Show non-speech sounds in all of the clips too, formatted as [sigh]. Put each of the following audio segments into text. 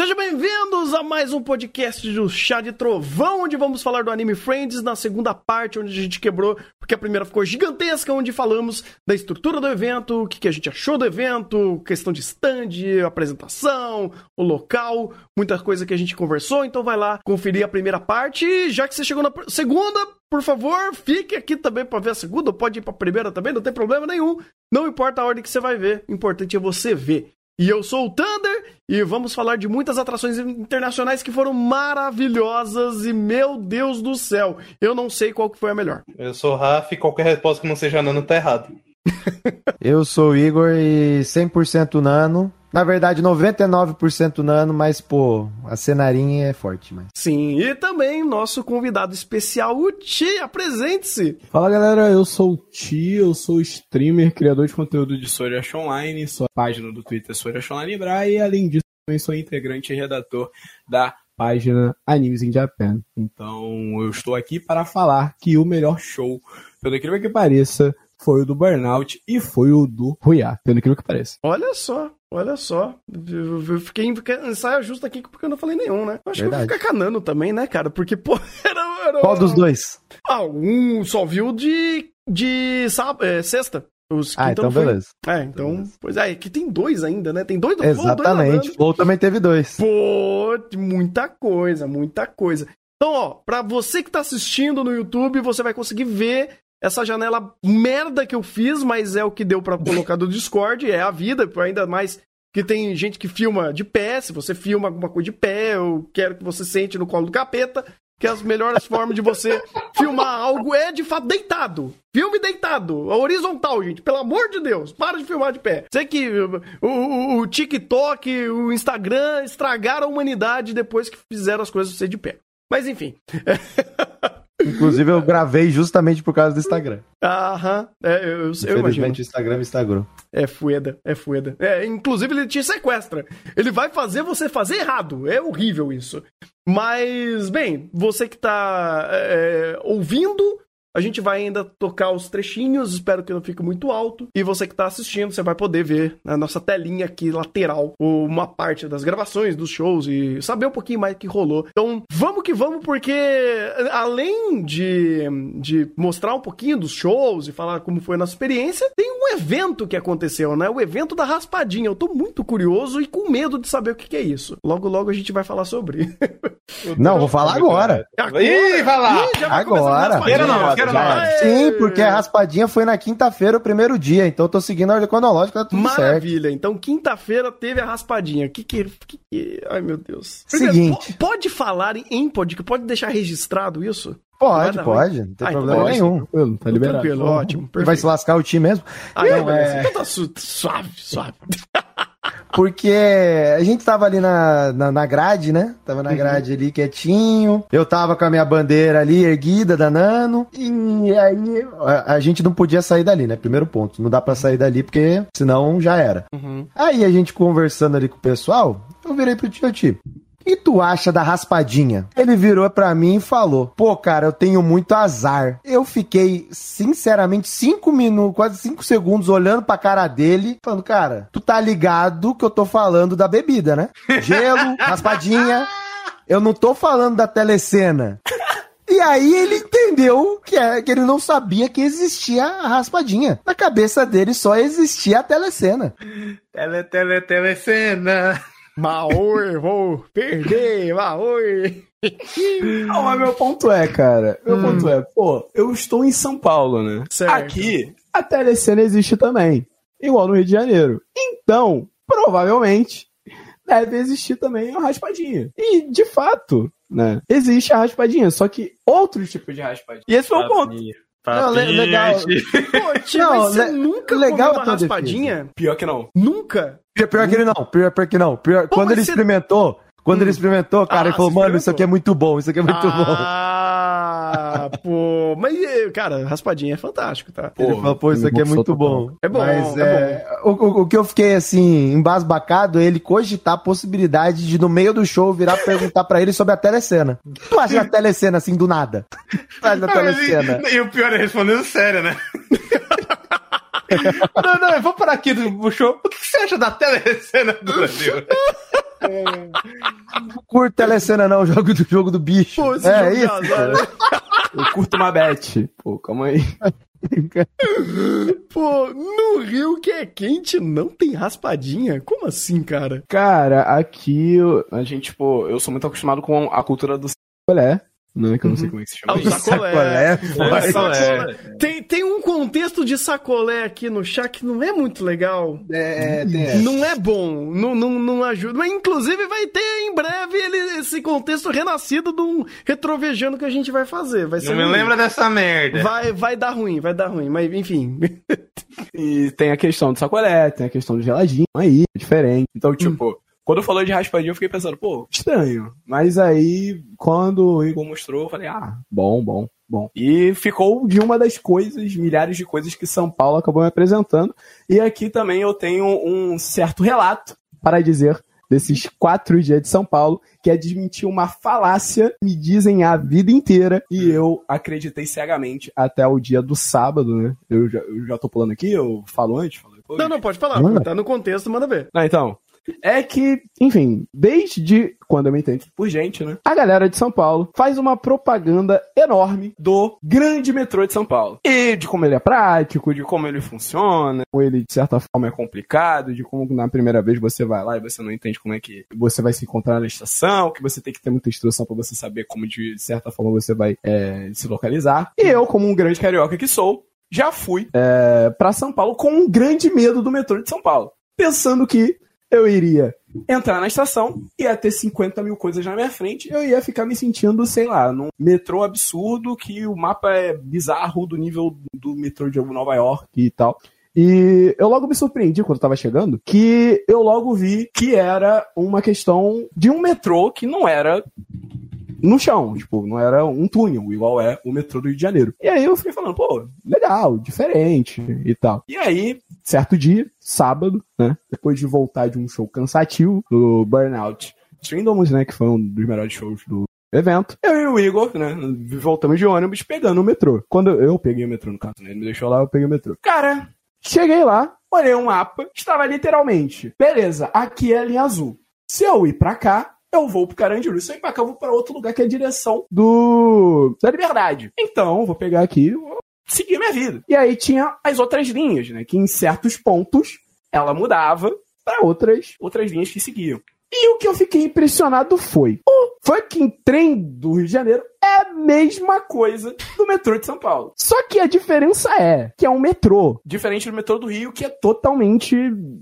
Sejam bem-vindos a mais um podcast do Chá de Trovão, onde vamos falar do Anime Friends na segunda parte, onde a gente quebrou, porque a primeira ficou gigantesca, onde falamos da estrutura do evento, o que, a gente achou do evento, questão de stand, apresentação, o local, muita coisa que a gente conversou. Então vai lá conferir a primeira parte. Já que você chegou na segunda, por favor, fique aqui também para ver a segunda, pode ir para a primeira também, não tem problema nenhum. Não importa a ordem que você vai ver, o importante é você ver. E eu sou o Thunder e vamos falar de muitas atrações internacionais que foram maravilhosas e meu Deus do céu, eu não sei qual que foi a melhor. Eu sou o Rafa e qualquer resposta que não seja nano tá errado. [laughs] eu sou o Igor e 100% nano. Na verdade, 99% nano, mas, pô, a cenarinha é forte, mas. Sim, e também nosso convidado especial, o Ti, apresente-se! Fala galera, eu sou o Ti, eu sou streamer, criador de conteúdo de Sword Art Online, sou a página do Twitter Sword Art Online Bra, e além disso, também sou integrante e redator da página Animes in Japan. Então, eu estou aqui para falar que o melhor show, pelo incrível que pareça, foi o do Burnout e foi o do Ruiá, pelo incrível que pareça. Olha só, olha só. Eu fiquei em saia justa aqui porque eu não falei nenhum, né? Acho Verdade. que eu vou ficar canando também, né, cara? Porque, pô, [laughs] era. era Qual dos dois? Ah, um só viu de. de sábado, é, sexta. Os ah, então, então beleza. É, então. Beleza. Pois é, que tem dois ainda, né? Tem dois do Exatamente. O Flow também teve dois. Pô, muita coisa, muita coisa. Então, ó, pra você que tá assistindo no YouTube, você vai conseguir ver essa janela merda que eu fiz, mas é o que deu para colocar do Discord, é a vida, ainda mais que tem gente que filma de pé, se você filma alguma coisa de pé, eu quero que você sente no colo do capeta, que as melhores formas de você filmar algo é de fato deitado. Filme deitado, horizontal, gente. Pelo amor de Deus, para de filmar de pé. Sei que o, o, o TikTok, o Instagram estragaram a humanidade depois que fizeram as coisas ser de pé. Mas enfim. [laughs] Inclusive, eu gravei justamente por causa do Instagram. Aham, é, eu, eu imagino. o Instagram me Instagram. É fueda, é fueda. É, inclusive, ele te sequestra. Ele vai fazer você fazer errado. É horrível isso. Mas, bem, você que tá é, ouvindo, a gente vai ainda tocar os trechinhos, espero que não fique muito alto. E você que está assistindo, você vai poder ver na nossa telinha aqui lateral uma parte das gravações dos shows e saber um pouquinho mais o que rolou. Então, vamos que vamos, porque além de, de mostrar um pouquinho dos shows e falar como foi a nossa experiência, tem um evento que aconteceu, né? O evento da raspadinha. Eu tô muito curioso e com medo de saber o que, que é isso. Logo, logo a gente vai falar sobre. não, vou falar agora. agora. Ih, vai lá. Ih, agora. Queira não, quero não. Sim, porque a raspadinha foi na quinta-feira, o primeiro dia. Então eu tô seguindo a ordem cronológica, tá tudo Maravilha. certo. Maravilha. Então quinta-feira teve a raspadinha. Que que, que, que... Ai, meu Deus. Seguinte. Pode falar em podcast? Pode deixar registrado isso? Pode, Nada pode. Não tem ah, então problema nenhum. Tranquilo, tá liberado. Tranquilo, ótimo. Perfeito. Vai se lascar o time mesmo? Ah, não, é... Então tá suave, suave. [laughs] Porque a gente tava ali na, na, na grade, né? Tava na uhum. grade uhum. ali quietinho. Eu tava com a minha bandeira ali erguida, danando. E aí a, a, gente não podia sair dali, né? Primeiro ponto. Não dá para sair dali porque senão já era. Uhum. Aí a gente conversando ali com o pessoal, eu virei pro tio tio que tu acha da raspadinha? Ele virou para mim e falou: Pô, cara, eu tenho muito azar. Eu fiquei, sinceramente, cinco minutos, quase cinco segundos olhando pra cara dele, falando: Cara, tu tá ligado que eu tô falando da bebida, né? Gelo, [laughs] raspadinha. Eu não tô falando da telecena. E aí ele entendeu que, é, que ele não sabia que existia a raspadinha. Na cabeça dele só existia a telecena. Tele, tele, telecena. Maoi, vou perder, Maoi. Não, mas meu ponto é, cara. Meu hum. ponto é, pô, eu estou em São Paulo, né? Certo. Aqui, a telecena existe também. Igual no Rio de Janeiro. Então, provavelmente, deve existir também a raspadinha. E, de fato, né? Existe a raspadinha, só que outros tipos de raspadinha. E esse foi o ponto. Não, legal. Pô, [laughs] tio, não, você le nunca legal comeu uma raspadinha? Defesa. Pior que não. Nunca? Pior, pior que ele não, pior, pior que não. Pior, Pô, quando ele você... experimentou, quando hum. ele experimentou, cara, ah, ele falou, mano, isso aqui é muito bom, isso aqui é muito ah, bom. Ah, pô. Mas, cara, raspadinha é fantástico, tá? Pô, ele falou, pô, isso aqui é muito bom. É bom, Mas, é, é bom. O, o, que eu fiquei, assim, embasbacado é ele cogitar a possibilidade de, no meio do show, virar perguntar pra ele sobre a telecena. Tu acha a telecena, assim, do nada? Tu acha a telecena? E, e o pior é respondendo sério, né? [laughs] não, não, eu vou parar aqui do show. O que você acha da telecena do Brasil? [laughs] Curto telecena não, jogo do jogo do bicho. Pô, esse é jogo de isso. azar, né? Eu curto uma bet. Pô, calma aí. Pô, no Rio que é quente não tem raspadinha? Como assim, cara? Cara, aqui a gente, pô, eu sou muito acostumado com a cultura do sacolé, né? Que eu não sei como é que se chama. Ah, o isso. sacolé. Sacolé, É, sacolé. Tem, tem um contexto de sacolé aqui no chat que não é muito legal. É, essa. Não é bom, não, não, não ajuda. Mas, inclusive, vai ter em breve ele, esse contexto renascido de um retrovejando que a gente vai fazer. Vai ser Não me ruim. lembra dessa merda. Vai, vai dar ruim, vai dar ruim, mas enfim. E tem a questão do sacolé, tem a questão do geladinho, aí, é diferente. Então, tipo, quando falou de raspadinho, eu fiquei pensando, pô, estranho. Mas aí, quando o Igor mostrou, eu falei, ah, bom, bom, bom. E ficou de uma das coisas, milhares de coisas que São Paulo acabou me apresentando. E aqui também eu tenho um certo relato para dizer desses quatro dias de São Paulo, que é desmentir uma falácia, me dizem a vida inteira, e eu acreditei cegamente até o dia do sábado, né? Eu já, eu já tô pulando aqui, eu falo antes, falo depois. Não, não, pode falar. Manda. Tá no contexto, manda ver. Não, então. É que, enfim, desde quando eu me entendo por gente, né? A galera de São Paulo faz uma propaganda enorme do grande metrô de São Paulo. E de como ele é prático, de como ele funciona, como ele de certa forma é complicado, de como na primeira vez você vai lá e você não entende como é que você vai se encontrar na estação, que você tem que ter muita instrução pra você saber como de certa forma você vai é, se localizar. E eu, como um grande carioca que sou, já fui é, para São Paulo com um grande medo do metrô de São Paulo. Pensando que eu iria entrar na estação, ia ter 50 mil coisas na minha frente, eu ia ficar me sentindo, sei lá, num metrô absurdo que o mapa é bizarro do nível do metrô de Nova York e tal. E eu logo me surpreendi quando eu tava chegando, que eu logo vi que era uma questão de um metrô que não era no chão, tipo, não era um túnel, igual é o metrô do Rio de Janeiro. E aí eu fiquei falando, pô, legal, diferente e tal. E aí, certo dia, sábado, né, depois de voltar de um show cansativo do Burnout Stringdoms, né, que foi um dos melhores shows do evento, eu e o Igor, né, voltamos de ônibus pegando o metrô. Quando eu peguei o metrô, no caso, né, ele me deixou lá, eu peguei o metrô. Cara, cheguei lá, olhei um mapa, estava literalmente, beleza, aqui é a linha azul. Se eu ir pra cá, eu vou pro Carandiru. Se eu ir pra cá, eu vou pra outro lugar que é a direção do da Liberdade. Então, vou pegar aqui vou seguir minha vida. E aí tinha as outras linhas, né? Que em certos pontos ela mudava pra outras, outras linhas que seguiam. E o que eu fiquei impressionado foi: o fucking trem do Rio de Janeiro é a mesma coisa do metrô de São Paulo. Só que a diferença é que é um metrô, diferente do metrô do Rio, que é totalmente.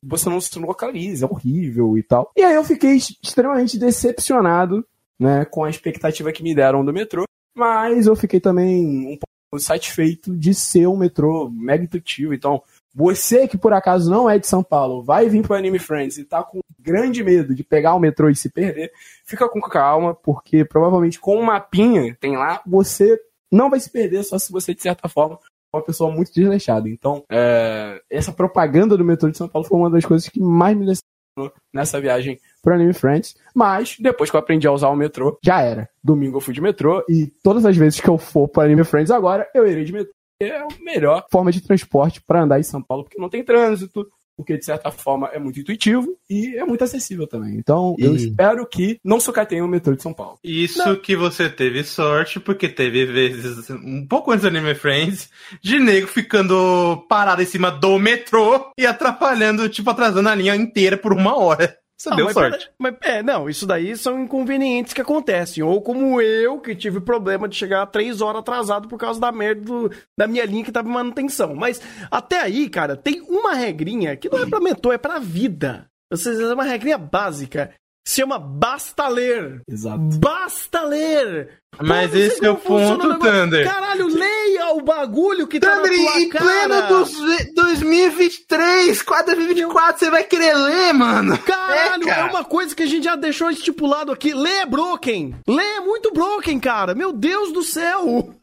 Você não se localiza, é horrível e tal. E aí eu fiquei extremamente decepcionado, né, com a expectativa que me deram do metrô. Mas eu fiquei também um pouco satisfeito de ser um metrô mega intuitivo. Então, você que por acaso não é de São Paulo, vai vir pro Anime Friends e tá com grande medo de pegar o metrô e se perder, fica com calma, porque provavelmente com um mapinha tem lá, você não vai se perder só se você, de certa forma, é uma pessoa muito desleixada. Então, é, essa propaganda do metrô de São Paulo foi uma das coisas que mais me decepcionou nessa viagem pro Anime Friends. Mas, depois que eu aprendi a usar o metrô, já era. Domingo eu fui de metrô e todas as vezes que eu for pro Anime Friends agora, eu irei de metrô é a melhor forma de transporte para andar em São Paulo, porque não tem trânsito, porque de certa forma é muito intuitivo e é muito acessível também. Então, eu E- espero que não sucateiem o metrô de São Paulo. Isso que você teve sorte, porque teve vezes, um pouco antes do Anime Friends, de nego ficando parado em cima do metrô e atrapalhando, tipo, atrasando a linha inteira por uma hora. Você Ah, deu mas sorte. pera- Mas, é, não, isso daí são inconvenientes que acontecem. Ou como eu, que tive problema de chegar três horas atrasado por causa da merda do- da minha linha que tava em manutenção. Mas até aí, cara, tem uma regrinha que não é pra metrô, é pra vida. Ou seja, é uma regrinha básica. Se chama basta ler. Exato. Basta ler! Mas Pô, esse é o ponto. Thunder. Caralho, leia o bagulho que tá Thunder, na tua em cara. pleno dos 2023, 2024, você vai querer ler, mano. Caralho, É, é, cara. uma coisa que a gente já deixou estipulado aqui. Lê é Broken. Lê é muito Broken, cara. Meu Deus do céu. [laughs]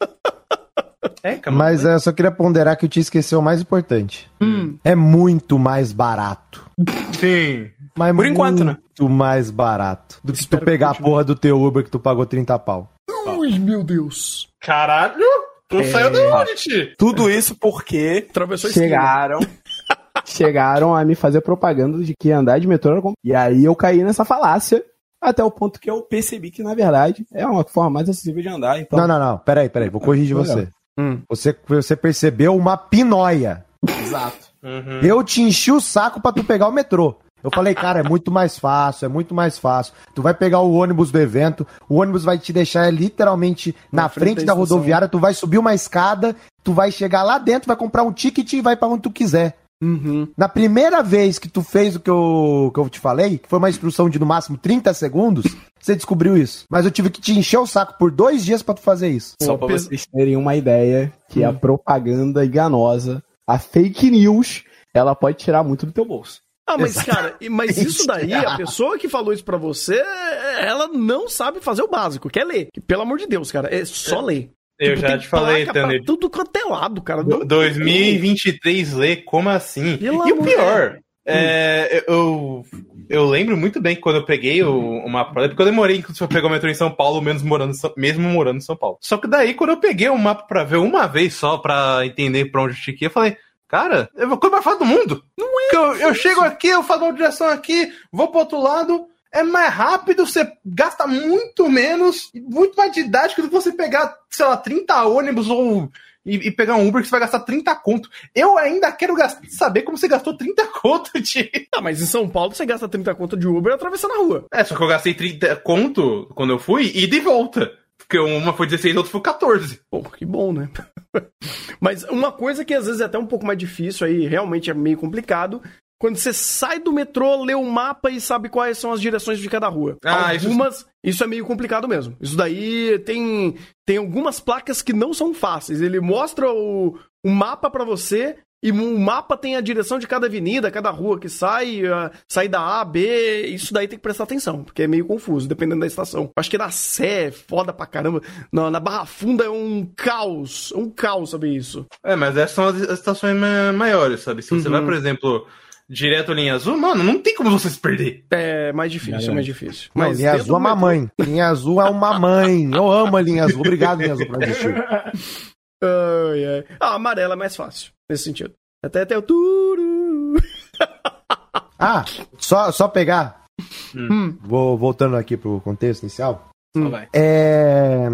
É, calma. Mas é, eu só queria ponderar que eu te esqueceu o mais importante. Hum. É muito mais barato. Sim. Mas Por enquanto, né? Muito mais barato. Do que Espero tu que pegar a continue. porra do teu Uber que tu pagou 30 pau. Ui, meu Deus. Caralho, tu saiu da onde, tio? Tudo isso porque Atravessou a esquina. chegaram [laughs] chegaram a me fazer propaganda de que andar de metrô era complicado. E aí eu caí nessa falácia. Até o ponto que eu percebi que, na verdade, é uma forma mais acessível de andar. Então, Não, não, não. Peraí, peraí. Vou corrigir Legal. você. Hum. Você, você percebeu uma pinóia. exato. Uhum. Eu te enchi o saco pra tu pegar o metrô. Eu falei, cara, é muito mais fácil, é muito mais fácil. Tu vai pegar o ônibus do evento, o ônibus vai te deixar literalmente na, Na frente, frente da da rodoviária, tu vai subir uma escada, tu vai chegar lá dentro, vai comprar um ticket e vai pra onde tu quiser. Uhum. Na primeira vez que tu fez o que eu, que eu te falei, que foi uma instrução de no máximo 30 segundos, [laughs] você descobriu isso. Mas eu tive que te encher o saco por dois dias pra tu fazer isso. Só pra vocês terem uma ideia que Hum. a propaganda enganosa, a fake news, ela pode tirar muito do teu bolso. Ah, mas cara, e- mas isso [laughs] daí, a pessoa que falou isso pra você, ela não sabe fazer o básico, que é ler. Pelo amor de Deus, cara, é só ler. Eu Tipo, já te falei, Tanner. Tudo quanto é lado, cara. Do- Não- 2023 lê, como assim? Pelo e o pior, é, eu, eu lembro muito bem que quando eu peguei o- uma prova, porque eu demorei inclusive pra pegar o metrô em São Paulo, menos morando, mesmo morando em São Paulo. Só que daí, quando eu peguei o mapa pra ver uma vez só, pra entender pra onde eu tinha que ir, eu falei, cara, é a coisa mais fácil do mundo. Não é. Eu, eu chego aqui, eu faço uma direção aqui, vou pro outro lado. É mais rápido, você gasta muito menos, muito mais didático do que você pegar, sei lá, 30 ônibus ou e, e pegar um Uber que você vai gastar 30 conto. Eu ainda quero gastar, saber como você gastou 30 conto de. [laughs] Ah, mas em São Paulo você gasta 30 conto de Uber atravessando a rua. É, só que eu gastei 30 conto quando eu fui e de volta. Porque uma foi 16 e outra foi 14. Pô, que bom, né? [laughs] Mas uma coisa que às vezes é até um pouco mais difícil aí, realmente é meio complicado, quando você sai do metrô, lê o mapa e sabe quais são as direções de cada rua. Ah, isso- algumas, isso... é meio complicado mesmo. Isso daí tem tem algumas placas que não são fáceis. Ele mostra o, o mapa pra você e o mapa tem a direção de cada avenida, cada rua que sai, a saída A, B. Isso daí tem que prestar atenção, porque é meio confuso, dependendo da estação. Acho que na Sé é foda pra caramba. Na, na Barra Funda é um caos. É um caos saber isso. É, mas essas são as estações ma- maiores, sabe? Se você Uhum. vai, por exemplo, direto linha azul, mano, não tem como você se perder. É mais difícil, é mais difícil. Não, Mas linha dentro azul é uma metrô- mãe. Linha azul é uma mãe. Eu amo a linha azul. Obrigado, linha azul, por existir. [laughs] Ai, ai. Ah, amarela é mais fácil, nesse sentido. Até até o turu. Ah, só, só pegar. Hum. Vou voltando aqui pro contexto inicial. Hum. vai. É.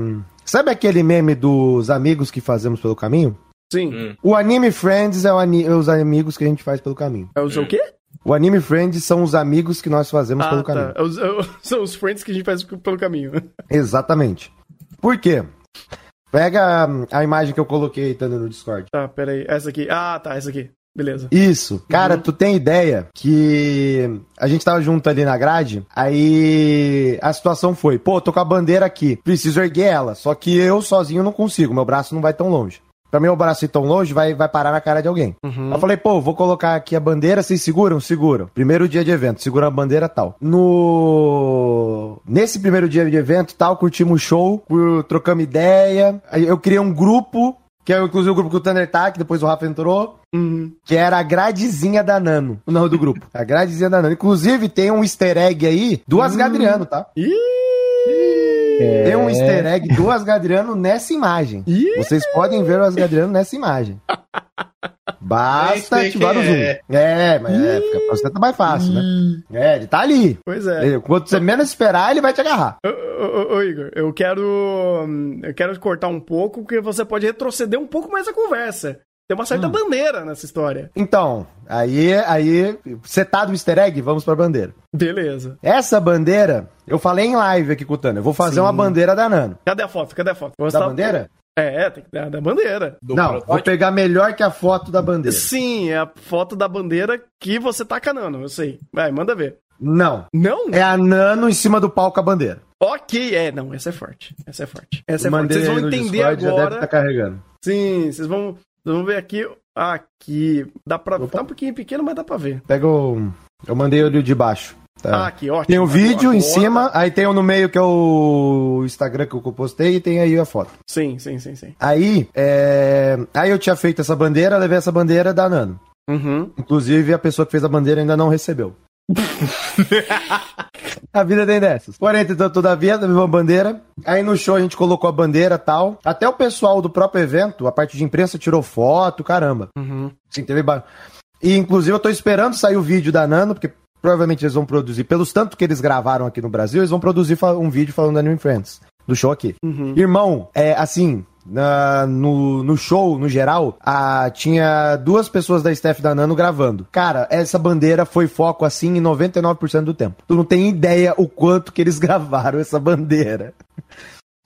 Sabe aquele meme dos amigos que fazemos pelo caminho? Sim. Hum. O Anime Friends é, o ani- é os amigos que a gente faz pelo caminho. É os o quê? O Anime Friends são os amigos que nós fazemos pelo Ah, tá. caminho. É os- é os- [laughs] são os friends que a gente faz pelo caminho. Exatamente. Por quê? Pega a imagem que eu coloquei, Tando, no Discord. Tá, peraí. Essa aqui. Ah, tá, essa aqui. Beleza. Isso. Cara, Uhum. tu tem ideia que a gente tava junto ali na grade, aí a situação foi, pô, tô com a bandeira aqui, preciso erguer ela, só que eu sozinho não consigo, meu braço não vai tão longe. Pra meu braço ir tão longe, vai, vai parar na cara de alguém. Uhum. Eu falei, pô, vou colocar aqui a bandeira, vocês seguram? Seguram. Primeiro dia de evento, segura a bandeira tal. No. Nesse primeiro dia de evento tal, curtimos o show, trocamos ideia. Eu criei um grupo, que é inclusive o grupo que o Thunder tá, que depois o Rafa entrou. Uhum. Que era a gradezinha da Nano, o nome do grupo. A gradezinha da Nano. Inclusive, tem um easter egg aí do Asgadriano, tá? Ih! Tem um easter egg do Asgadriano nessa imagem. Ih! Vocês podem ver o Asgadriano nessa imagem. Basta ativar o zoom. é. É, mas é, fica pra você tá mais fácil, né? É, ele tá ali. Pois é. Quando você menos esperar, ele vai te agarrar. Ô, ô, ô, ô, Igor, eu quero. hum, Eu quero cortar um pouco, porque você pode retroceder um pouco mais a conversa. Tem uma certa bandeira nessa história. Então, aí, aí, setado o easter egg, vamos pra bandeira. Beleza. Essa bandeira, eu falei em live aqui com o Tânia, eu vou fazer Sim. uma bandeira da Nano. Cadê a foto? Cadê a foto? Vou Da bandeira? É, tem que dar da bandeira. Do Não, vou protótipo. pegar melhor que a foto da bandeira. Sim, é a foto da bandeira que você tá canando, eu sei. Vai, manda ver. Não. Não? É a Nano em cima do palco a bandeira. Ok, é, não, essa é forte. Essa é forte. Essa é forte. Vocês vão entender Discord, já deve agora. estar carregando. Sim, vocês vão, vocês vão ver aqui. Aqui. Dá pra. Opa. Tá um pouquinho pequeno, mas dá pra ver. Pega o. Eu mandei o de baixo. Ah, Tá. aqui, ótimo. tem o vídeo Agora- em cima, aí tem o no meio que é o Instagram que eu postei e tem aí a foto. Sim, sim, sim, sim. Aí, é... aí eu tinha feito essa bandeira, levei essa bandeira da Nano. Uhum. Inclusive, a pessoa que fez a bandeira ainda não recebeu. [laughs] a vida tem dessas. Porém, então, todavia, levei uma bandeira. Aí no show a gente colocou a bandeira e tal. Até o pessoal do próprio evento, a parte de imprensa, tirou foto, caramba. Uhum. Sim, teve ba... E inclusive eu tô esperando sair o vídeo da Nano, porque provavelmente eles vão produzir, pelos tanto que eles gravaram aqui no Brasil, eles vão produzir um vídeo falando da Anime Friends, do show aqui. Irmão, é assim. Na- no, no show, no geral, a, tinha duas pessoas da staff da Nano gravando. Cara, essa bandeira foi foco assim em 99% do tempo. Tu não tem ideia o quanto que eles [laughs] gravaram essa bandeira.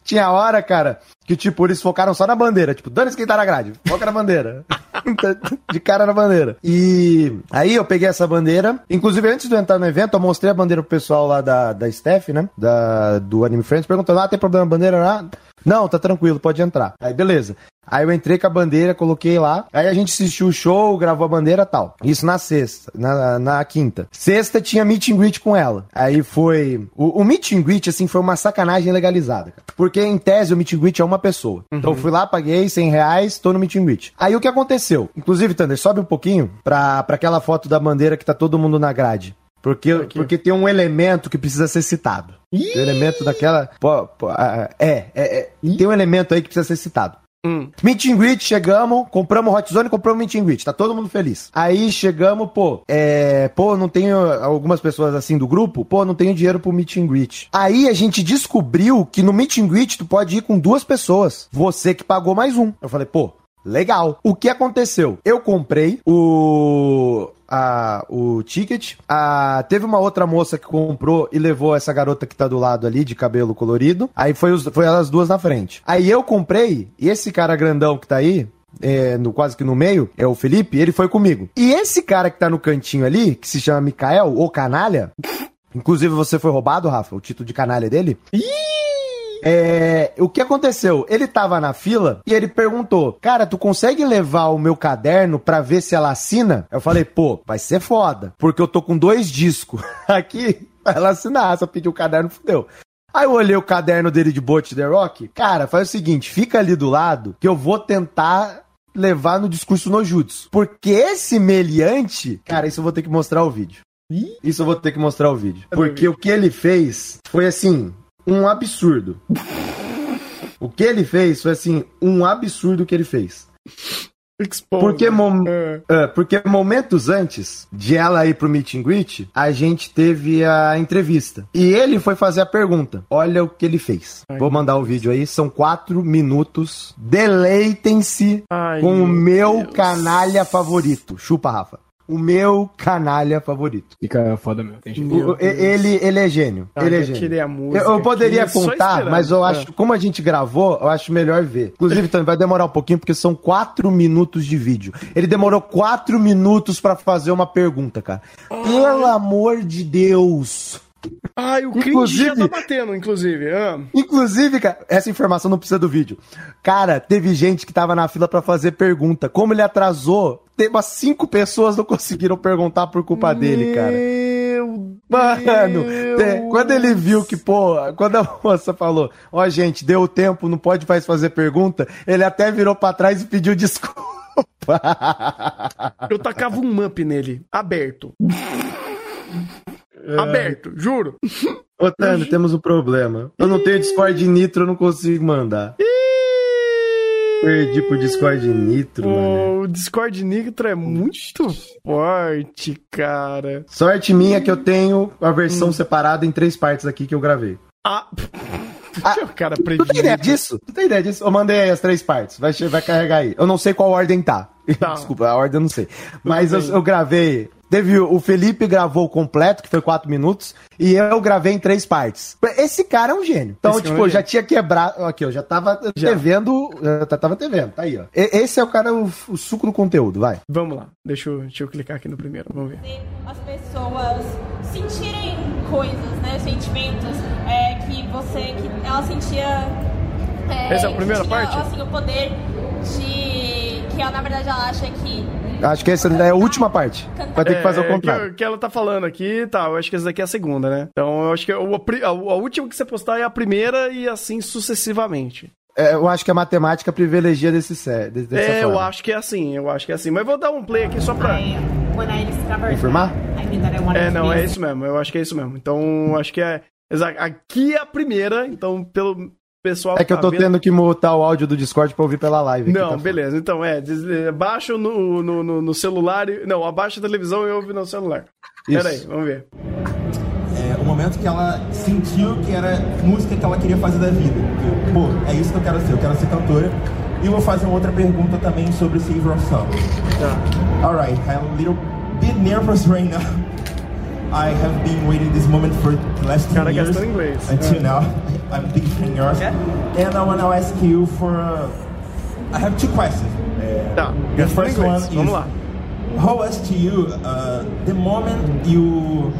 Tinha hora, cara, que tipo, eles focaram só na bandeira. Tipo, dane-se quem tá na grade, foca na bandeira. [laughs] de cara na bandeira. E aí eu peguei essa bandeira. Inclusive, antes de eu entrar no evento, eu mostrei a bandeira pro pessoal lá da, da staff, né? Da, do Anime Friends, perguntando: ah, tem problema na bandeira? Ah, não, tá tranquilo, pode entrar. Aí, beleza. Aí eu entrei com a bandeira, coloquei lá. Aí a gente assistiu o show, gravou a bandeira e tal. Isso na sexta, na, na quinta. Sexta tinha meet and greet com ela. Aí foi. O, o meet and greet, assim, foi uma sacanagem legalizada. cara. Porque em tese o meet and greet é uma pessoa. Então eu fui lá, paguei 100 reais, tô no meet and greet. Aí o que aconteceu? Inclusive, Thunder, sobe um pouquinho pra, pra aquela foto da bandeira que tá todo mundo na grade. Porque, porque tem um elemento que precisa ser citado. O elemento daquela. pô, pô, é, é, é. Tem um elemento aí que precisa ser citado. Hum. Meet and greet, chegamos, compramos Hot Zone, compramos Meet and greet, tá todo mundo feliz. Aí chegamos, pô, é, pô, não tenho algumas pessoas assim do grupo, pô, não tenho dinheiro pro Meet and greet. Aí a gente descobriu que no Meet and greet tu pode ir com duas pessoas, você que pagou mais um. Eu falei, pô, Legal. O que aconteceu? Eu comprei o. A, o ticket. A, teve uma outra moça que comprou e levou essa garota que tá do lado ali, de cabelo colorido. Aí foi, os, foi elas duas na frente. Aí eu comprei, e esse cara grandão que tá aí, é, no, quase que no meio, é o Felipe, ele foi comigo. E esse cara que tá no cantinho ali, que se chama Mikael, ou Canalha, inclusive você foi roubado, Rafa, o título de canalha dele. É, o que aconteceu? Ele tava na fila e ele perguntou: Cara, tu consegue levar o meu caderno pra ver se ela assina? Eu falei: Pô, vai ser foda, porque eu tô com dois discos [laughs] aqui ela assinar. Só pedir o caderno, fudeu. Aí eu olhei o caderno dele de Bot The Rock. Cara, faz o seguinte: fica ali do lado que eu vou tentar levar no discurso no Jutsu. Porque esse meliante, cara, isso eu vou ter que mostrar o vídeo. Isso eu vou ter que mostrar o vídeo. Porque o que ele fez foi assim, um absurdo. O que ele fez foi assim, um absurdo que ele fez. Expose. Porque, É. é, porque momentos antes de ela ir pro meet and greet, a gente teve a entrevista. E ele foi fazer a pergunta. Olha o que ele fez. Vou mandar o vídeo aí. São quatro minutos. Deleitem-se Ai, com o meu Deus. canalha favorito. Chupa, Rafa. O meu canalha favorito. Fica foda mesmo, tem O- ele, ele é gênio. Ah, ele é eu gênio. queria a música Eu, eu poderia esperando. mas eu É. acho, como a gente gravou, eu acho melhor ver. Inclusive, também vai demorar um pouquinho, porque são quatro minutos de vídeo. Ele demorou quatro minutos pra fazer uma pergunta, cara. Pelo amor de Deus! Ai, o cringe Inclusive- já tá batendo, inclusive. Ah. Inclusive, cara, essa informação não precisa do vídeo. Cara, teve gente que tava na fila pra fazer pergunta. Como ele atrasou, teve umas cinco pessoas não conseguiram perguntar por culpa dele, cara. Meu Mano, Deus. quando ele viu que, pô, quando a moça falou, ó, gente, deu tempo, não pode mais fazer pergunta, ele até virou pra trás e pediu desculpa. Eu tacava um up nele, aberto. [laughs] Aberto, juro. [laughs] Ô, Tano, temos um problema. Eu não tenho Discord Nitro, eu não consigo mandar. Perdi pro Discord Nitro, mano. O Discord Nitro é muito forte, cara. Sorte minha que eu tenho a Hum. versão separada em três partes aqui que eu gravei. Ah, [laughs] Ah, o cara Tu tem ideia disso? Tu tem ideia disso? Eu mandei aí as três partes. Vai, vai carregar aí. Eu não sei qual ordem tá. [laughs] Tá. Desculpa, a ordem eu não sei. Mas eu, eu gravei. Teve o Felipe gravou o completo, que foi quatro minutos, e eu gravei em três partes. Esse cara é um gênio. Então, Esse tipo, é um eu já tinha quebrado. Aqui, eu já tava Já. devendo. Eu tava devendo, tá aí, ó. E- Esse é o cara, o, o suco do conteúdo, vai. Vamos lá, deixa eu, deixa eu clicar aqui no primeiro, vamos ver. as pessoas sentirem coisas, né? Sentimentos é, que você. que ela sentia. É, Essa é a primeira tinha, parte? Assim, o poder de. Que ela, na verdade ela acha que. Acho que essa é a última parte. Vai ter que fazer o É, contrário. Que, que ela tá falando aqui, tá, eu acho que essa daqui é a segunda, né? Então eu acho que o- a, a- a última que você postar é a primeira e assim sucessivamente. É, eu acho que a matemática privilegia desse sé- de- dessa é, eu forma. acho que é assim, eu acho que é assim. Mas eu vou dar um play aqui só pra. Confirmar? É, não, é isso mesmo, eu acho que é isso mesmo. Então, eu acho que é. Aqui é a primeira, então, pelo, pessoal É que eu tá tô vendo- tendo que mutar o áudio do Discord pra ouvir pela live. Não, tá? beleza. Então, é, des- baixa no, no, no, no celular. e- Não, abaixa a televisão e ouve no celular. Isso. Pera aí, vamos ver. é, o momento que ela sentiu que era música que ela queria fazer da vida. Que, pô, é isso que eu quero ser, eu quero ser cantora. E eu vou fazer uma outra pergunta também sobre Save Your Song. Tá. Alright, I'm a little bit nervous right now. I have been waiting this moment for the last two years gastando until now. [laughs] I'm a big fan of yours. And I want to ask you for. Uh, I have two questions. Uh, Tá, the first one Vamos is, lá. How was to you uh, the moment you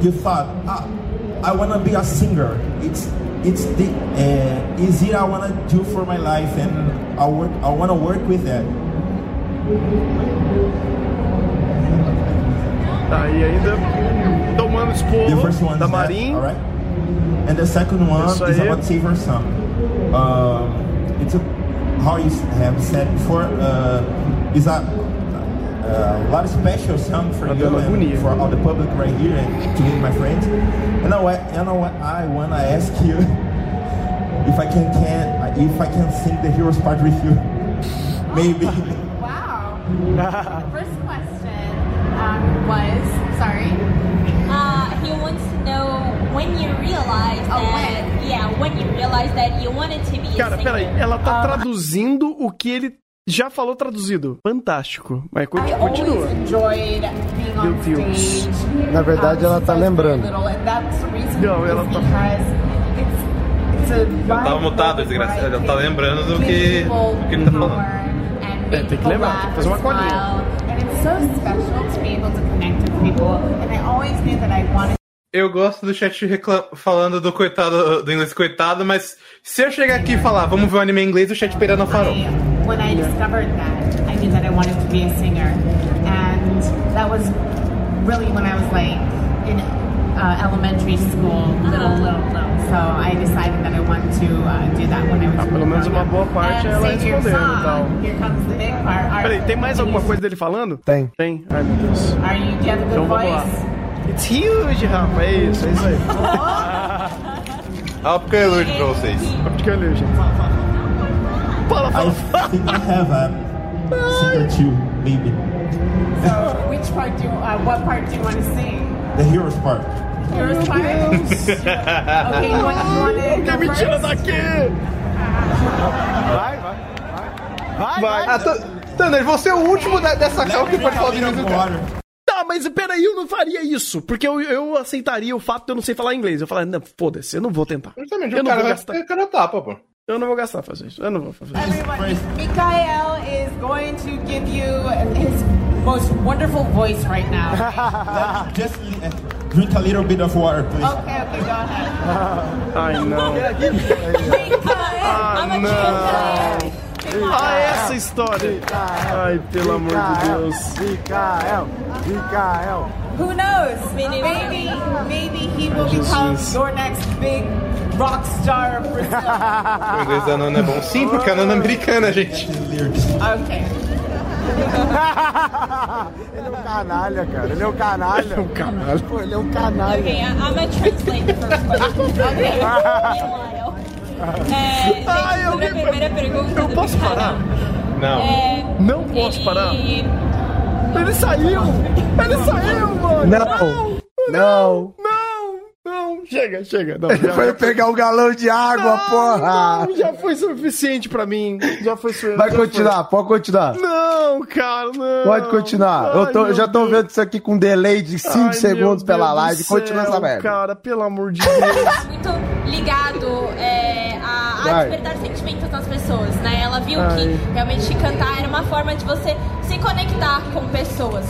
you thought, ah, I want to be a singer. It's it's the uh, is it I want to do for my life and I work I want to work with that. Tá, e ainda tomando The esporro first one da is that, Marin. all right? And the second one Isso is aí. about Save Her Song. Um, it's a, how you have said before, uh, is a, a lot of special song for you and for all the public right here and to me and my friends. And I, wa- you know what I want to ask you [laughs] if I can, can if I can sing the hero's part with you. [laughs] Maybe. Wow. the [laughs] first question um, was sorry. Uh, he wants to know when you realized Oh, that. Yeah, when you realized that you wanted to be Cara, peraí, ela tá Um, traduzindo o que ele já falou traduzido. Fantástico. Mas I conti- always continua. enjoyed being on Meu Deus. Na verdade, ela tá I was very lembrando. Não, ela tá- Eu tava mutado, desgraçado. Ela tá lembrando do que, do que ele tá falando. É, tem que lembrar, tem que fazer uma colinha. So special to be able to connect with people. And I always knew that I wanted Eu gosto do chat falando do coitado, do inglês coitado, mas se eu chegar aqui e falar, vamos ver o anime em inglês, o chat peira não farou. I, when I discovered that, I knew that I wanted to be a singer, and that was really when I was like in uh, elementary school, little, little, little. So I decided that I wanted to uh, do that when I was. Ah, pelo menos uma boa parte and ela Save Your respondeu, Song, então. Here comes the big part. Are, Peraí, tem mais alguma coisa dele falando? Tem. Tem. Ai, meu Deus. Are you? Do you have a good Então vamos lá. voice? It's huge, Rafa. É isso, é isso aí. Olha porque eu ilude pra vocês. Fica ali, gente. Fala, fala, I think I have a singer too, maybe. So, which part do you? Uh, what part do you want to sing? The hero's part. Yours part. okay, you want, you want to Que go me tira first? daqui! Vai, vai. Vai, Vai. Ah, T- Thunder, você é o último da- dessa cal que pode falar de inglês. Tá, mas peraí, eu não faria isso. Porque eu, eu aceitaria o fato de eu não sei falar inglês. Eu falaria, não, foda-se, eu não vou tentar. Justamente, Eu o não cara vou vai gastar. o cara tapa, pô. Eu não vou gastar fazer isso. Eu não vou fazer isso. Everyone, Mikael is going to give you his most wonderful voice right now. [laughs] Just uh, drink a little bit of water, please. Okay, okay, go ahead. Ai, não. Ah, I'm a não. Ah, essa história. Ai, pelo amor de Deus. Mikael, Mikael. Who knows? Maybe, maybe he will become Jesus. your next big rock star Brazil. O inglês da Nana é bom. Sim, porque a Nana é americana, gente. okay. [laughs] Ele é um canalha, cara. Ele é um canalha. É um canalha. Pô, ele é um canalha. Okay, I'm gonna translate the first question. [laughs] Okay. Meanwhile. É, gente, Ai, sobre a primeira pergunta Eu posso parar? Não. é, Não posso ele- parar. Ele saiu! Ele saiu, mano! Não, não. Não! Não! Chega, chega. Não, Ele já, foi pegar um galão de água, porra. não, já foi suficiente pra mim. Já foi suficiente. Vai continuar, pode continuar. Não, cara, não. Pode continuar. Eu, tô, Ai, eu já meu tô Deus. vendo isso aqui com delay de 5 Ai, segundos meu pela Deus live. do Continua céu, essa merda. Cara, pelo amor de Deus. muito ligado é, a, a despertar sentimentos nas pessoas, né? Ela viu Ai. que realmente cantar era uma forma de você se conectar com pessoas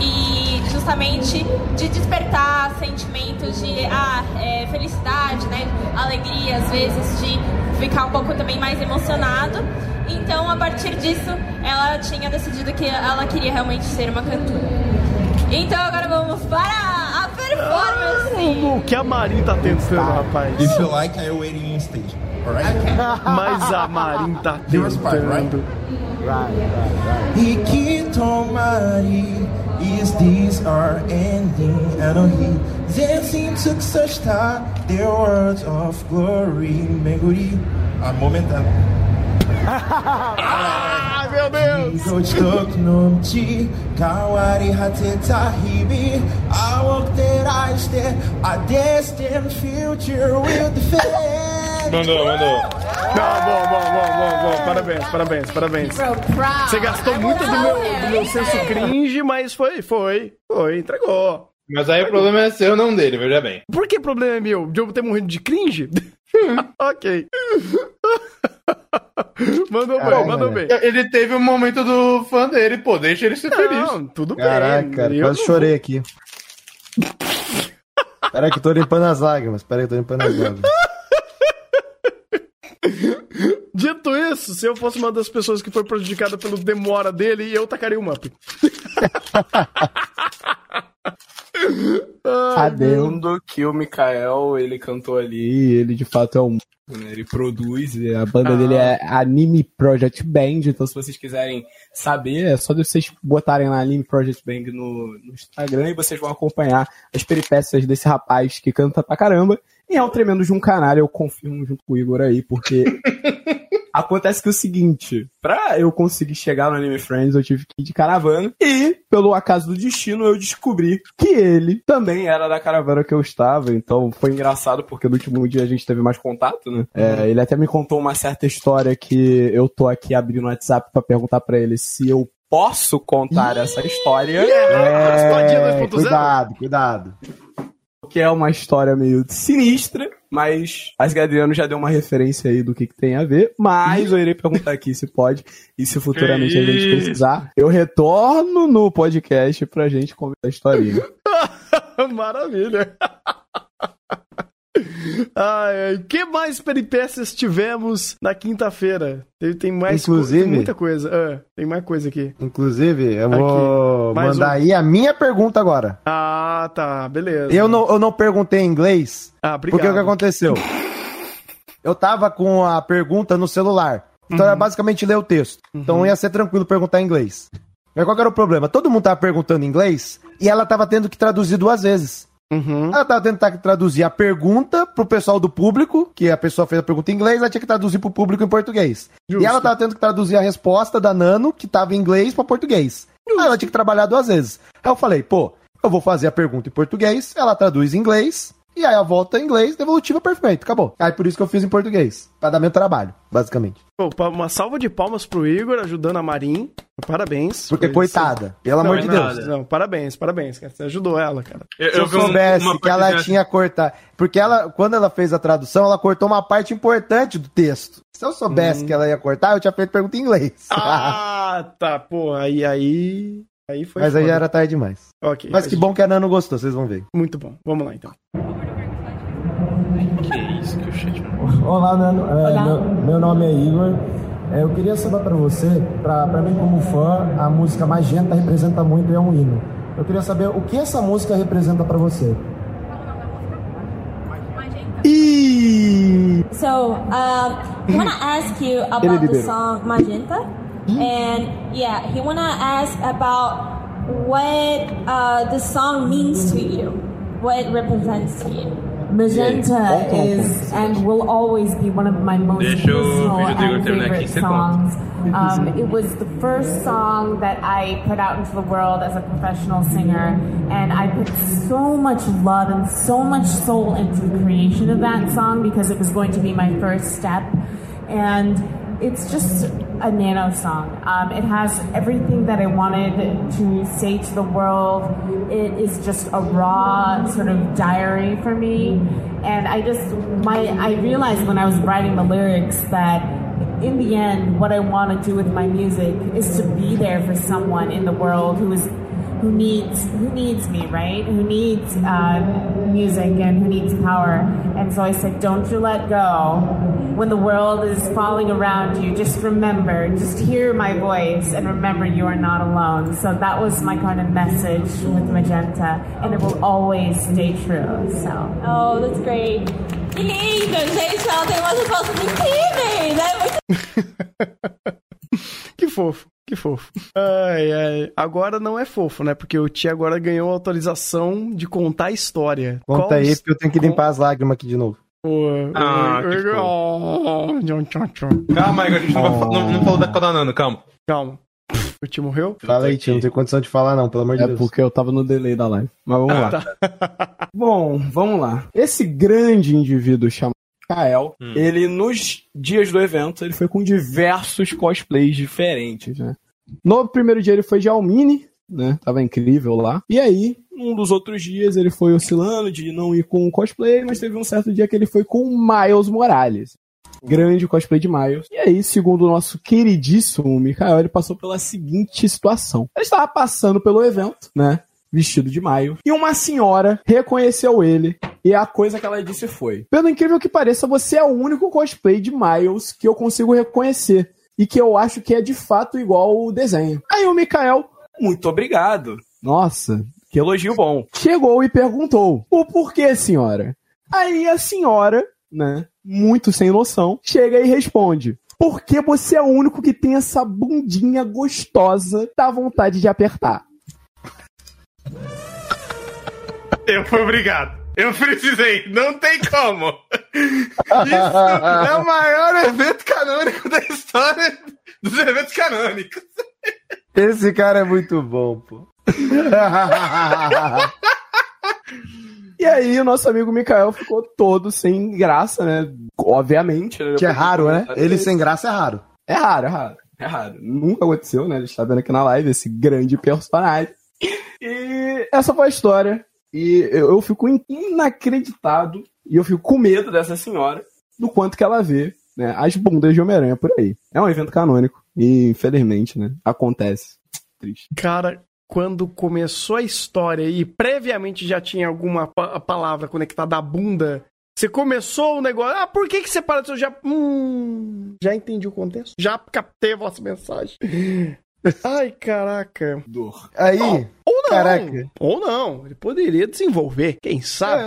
e justamente de despertar sentimentos de ah, é, felicidade, né? Alegria, às vezes de ficar um pouco também mais emocionado. Então, a partir disso, ela tinha decidido que ela queria realmente ser uma cantora. Então, agora vamos para a performance. O que a Marin tá tentando, rapaz? If you like, I'm waiting in stage. Mas a Marin tá tentando. E que tomari Is this our ending? I know he dancing such words of glory. Meguri. A momentâneo. ah, meu Deus! Gostoku no chi, kawari hateta hibi. I walk that I stand. I destined future will defend. Mandou, mandou. Não, bom, bom, bom, bom, bom. Parabéns, parabéns, parabéns. Você gastou muito do meu, do meu senso cringe, mas foi, foi, foi, entregou. Mas aí o problema é seu, não dele, veja bem. Por que problema é meu? De eu ter morrido de cringe? [laughs] ok. [laughs] mandou bem, mandou bem. Ele teve um momento do fã dele, pô, deixa ele ser feliz. Não, tudo Caraca, bem. cara, Eu quase não chorei aqui. Peraí que eu tô limpando as lágrimas. Peraí que eu tô limpando as lágrimas. Dito isso, se eu fosse uma das pessoas que foi prejudicada pelo demora dele, eu tacaria o Mup. Adendo que o Mikael, ele cantou ali, ele de fato é um. né, Ele produz, e a banda Ah. dele é Anime Project Band, então se vocês quiserem saber, é só vocês botarem lá Anime Project Band no, no Instagram e vocês vão acompanhar as peripécias desse rapaz que canta pra caramba. E é um tremendo de um canalha, eu confirmo junto com o Igor aí, porque [laughs] Acontece que é o seguinte, pra eu conseguir chegar no Anime Friends, eu tive que ir de caravana. E, pelo acaso do destino, eu descobri que ele também era da caravana que eu estava. Então foi engraçado, porque no último dia a gente teve mais contato, né? É, ele até me contou uma certa história que eu tô aqui abrindo o WhatsApp pra perguntar pra ele se eu posso contar essa história. Raspadinha É, 2.0. cuidado, cuidado. Que é uma história meio sinistra, mas que Adriano já deu uma referência aí do que, que tem a ver, mas eu irei perguntar aqui se pode, e se futuramente a gente precisar, eu retorno no podcast pra gente contar a historinha. [laughs] Maravilha. Ai, que mais peripécias tivemos na quinta-feira? Tem, tem mais co- Inclusive- tem muita coisa. Ah, tem mais coisa aqui. Inclusive, eu vou mandar um. aí a minha pergunta agora. Ah, tá, beleza. Eu não, eu não perguntei em inglês, Ah, obrigado. porque o que aconteceu? Eu tava com a pergunta no celular. Então Uhum. era basicamente ler o texto. Então ia ser tranquilo perguntar em inglês. Mas qual era o problema? Todo mundo tava perguntando em inglês e ela tava tendo que traduzir duas vezes. Uhum. Ela tava que traduzir a pergunta pro pessoal do público, que a pessoa fez a pergunta em inglês, ela tinha que traduzir pro público em português. Justo. E ela tava tendo que traduzir a resposta da Nano, que tava em inglês, pra português. Aí ela tinha que trabalhar duas vezes. Aí eu falei, pô, eu vou fazer a pergunta em português, ela traduz em inglês, e aí a volta em inglês, devolutiva perfeito, acabou. Aí por isso que eu fiz em português, pra dar meu trabalho, basicamente. Pô, uma salva de palmas pro Igor ajudando a Marin. Parabéns. Porque, isso. coitada, pelo Não, amor é de nada. Deus. Não, parabéns, parabéns, cara. Você ajudou ela, cara. Eu, Se eu soubesse uma que ela tinha cortado. Porque ela, quando ela fez a tradução, ela cortou uma parte importante do texto. Se eu soubesse que ela ia cortar, eu tinha feito pergunta em inglês. Ah, tá. Pô, aí, aí. Aí foi. Mas aí foda. já era tarde demais. Ok. Mas que bom que a Nano gostou, vocês vão ver. Muito bom. Vamos lá, então. Que isso que o chat não Olá, Nano. É, Olá. Meu, meu nome é Igor. É, eu queria saber para você, para mim como fã, a música Magenta representa muito e é um hino. Eu queria saber o que essa música representa para você. E So, um, I want to ask you about the song Magenta, and yeah, he want to ask about what uh, the song means to you, what it represents to you. Magenta is and will always be one of my most Deixa o personal vídeo do Igor and favorite songs. Um, it was the first song that I put out into the world as a professional singer, and I put so much love and so much soul into the creation of that song because it was going to be my first step. And it's just a nano song. Um, it has everything that I wanted to say to the world. It is just a raw sort of diary for me, and I just my I realized when I was writing the lyrics that in the end, what I want to do with my music is to be there for someone in the world who is who needs who needs me, right? Who needs uh, music and who needs power. And so I said, don't you let go. When the world is falling around you, just remember, just hear my voice and remember you are not alone. So that was my kind of message with Magenta, and it will always stay true. So. Oh, that's great. Que lindo, gente. Ela tem umas respostas incríveis. É muito [laughs] Que fofo. Que fofo. Ai, ai. Agora não é fofo, né? Porque o Tia agora ganhou autorização de contar a história. Conta Qual aí, os- porque eu tenho que limpar as lágrimas aqui de novo. Pô, Ah, eu- que eu- tchau, tchau. Calma, Igor, a gente não, vai não, não falou da Kodanano, calma. Calma. O tio morreu? Fala aí, tio, não tem condição de falar não, pelo amor de É Deus. porque eu tava no delay da live. Mas vamos Ah, lá. tá. [laughs] Bom, vamos lá. Esse grande indivíduo chamado Kael, Hum. ele nos dias do evento, ele foi com diversos cosplays diferentes, né? No primeiro dia ele foi de Almini, né? Tava incrível lá. E aí, um dos outros dias ele foi oscilando de não ir com cosplay, mas teve um certo dia que ele foi com Miles Morales. Grande cosplay de Miles. E aí, segundo o nosso queridíssimo Mikael, ele passou pela seguinte situação. Ele estava passando pelo evento, né? Vestido de Miles. E uma senhora reconheceu ele. E a coisa que ela disse foi: Pelo incrível que pareça, você é o único cosplay de Miles que eu consigo reconhecer. E que eu acho que é de fato igual o desenho. Aí o Mikael, muito obrigado. Nossa, que elogio bom. Chegou e perguntou: O porquê, senhora? Aí a senhora, né, muito sem noção, chega e responde: Porque você é o único que tem essa bundinha gostosa, dá vontade de apertar. Eu fui obrigado. Eu precisei, não tem como. Isso é o maior evento canônico da história dos eventos canônicos. Esse cara é muito bom, pô. E aí o nosso amigo Mikael ficou todo sem graça, né? Obviamente. Né? que é raro, né? Ele sem graça é raro. É raro, é raro. É raro. Nunca aconteceu, né? A gente tá vendo aqui na live esse grande personagem. E essa foi a história. E eu, eu fico in- inacreditado e eu fico com medo dessa senhora do quanto que ela vê né, as bundas de Homem-Aranha por aí. É um evento canônico e, infelizmente, né? Acontece. Triste. Cara, quando começou a história e previamente já tinha alguma pa- palavra conectada à bunda, você começou o negócio. Ah, por que, que você para? Eu já. Hum, já entendi o contexto. Já captei a vossa mensagem. Ai, caraca. Dor. Aí, Ou não. Caraca. Ou não. Ele poderia desenvolver, quem sabe.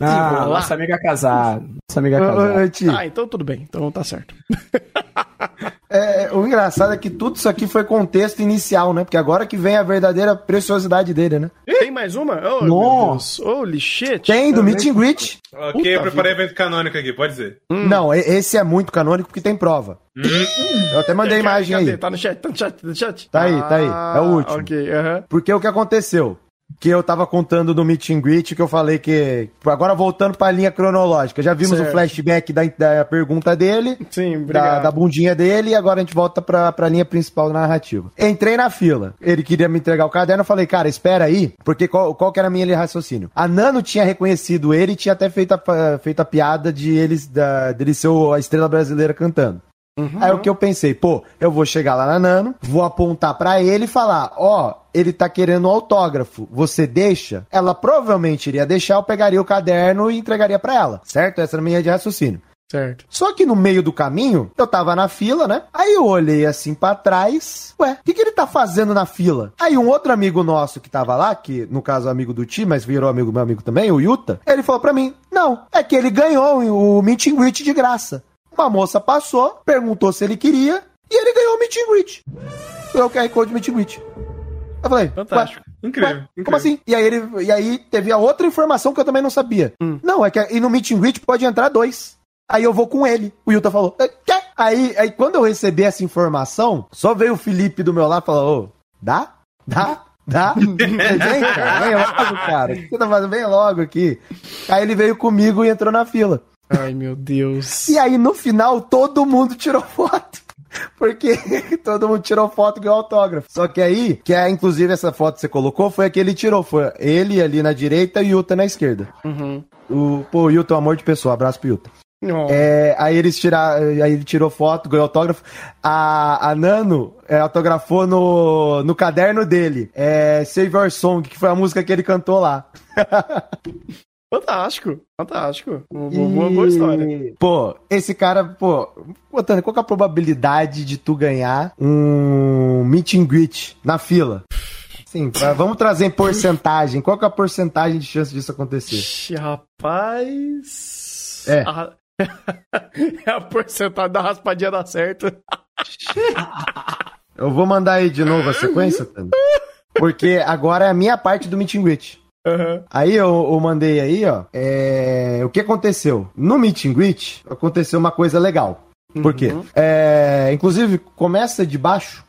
Ah, Desenrolar. nossa amiga casada. Nossa amiga ô, casada. tio, Ah, então tudo bem. Então tá certo. [laughs] é, o engraçado é que tudo isso aqui foi contexto inicial, né? Porque agora que vem a verdadeira preciosidade dele, né? Tem mais uma? Oh, Nossa. Holy shit. Tem, do. Meet and Greet. Ok, Puta eu preparei evento canônico aqui, pode dizer. Não, e- esse é muito canônico porque tem prova. Eu até mandei a imagem Cadê? aí. Tá no chat, tá no chat, tá no chat. Tá aí, tá aí. É o último. Ok, aham. Porque o que aconteceu? Que eu tava contando no Meet and Greet, que eu falei que. Agora voltando pra linha cronológica. Já vimos Certo. o flashback da, da pergunta dele. Sim, Da, da bundinha dele e agora a gente volta pra, pra linha principal da narrativa. Entrei na fila. Ele queria me entregar o caderno. Eu falei, cara, espera aí. Porque qual, qual que era a minha raciocínio? A Nano tinha reconhecido ele e tinha até feito a, feito a piada de eles, da, dele ser a estrela brasileira cantando. Aí o que eu pensei, pô, eu vou chegar lá na Nano, vou apontar pra ele e falar, ó, ele tá querendo um autógrafo, você deixa? Ela provavelmente iria deixar, eu pegaria o caderno e entregaria pra ela, certo? Essa era a minha de raciocínio. Certo. Só que no meio do caminho, eu tava na fila, né? Aí eu olhei assim pra trás. Ué, o que, que ele tá fazendo na fila? Aí um outro amigo nosso que tava lá, que no caso é amigo do Ti, mas virou amigo meu amigo também, o Yuta, ele falou pra mim: Não, é que ele ganhou o meet and greet de graça. Uma moça passou, perguntou se ele queria, e ele ganhou o meet and greet. Eu QR Code meet and greet. Eu falei, Fantástico. ué, Incrível, ué, incrível. Como assim? E aí, ele, e aí teve a outra informação que eu também não sabia. Não, é que e no meet and greet pode entrar dois. Aí eu vou com ele. O Yuta falou, "É, quê? Aí, aí quando eu recebi essa informação, só veio o Felipe do meu lado e falou, ô, dá? Dá? Dá? [laughs] Vem, cara, vem logo, cara. O que você tá fazendo? Vem logo aqui. Aí ele veio comigo e entrou na fila. Ai, meu Deus. E aí, no final, todo mundo tirou foto. [laughs] Porque [laughs] todo mundo tirou foto e ganhou autógrafo. Só que aí, que é inclusive essa foto que você colocou, foi a que ele tirou. Foi ele ali na direita e o Yuta na esquerda. Uhum. O, pô, o Yuta é um amor de pessoa. Abraço pro Yuta. Não. É, aí eles tiraram, aí ele tirou foto, ganhou autógrafo. A, a Nano é, autografou no, no caderno dele. É Save Your Song, que foi a música que ele cantou lá. [laughs] Fantástico. Fantástico. Boa, boa, boa história. Pô, esse cara, pô, botando, qual é a probabilidade de tu ganhar um meet and greet na fila? Sim, vamos trazer em porcentagem. Qual é a porcentagem de chance disso acontecer? Ixi, rapaz. É. A... [laughs] é a porcentagem da raspadinha dar certo. Eu vou mandar aí de novo a sequência, Tano. Porque agora é a minha parte do meet and greet. Aham. Aí eu, eu mandei aí, ó. é, o que aconteceu? No meet and greet, aconteceu uma coisa legal. Por quê? Uhum. É, inclusive, começa de baixo.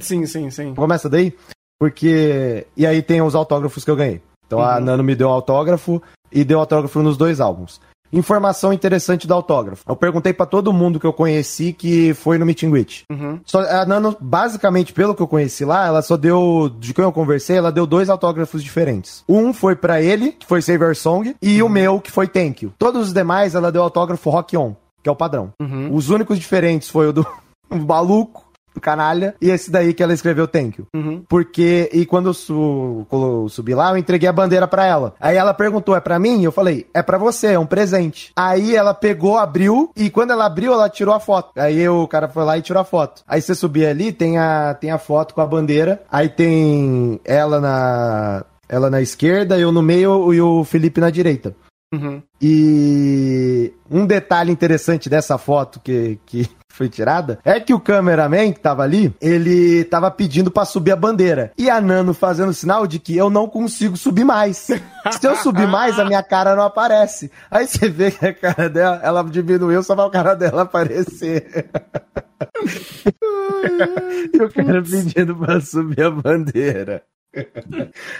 Sim, sim, sim. Começa daí. Porque. E aí tem os autógrafos que eu ganhei. Então a Uhum. Nano me deu autógrafo e deu autógrafo nos dois álbuns. Informação interessante do autógrafo. Eu perguntei pra todo mundo que eu conheci que foi no meet and greet. Uhum. Só, a Nano, basicamente, pelo que eu conheci lá, ela só deu. De quem eu conversei, ela deu dois autógrafos diferentes. Um foi pra ele, que foi Save Our Song, e o meu, que foi Thank You. Todos os demais, ela deu autógrafo Rock On, que é o padrão. Uhum. Os únicos diferentes foi o do [laughs] maluco, canalha, e esse daí que ela escreveu Thank You. Uhum. Porque, e quando eu su- colo- subi lá, eu entreguei a bandeira pra ela. Aí ela perguntou, é pra mim? Eu falei, é pra você, é um presente. Aí ela pegou, abriu, e quando ela abriu, ela tirou a foto. Aí o cara foi lá e tirou a foto. Aí você subir ali, tem a, tem a foto com a bandeira, aí tem ela na, ela na esquerda, eu no meio e o Felipe na direita. Uhum. E um detalhe interessante dessa foto que, que [laughs] foi tirada é que o cameraman que tava ali, ele tava pedindo pra subir a bandeira. E a Nano fazendo sinal de que eu não consigo subir mais. [laughs] Se eu subir mais, a minha cara não aparece. Aí você vê que a cara dela, ela diminuiu, só vai o cara dela aparecer. [laughs] e o cara pedindo pra subir a bandeira.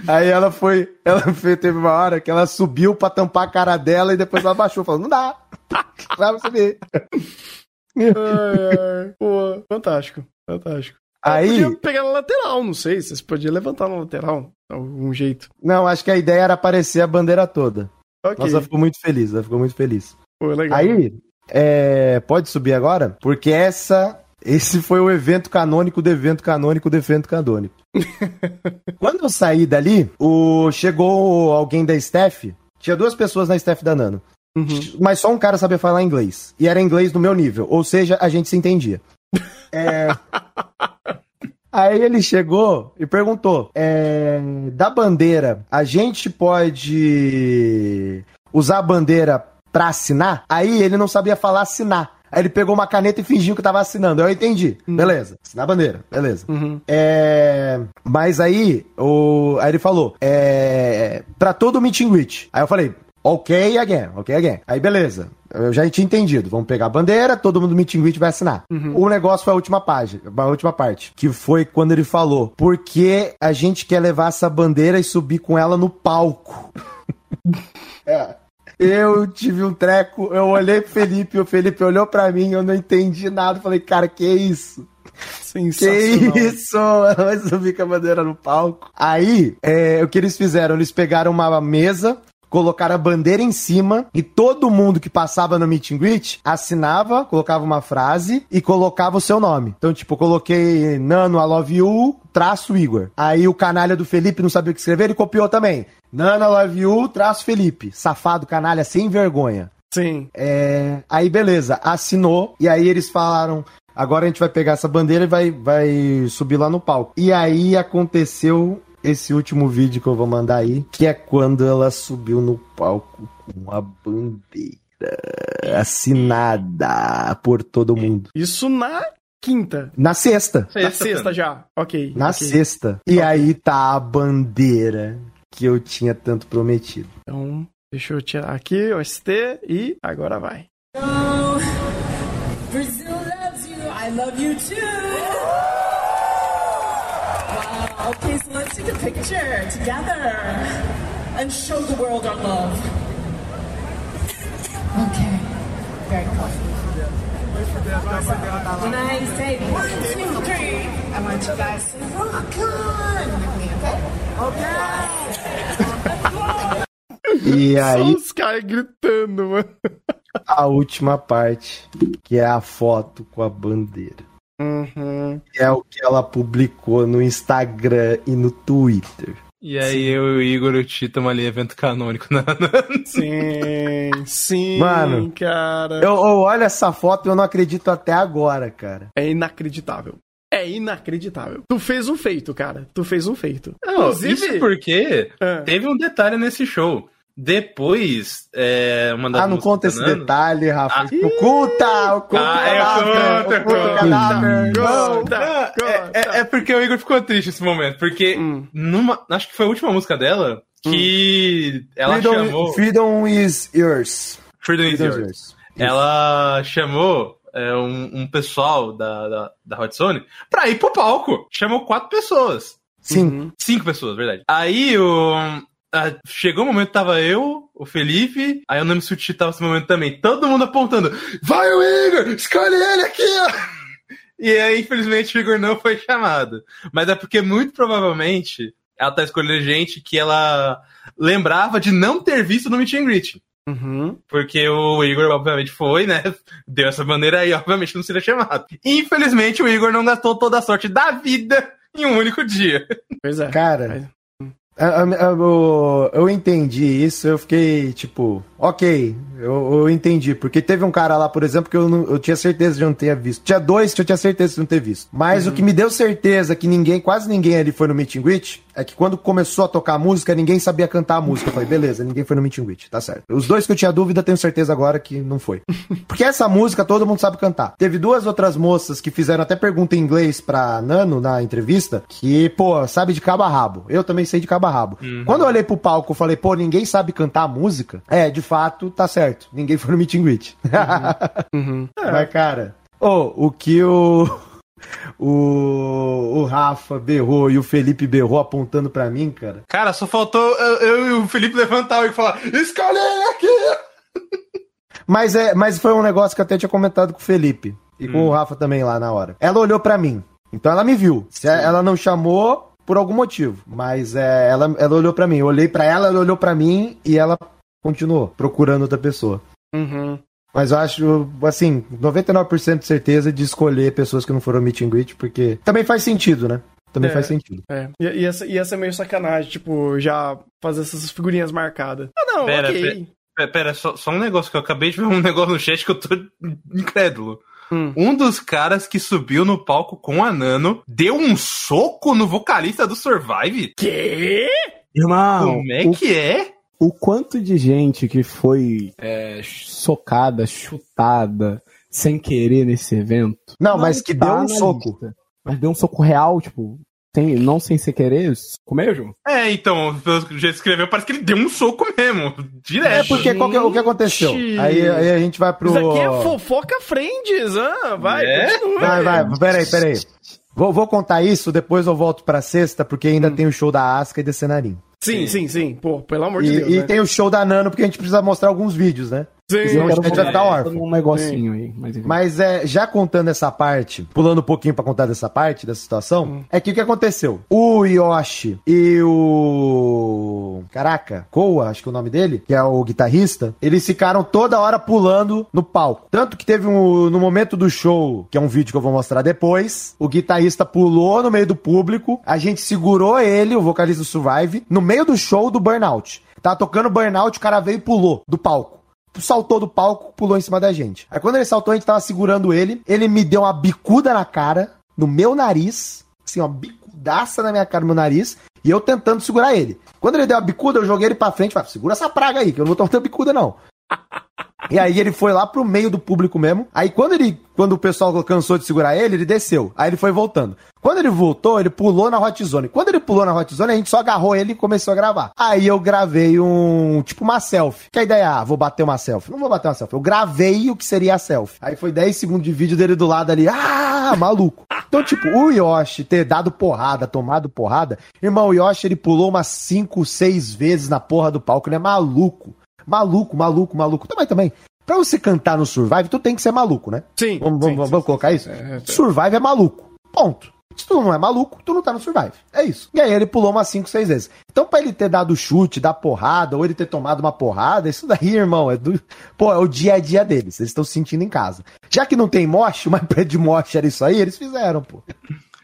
Aí ela foi, ela foi, teve uma hora que ela subiu pra tampar a cara dela e depois ela baixou, falou, não dá, não dá pra subir. Ai, ai. Pô, fantástico, fantástico. Aí, Podia pegar na lateral, não sei. Vocês podiam levantar na lateral, de algum jeito. não, acho que a ideia era aparecer a bandeira toda. Ok, Nossa, ela ficou muito feliz, ela ficou muito feliz. pô, legal. Aí, é, pode subir agora? Porque essa, esse foi o evento canônico do evento canônico do evento canônico. [laughs] Quando eu saí dali, o, chegou alguém da staff, tinha duas pessoas na staff da Nano. Uhum. Mas só um cara sabia falar inglês. E era inglês no meu nível. Ou seja, a gente se entendia. [laughs] É... Aí ele chegou e perguntou: é, da bandeira, a gente pode usar a bandeira pra assinar? Aí ele não sabia falar assinar. Aí ele pegou uma caneta e fingiu que tava assinando. Eu entendi. Beleza. Assinar a bandeira. Beleza. Uhum. É, mas aí, o, aí ele falou, é, pra todo meet and greet. Aí eu falei, ok again, ok again. Aí beleza, eu já tinha entendido. Vamos pegar a bandeira, todo mundo do meet and greet vai assinar. O negócio foi a última página, a última parte, que foi quando ele falou, porque a gente quer levar essa bandeira e subir com ela no palco. [laughs] É. Eu tive um treco, eu olhei pro Felipe, o Felipe olhou pra mim, eu não entendi nada. Falei, cara, que isso? Que isso? Ela vai subir com a bandeira no palco. Aí, é, o que eles fizeram? Eles pegaram uma mesa, colocaram a bandeira em cima e todo mundo que passava no meet and greet assinava, colocava uma frase e colocava o seu nome. Então, tipo, eu coloquei Nano, I love you, traço Igor. Aí o canalha do Felipe não sabia o que escrever, ele copiou também. Nano, I love you, traço Felipe. Safado, canalha, sem vergonha. Sim. É, aí beleza, assinou e aí eles falaram, agora a gente vai pegar essa bandeira e vai, vai subir lá no palco. E aí aconteceu esse último vídeo que eu vou mandar aí, que é quando ela subiu no palco com a bandeira assinada por todo mundo. Isso na quinta. Na sexta. Na sexta já. Ok. Na ok. sexta. E aí tá a bandeira que eu tinha tanto prometido. Então, deixa eu tirar aqui o ST e agora vai. Brazil loves you. I love you too. Wow. Okay, so let's take a picture together and show the world our love. Okay. Very cool. When I say one, two, three, I want you guys to rock on with me, okay? Okay. E Só aí os caras gritando, mano. a última parte, que é a foto com a bandeira. Uhum. É o que ela publicou no Instagram e no Twitter. E aí eu e o Igor e o Ti estamos ali, evento canônico. [laughs] Na... Sim, sim, Mano, cara. Eu, eu olho essa foto e eu não acredito até agora, cara. É inacreditável. É inacreditável. Tu fez um feito, cara. Tu fez um feito. Não, isso porque É. teve um detalhe nesse show. Depois, é, uma das Ah, não conta esse detalhe, Rafa. Ah. Oculta! Oculta Ah, é, conta, conta. Conta, é, é- é porque o Igor ficou triste nesse momento. Porque Hum. numa. Acho que foi a última música dela que ela Freedom, chamou. freedom is yours. Freedom is Freedom is Yours. yours. Ela chamou é, um, um pessoal da, da, da Hot Sony pra ir pro palco. Chamou quatro pessoas. Sim. Cinco pessoas, verdade. Aí o. chegou o momento, tava eu, o Felipe, aí o nome Suti tava nesse momento também. Todo mundo apontando. Vai o Igor! Escolhe ele aqui, ó! E aí, infelizmente, o Igor não foi chamado. Mas é porque, muito provavelmente, ela tá escolhendo gente que ela lembrava de não ter visto no Meet and Greet. Uhum. Porque o Igor, obviamente, foi, né? [laughs] Deu essa maneira aí, obviamente, não seria chamado. Infelizmente, o Igor não gastou toda a sorte da vida em um único dia. Pois é. Cara, eu, eu entendi isso, eu fiquei tipo, ok, eu, eu entendi. Porque teve um cara lá, por exemplo, que eu, não- eu tinha certeza de não ter visto. Tinha dois que eu tinha certeza de não ter visto. Mas o que me deu certeza que ninguém, quase ninguém ali foi no meet and greet, é que quando começou a tocar a música, ninguém sabia cantar a música. Eu falei, beleza, ninguém foi no meet and greet, tá certo. Os dois que eu tinha dúvida, tenho certeza agora que não foi. [laughs] Porque essa música todo mundo sabe cantar. Teve duas outras moças que fizeram até pergunta em inglês pra Nano na entrevista, que, pô, sabe de cabo a rabo. Eu também sei de cabo a rabo. Quando eu olhei pro palco, eu falei, pô, ninguém sabe cantar a música. É, de fato, tá certo. Ninguém foi no meet and greet. Uhum. [laughs] Mas, cara, ô, o que o. [laughs] O, o Rafa berrou e o Felipe berrou apontando pra mim, cara. Cara, só faltou eu, eu e o Felipe levantar e falar: escolhe ele aqui! [laughs] Mas, é, mas foi um negócio que eu até tinha comentado com o Felipe e com Hum. o Rafa também lá na hora. Ela olhou pra mim, então ela me viu. Se ela não chamou por algum motivo, mas é, ela, ela olhou pra mim. Eu olhei pra ela, ela olhou pra mim e ela continuou procurando outra pessoa. Uhum. Mas eu acho, assim, 99% de certeza de escolher pessoas que não foram meet and greet, porque também faz sentido, né? Também É. faz sentido. É. E, e, essa, e essa é meio sacanagem, tipo, já fazer essas figurinhas marcadas. Ah, não, Pera, ok. Pera, pera, só, só um negócio que eu acabei de ver um [laughs] negócio no chat que eu tô incrédulo. Hum. Um dos caras que subiu no palco com a Nano deu um soco no vocalista do Survive? Quê? Irmão, Como é o, que é? o quanto de gente que foi é, socada, chutada, sem querer nesse evento. Não, mas que deu um soco. lista. Mas deu um soco real, tipo, sem, não sem ser querer, soco mesmo? É, então, pelo que já escreveu, parece que ele deu um soco mesmo. É Direto. porque qual que- o que aconteceu? Aí, aí a gente vai pro. Isso aqui é fofoca friends, ah, vai, É? continua. Vai, vai, peraí, peraí. Vou, vou contar isso, depois eu volto pra sexta, porque ainda tem o show da Asca e da Cenarim. Sim, sim, sim. Pô, pelo amor E, de Deus, e né? tem o show da Nano, porque a gente precisa mostrar alguns vídeos, né? Sim, vai ficar voltar órfão. um negocinho aí. Mas. Mas é, já contando essa parte, pulando um pouquinho pra contar dessa parte, dessa situação, é que o que aconteceu? O Yoshi e o. Caraca, Koa, acho que é o nome dele, que é o guitarrista, eles ficaram toda hora pulando no palco. Tanto que teve um. No momento do show, que é um vídeo que eu vou mostrar depois, o guitarrista pulou no meio do público, a gente segurou ele, o vocalista do Survive, no meio do show do Burnout. Tava tocando Burnout, o cara veio e pulou do palco saltou do palco, pulou em cima da gente. Aí quando ele saltou, a gente tava segurando ele, ele me deu uma bicuda na cara, no meu nariz, assim, uma bicudaça na minha cara, no meu nariz, e eu tentando segurar ele. Quando ele deu a bicuda, eu joguei ele pra frente, falei, segura essa praga aí, que eu não tô tendo bicuda não. E aí ele foi lá pro meio do público mesmo. Aí quando ele, quando o pessoal cansou de segurar ele, ele desceu. Aí ele foi voltando. Quando ele voltou, ele pulou na Hot Zone. Quando ele pulou na Hot Zone, a gente só agarrou ele e começou a gravar. Aí eu gravei um, tipo uma selfie. Que a ideia é, ah, vou bater uma selfie. Não vou bater uma selfie. Eu gravei o que seria a selfie. Aí foi 10 segundos de vídeo dele do lado ali. Ah, maluco. Então, tipo, o Yoshi ter dado porrada, tomado porrada. Irmão, o Yoshi, ele pulou umas 5, 6 vezes na porra do palco. Ele é maluco. Maluco, maluco, maluco. Também, também. Pra você cantar no Survive, tu tem que ser maluco, né? Sim. Vamos, sim, vamos, sim, vamos colocar isso? É, é. Survive é maluco. Ponto. Se tu não é maluco, tu não tá no Survive. É isso. E aí ele pulou umas 5, 6 vezes. Então, pra ele ter dado chute, dar porrada, ou ele ter tomado uma porrada, isso daí, irmão, é do. Pô, é o dia a dia deles. Eles estão se sentindo em casa. Já que não tem moche, [laughs] mas pé de moche era isso aí, eles fizeram, pô.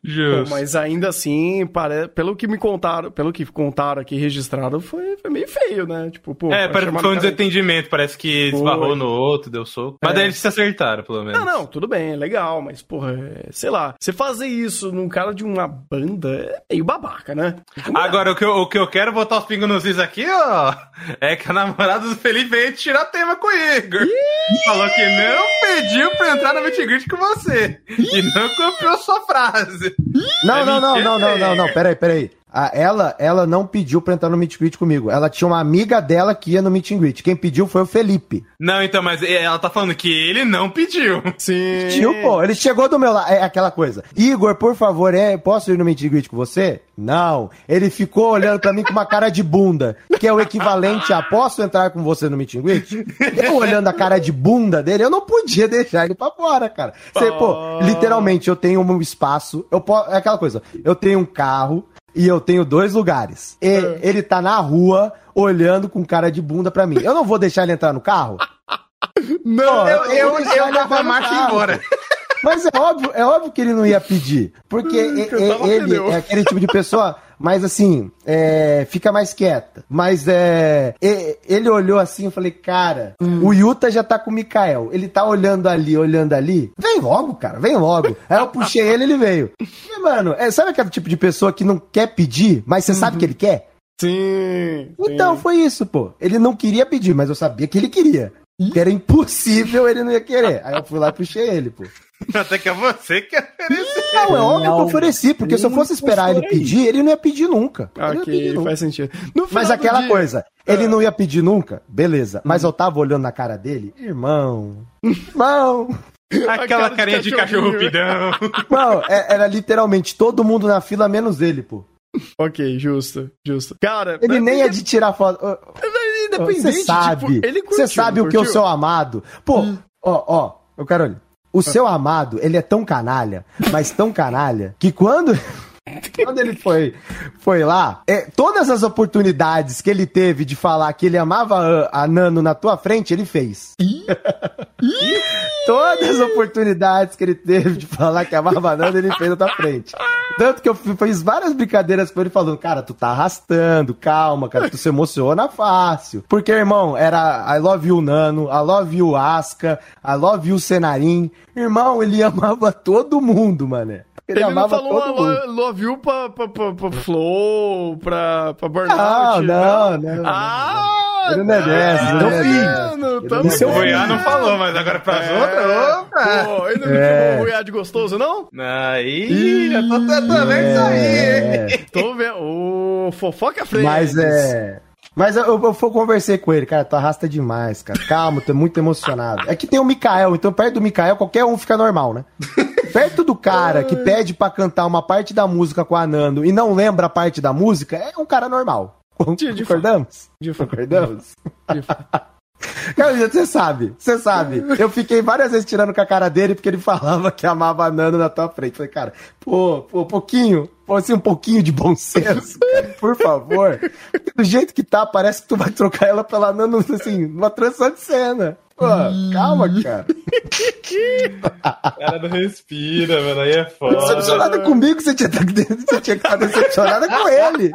Justo. Pô, mas ainda assim, pare... pelo que me contaram, pelo que contaram aqui registrado, foi, foi meio feio, né? Tipo, pô. É, parece que foi um desentendimento, parece que Foi. esbarrou no outro, deu soco. Mas É. daí eles se acertaram, pelo menos. Não, não, tudo bem, é legal, mas, porra, é, sei lá, você fazer isso num cara de uma banda é meio babaca, né? Agora, o que, eu, o que eu quero botar os pingos nos is aqui, ó, é que a namorada do Felipe veio tirar tema com o Igor. Falou que não pediu pra entrar and greet com você. E não copiou sua frase. Não, É não, não, não, não, não, não, Igor. peraí, peraí. Ah, ela, ela não pediu pra entrar no meet and greet comigo. Ela tinha uma amiga dela que ia no meet and greet. Quem pediu foi o Felipe. Não, então, mas ela tá falando que ele não pediu. Sim. Tio, pô, ele chegou do meu lado. É aquela coisa. Igor, por favor, é, posso ir no meet and greet com você? Não. Ele ficou olhando pra mim com uma cara de bunda, que é o equivalente a posso entrar com você no meet and greet? Eu olhando a cara de bunda dele, eu não podia deixar ele pra fora, cara. Você, pô, literalmente, eu tenho um espaço, eu posso, é aquela coisa, eu tenho um carro e eu tenho dois lugares. E ele tá na rua olhando com cara de bunda pra mim. Eu não vou deixar ele entrar no carro? [laughs] Não, Eu, eu, eu ele dava entrar a marcha embora. Mas é óbvio, é óbvio que ele não ia pedir. Porque que eu tava ele pneu. é aquele tipo de pessoa, mas assim, é, fica mais quieta. Mas é. ele olhou assim, eu falei, cara, o Yuta já tá com o Mikael. Ele tá olhando ali, olhando ali. Vem logo, cara, vem logo. [laughs] Aí eu puxei ele, ele veio. E, mano, é, sabe aquele tipo de pessoa que não quer pedir, mas você sabe que ele quer? Sim. Então, foi isso, pô. Ele não queria pedir, mas eu sabia que ele queria. Que era impossível ele não ia querer. Aí eu fui lá e puxei ele, pô. Até que é você que ofereceu. Não, é óbvio que eu ofereci, porque se eu fosse esperar ele pedir, ele não ia pedir nunca. Ele não ia pedir Ok, nunca. faz sentido. Mas aquela dia- coisa, ele não ia pedir nunca, beleza. Mas eu tava olhando na cara dele, irmão, irmão, Aquela cara carinha de cachorro pidão. irmão, é- era literalmente todo mundo na fila, menos ele, pô. Ok, justo, justo. Cara, Ele mas- nem é de tirar foto. Ô, independente, Você sabe, tipo, ele curtiu, você sabe o que é o seu amado. Pô, ó, ó, eu quero olhar. O seu amado, ele é tão canalha, mas tão canalha, que quando. Quando ele foi, foi lá, é, todas as oportunidades que ele teve de falar que ele amava a, a Nano na tua frente, ele fez. [laughs] todas as oportunidades que ele teve de falar que amava a Nano, ele fez na tua frente. Tanto que eu fi- fiz várias brincadeiras com ele falando, cara, tu tá arrastando, calma, cara, tu se emociona fácil. Porque, irmão, era I love you Nano, I love you Asca, I love you Senarim. Irmão, ele amava todo mundo, mané. Ele, Ele não falou todo mundo. lo- love you pra, pra, pra, pra Flow, pra, pra Burnout. Não, não, não. Ah! Ele não é dessa, não é dessa. Ele tamo não é O Goiá não falou, mas agora pras É. outras, opa! Pô, ele não me É. chamou o Goiá de gostoso, não? Aí, já tô tentando isso aí. É, Tô vendo. Ô, fofoca frente. mas é. Mas eu, eu, eu conversei com ele, cara, tu arrasta demais, cara. Calma, tô muito emocionado. É que tem o Mikael, então perto do Mikael qualquer um fica normal, né? Perto do cara que pede pra cantar uma parte da música com a Nando e não lembra a parte da música, é um cara normal. De- de Concordamos? De. Concordamos? De. Cara, você sabe, você sabe. Eu fiquei várias vezes tirando com a cara dele porque ele falava que amava a Nano na tua frente. Falei, cara, pô, pô, pouquinho, pô, assim, um pouquinho de bom senso, cara, por favor. Do jeito que tá, parece que tu vai trocar ela pela Nano, assim, numa transição de cena. Pô, calma, cara. O [laughs] cara não respira, mano, aí é foda. Decepcionada comigo, você tinha, [laughs] você tinha que estar decepcionada com ele.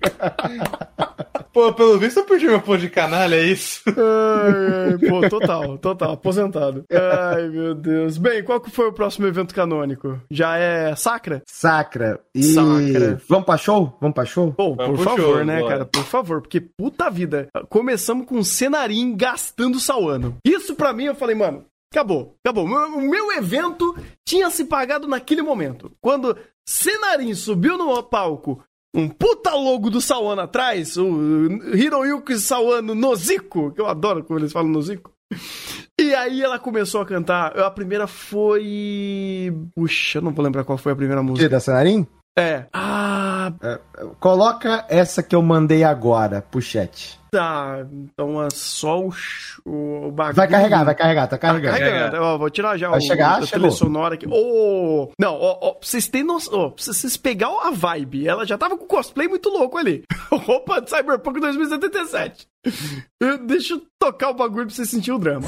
[laughs] Pô, pelo visto eu perdi meu pô de canalha, é isso? [laughs] Ai, ai, pô, total, total, aposentado. Ai, meu Deus. Bem, qual que foi o próximo evento canônico? Já é Sacra? Sacra. E... Sacra. Vamos pra show? Vamos pra show? Pô, Vamos por favor, show, né, bora. cara? Por favor, porque puta vida. Começamos com o Cenarim gastando Sauano. Isso pra mim, eu falei, mano, acabou, acabou. O meu evento tinha se pagado naquele momento. Quando Cenarim subiu no palco, um puta logo do Sauano atrás, o Hiroyuki Sauano Noziko, que eu adoro como eles falam Noziko. E aí ela começou a cantar. A primeira foi. Puxa, eu não vou lembrar qual foi a primeira Que música. da Senarim? É. Ah, Coloca essa que eu mandei agora pro chat. Tá, então é só o, o bagulho. Vai carregar, vai carregar, tá Tá carregando. carregando. Ó, vou tirar já Vai o, chegar, a trilha sonora aqui. Ô, não, ó, ó, pra vocês terem noção, ó, pra vocês pegar a vibe, ela já tava com cosplay muito louco ali. [laughs] Roupa de Cyberpunk 2077. Eu- Deixa eu tocar o bagulho pra vocês sentirem o drama.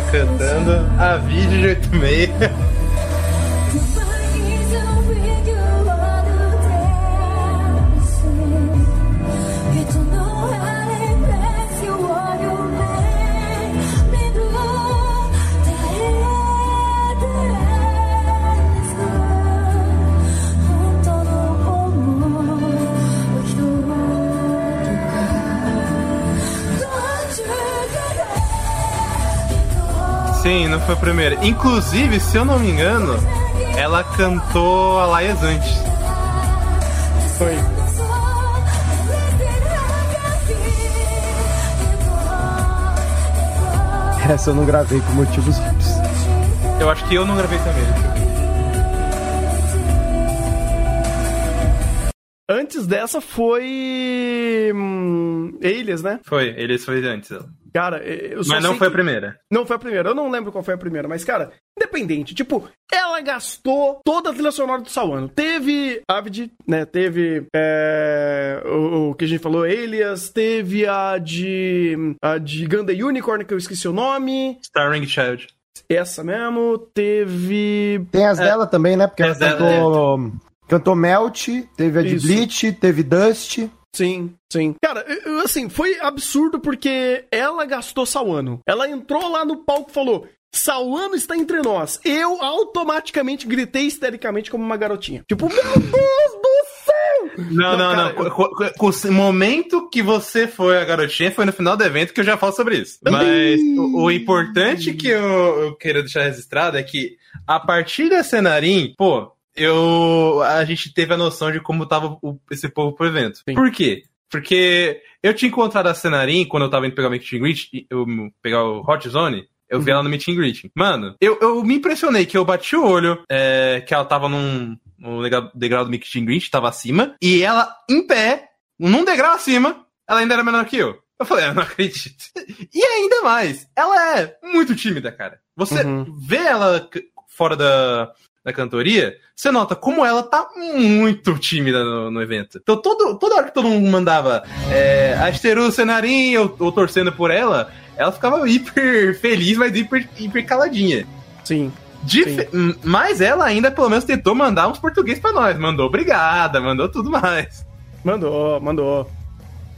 Cantando a vídeo de 86. Sim, não foi a primeira. Inclusive, se eu não me engano, ela cantou a Laias antes. Foi. Essa eu não gravei por motivos óbvios. Eu acho que eu não gravei também. Antes dessa foi. Hum, Elias, né? Foi, eles foi antes. Cara, eu só Mas não sei foi a que- primeira. Não foi a primeira, eu não lembro qual foi a primeira, mas, cara, independente, tipo, ela gastou toda a trilha sonora do Sawano. Teve Avid, né? Teve é, o, o que a gente falou, Elias, teve a de. a de Gundam Unicorn, que eu esqueci o nome. Starring Child. Essa mesmo, teve. Tem as É. dela também, né? Porque ela As dela, cantou, cantou Melt, teve a de Isso. Bleach, teve Dust. Sim, sim. Cara, eu- eu, assim, foi absurdo porque ela gastou Sawano. Ela entrou lá no palco e falou: Sawano está entre nós. Eu automaticamente gritei histericamente como uma garotinha. Tipo, meu Deus do céu! Não, não, não. cara, co- co- O momento que você foi a garotinha foi no final do evento que eu já falo sobre isso. Mas o, o importante que eu, eu queria deixar registrado é que a partir da Cenarim, pô, eu a gente teve a noção de como tava o- esse povo pro evento. Sim. Por quê? Porque eu tinha encontrado a Cenarim quando eu tava indo pegar o Meet and Greet, eu pegar o Hot Zone. Eu vi ela no Meet and Greet. Mano, eu, eu me impressionei que eu bati o olho, é, que ela tava num, no degrau, do Meet and Greet, tava acima, e ela, em pé, num degrau acima, ela ainda era menor que eu. Eu falei, eu não acredito. E ainda mais, ela é muito tímida, cara. Você Uhum. vê ela fora da, da cantoria, você nota como ela tá muito tímida no, no evento. Então, todo, toda hora que todo mundo mandava é, Asteru Cenarim, eu, eu torcendo por ela, ela ficava hiper feliz, mas hiper, hiper caladinha. Sim. Dif- hum, Mas ela ainda pelo menos tentou mandar uns português pra nós. Mandou obrigada, mandou tudo mais. Mandou, mandou.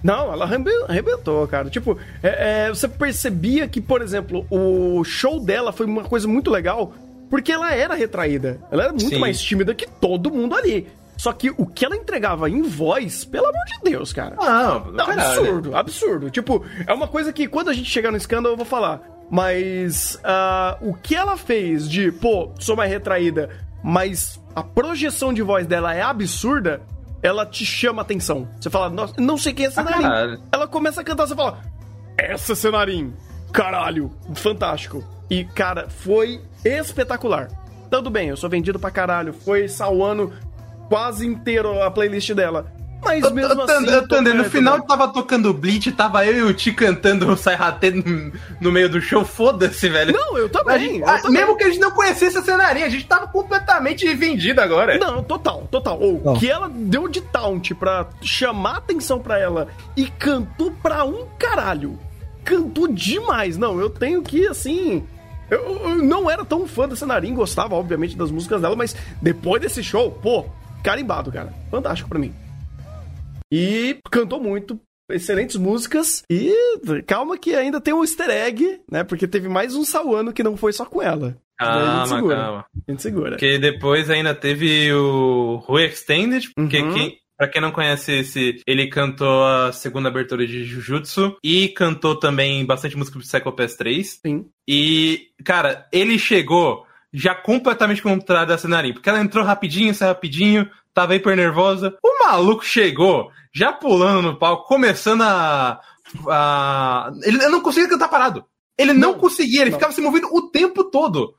Não, ela arrebe- arrebentou, cara. Tipo, é- é, você percebia que, por exemplo, o show dela foi uma coisa muito legal porque ela era retraída. Ela era muito Sim. mais tímida que todo mundo ali. Só que o que ela entregava em voz, pelo amor de Deus, cara. Não, do Não, caralho. absurdo, absurdo. Tipo, é uma coisa que quando a gente chegar no escândalo eu vou falar. Mas ah, o que ela fez de, pô, sou mais retraída, mas a projeção de voz dela é absurda, ela te chama atenção. Você fala, nossa, não sei quem é essa Ah, Cenarim. caralho. ela começa a cantar, você fala, essa Cenarim. Caralho, fantástico. E, cara, foi espetacular. Tudo bem, eu sou vendido pra caralho. Foi Sawano quase inteiro a playlist dela. Mas mesmo Eu- eu- assim. eu- Thunder, no tô- final tava tocando Bleach, tava eu e o Ti cantando o Saihate no, no meio do show, foda-se, velho. Não, eu também. gente- eu também. mesmo que a gente não conhecesse a cenaria, a gente tava completamente vendido agora. Não, total, total. O Não. que ela deu de taunt pra chamar atenção pra ela e cantou pra um caralho. Cantou demais. Não, eu tenho que, assim. Eu, eu não era tão fã da Cenarim, gostava, obviamente, das músicas dela, mas depois desse show, pô, carimbado, cara. Fantástico pra mim. E cantou muito. Excelentes músicas. E calma que ainda tem um easter egg, né? Porque teve mais um Sawano que não foi só com ela. Daí a gente Calma, segura. calma. A gente segura. Porque depois ainda teve o Rui Extended, porque Uhum. quem, pra quem não conhece esse, ele cantou a segunda abertura de Jujutsu e cantou também bastante música do Psycho Pass 3. Sim. E, cara, ele chegou já completamente contrário da Cenarim, porque ela entrou rapidinho, saiu rapidinho, tava hiper nervosa. O maluco chegou, já pulando no palco, começando a. a... Ele não conseguia cantar parado. Ele não, Não. conseguia, ele Não. ficava se movendo o tempo todo.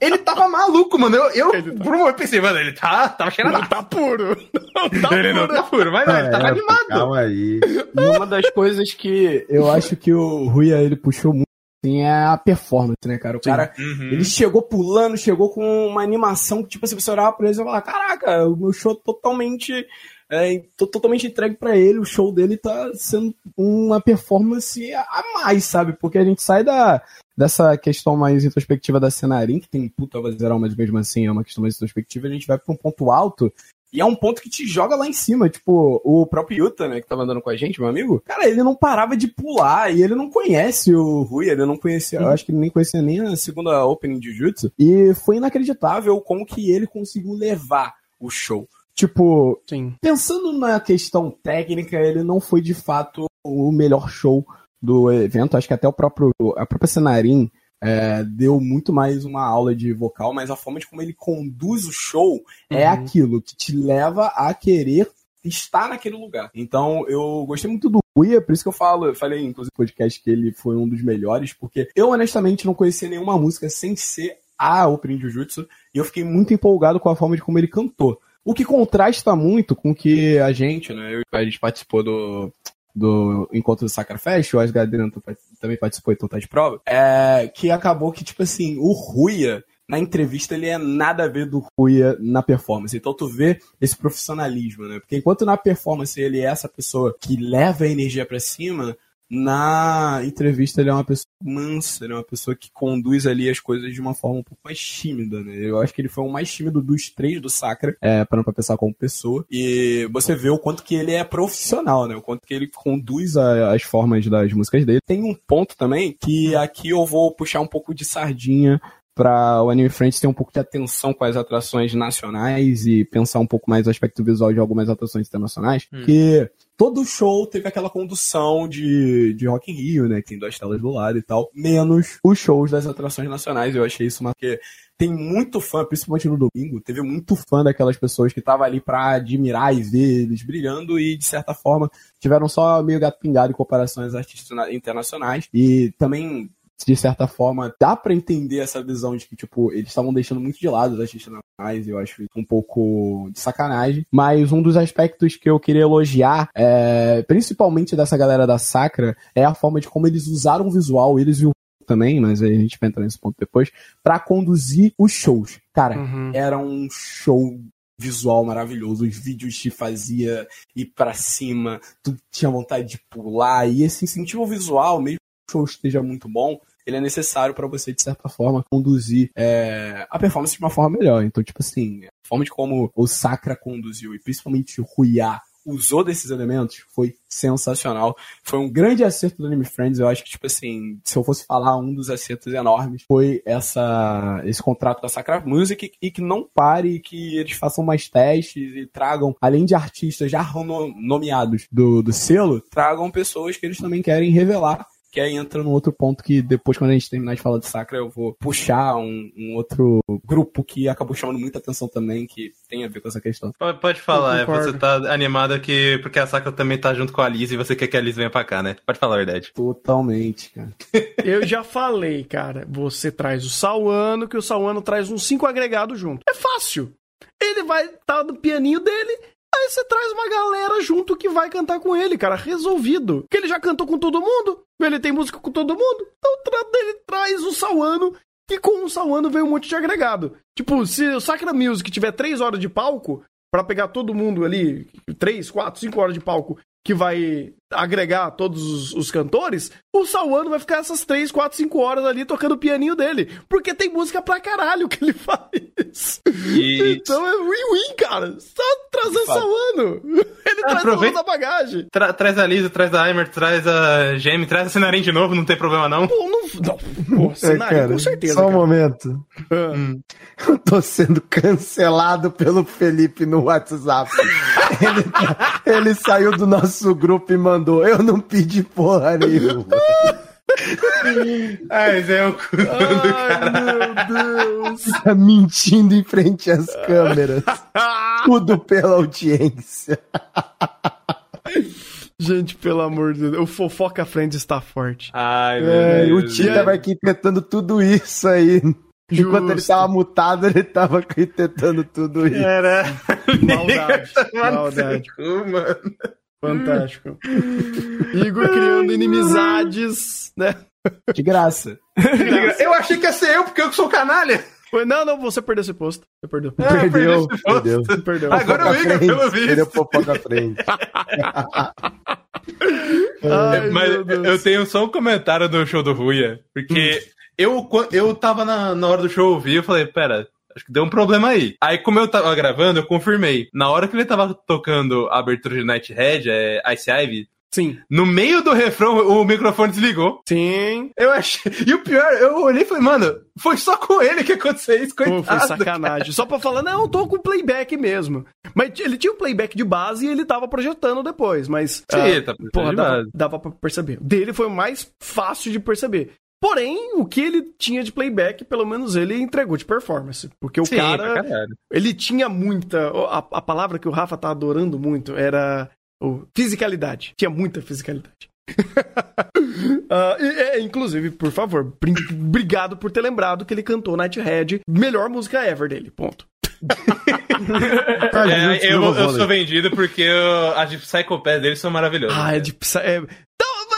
Ele tava maluco, mano. Eu, eu, Ele tá- por um momento pensei, mano, ele tá, tava cheirado. Não tá puro. [laughs] Não tá Ele não puro. tá puro, mas não, ele tava É, animado. Calma aí. E uma das coisas que eu acho que o Rui ele puxou muito assim, é a performance, né, cara? O cara, Uhum. ele chegou pulando, chegou com uma animação que, tipo, se você olhar pra ele, você vai falar, caraca, o meu show totalmente... É, tô totalmente entregue pra ele, o show dele tá sendo uma performance a mais, sabe? Porque a gente sai da, dessa questão mais introspectiva da cenarim, que tem puta vazeral, mas mesmo assim é uma questão mais introspectiva, a gente vai pra um ponto alto, e é um ponto que te joga lá em cima, tipo, o próprio Yuta, né, que tava andando com a gente, meu amigo, cara, ele não parava de pular, e ele não conhece o Rui, ele não conhecia, eu acho que ele nem conhecia nem a segunda opening de Jutsu, e foi inacreditável como que ele conseguiu levar o show. Tipo, Sim. pensando na questão técnica, ele não foi de fato o melhor show do evento. Acho que até o próprio a própria Cenarim é, deu muito mais uma aula de vocal, mas a forma de como ele conduz o show é Uhum. aquilo que te leva a querer estar naquele lugar. Então, eu gostei muito do Rui, é por isso que eu falo, eu falei inclusive no podcast que ele foi um dos melhores, porque eu honestamente não conhecia nenhuma música sem ser a Opening Jujutsu, e eu fiquei muito empolgado com a forma de como ele cantou. O que contrasta muito com que a gente, né? eu- a gente participou do, do encontro do Sacra Fest, o Asgard também participou, então tá de prova. É, que acabou que, tipo assim, o Ruia, na entrevista, ele é nada a ver do Ruia na performance. Então tu vê esse profissionalismo, né? Porque enquanto na performance ele é essa pessoa que leva a energia pra cima, na entrevista ele é uma pessoa mansa, ele é uma pessoa que conduz ali as coisas de uma forma um pouco mais tímida, né? Eu acho que ele foi o mais tímido dos três do Sacra, é, parando pra pensar como pessoa. E você vê o quanto que ele é profissional, né? O quanto que ele conduz a- as formas das músicas dele. Tem um ponto também que aqui eu vou puxar um pouco de sardinha para o Anime Friends ter um pouco de atenção com as atrações nacionais e pensar um pouco mais o aspecto visual de algumas atrações internacionais, que todo show teve aquela condução de, de Rock in Rio, né, que tem duas telas do lado e tal, menos os shows das atrações nacionais. Eu achei isso uma que tem muito fã, principalmente no domingo, teve muito fã daquelas pessoas que estavam ali pra admirar e ver eles brilhando e, de certa forma, tiveram só meio gato pingado em comparação às artistas na- internacionais. E também, de certa forma, dá pra entender essa visão de que, tipo, eles estavam deixando muito de lado os artistas nacionais, e eu acho um pouco de sacanagem. Mas um dos aspectos que eu queria elogiar, é, principalmente dessa galera da Sacra, é a forma de como eles usaram o visual, eles e o também, mas aí a gente vai entrar nesse ponto depois, pra conduzir os shows. Cara, Uhum. era um show visual maravilhoso, os vídeos te fazia ir pra cima, tu tinha vontade de pular, e esse incentivo visual, mesmo show esteja muito bom, ele é necessário pra você, de certa forma, conduzir é, a performance de uma forma melhor. Então, tipo assim, a forma de como o Sakura conduziu, e principalmente o Ruya usou desses elementos, foi sensacional. Foi um grande acerto do Anime Friends. Eu acho que, tipo assim, se eu fosse falar um dos acertos enormes, foi essa, esse contrato da Sakura Music e que não pare, que eles façam mais testes e tragam, além de artistas já no- nomeados do, do selo, tragam pessoas que eles também querem revelar. Que aí entra num outro ponto que depois, quando a gente terminar de falar de Sakura, eu vou puxar um, um outro grupo que acabou chamando muita atenção também, que tem a ver com essa questão. Pode, pode falar, é, você tá animado que, porque a Sakura também tá junto com a Liz e você quer que a Liz venha pra cá, né? Pode falar a verdade. Totalmente, cara. [laughs] Eu já falei, cara. Você traz o Sauano, que o Sauano traz uns cinco agregados junto. É fácil. Ele vai estar no pianinho dele. Aí você traz uma galera junto que vai cantar com ele, cara. Resolvido. Porque ele já cantou com todo mundo. Ele tem música com todo mundo. Então ele traz o Sauano. E com o Sauano veio um monte de agregado. Tipo, se o Sacra Music tiver três horas de palco, pra pegar todo mundo ali, três, quatro, cinco horas de palco, que vai agregar todos os, os cantores, o Sauano vai ficar essas 3, 4, 5 horas ali tocando o pianinho dele. Porque tem música pra caralho que ele [laughs] faz. E- Então é win-win, cara. Só trazer o fato. Sauano. [laughs] Ele traz aproveita- toda a bagagem. Tra- traz a Liz, traz a Aimer, traz a Gemi, traz a Cenarim de novo, não tem problema não. Pô, não. não pô, É, cenário, cara, com certeza. Só um cara. momento. Ah. Eu tô sendo cancelado pelo Felipe no WhatsApp. [laughs] ele, tá- ele saiu do nosso grupo e mandou. Eu não pedi porra nenhuma. [laughs] Ah, esse é o cu do. Ai, meu Deus. Tá mentindo em frente às câmeras. Tudo pela audiência. Gente, pelo amor de Deus. O fofoca frente está forte. Ai, meu É, o Deus. Tita vai arquitetando tudo isso aí. Enquanto ele Justo. tava mutado, ele tava arquitetando tudo isso. Era. [laughs] Maldade. Maldade. cu, mano. Fantástico. [laughs] Igor criando inimizades, né? De graça. Eu achei que ia ser eu, porque eu que sou canalha. Foi- Não, não, você perdeu esse posto. Você perdeu. É, eu perdi Perdeu, posto. perdeu. Você perdeu. Agora o Igor, pelo visto. Perdeu fofoca frente. [laughs] Ai, Mas meu Deus. eu tenho só um comentário do show do Ruia. Porque eu, quan- eu tava na, na hora do show ouvir, eu falei, pera, acho que deu um problema aí. Aí, como eu tava gravando, eu confirmei. Na hora que ele tava tocando a abertura de Nighthead, é Ice Ivy, Sim. no meio do refrão, o microfone desligou. Sim. Eu achei. E o pior, eu olhei e falei, mano, foi só com ele que aconteceu isso, Pô, coitado. foi sacanagem. Só pra falar, não, eu tô com playback mesmo. Mas ele tinha o playback de base e ele tava projetando depois, mas. Sim, ah, tá porra, dava, dava pra perceber. Dele foi o mais fácil de perceber. Porém, o que ele tinha de playback, pelo menos ele entregou de performance. Porque o Sim, cara, ele tinha muita. A, a palavra que o Rafa tá adorando muito era o fisicalidade. Tinha muita fisicalidade. [laughs] Ah, e, é, inclusive, por favor, obrigado por ter lembrado que ele cantou Nighthead, melhor música ever dele. Ponto. [laughs] É, eu, eu sou vendido porque eu- as de Psychopath deles são maravilhosas. Ah, é de. É,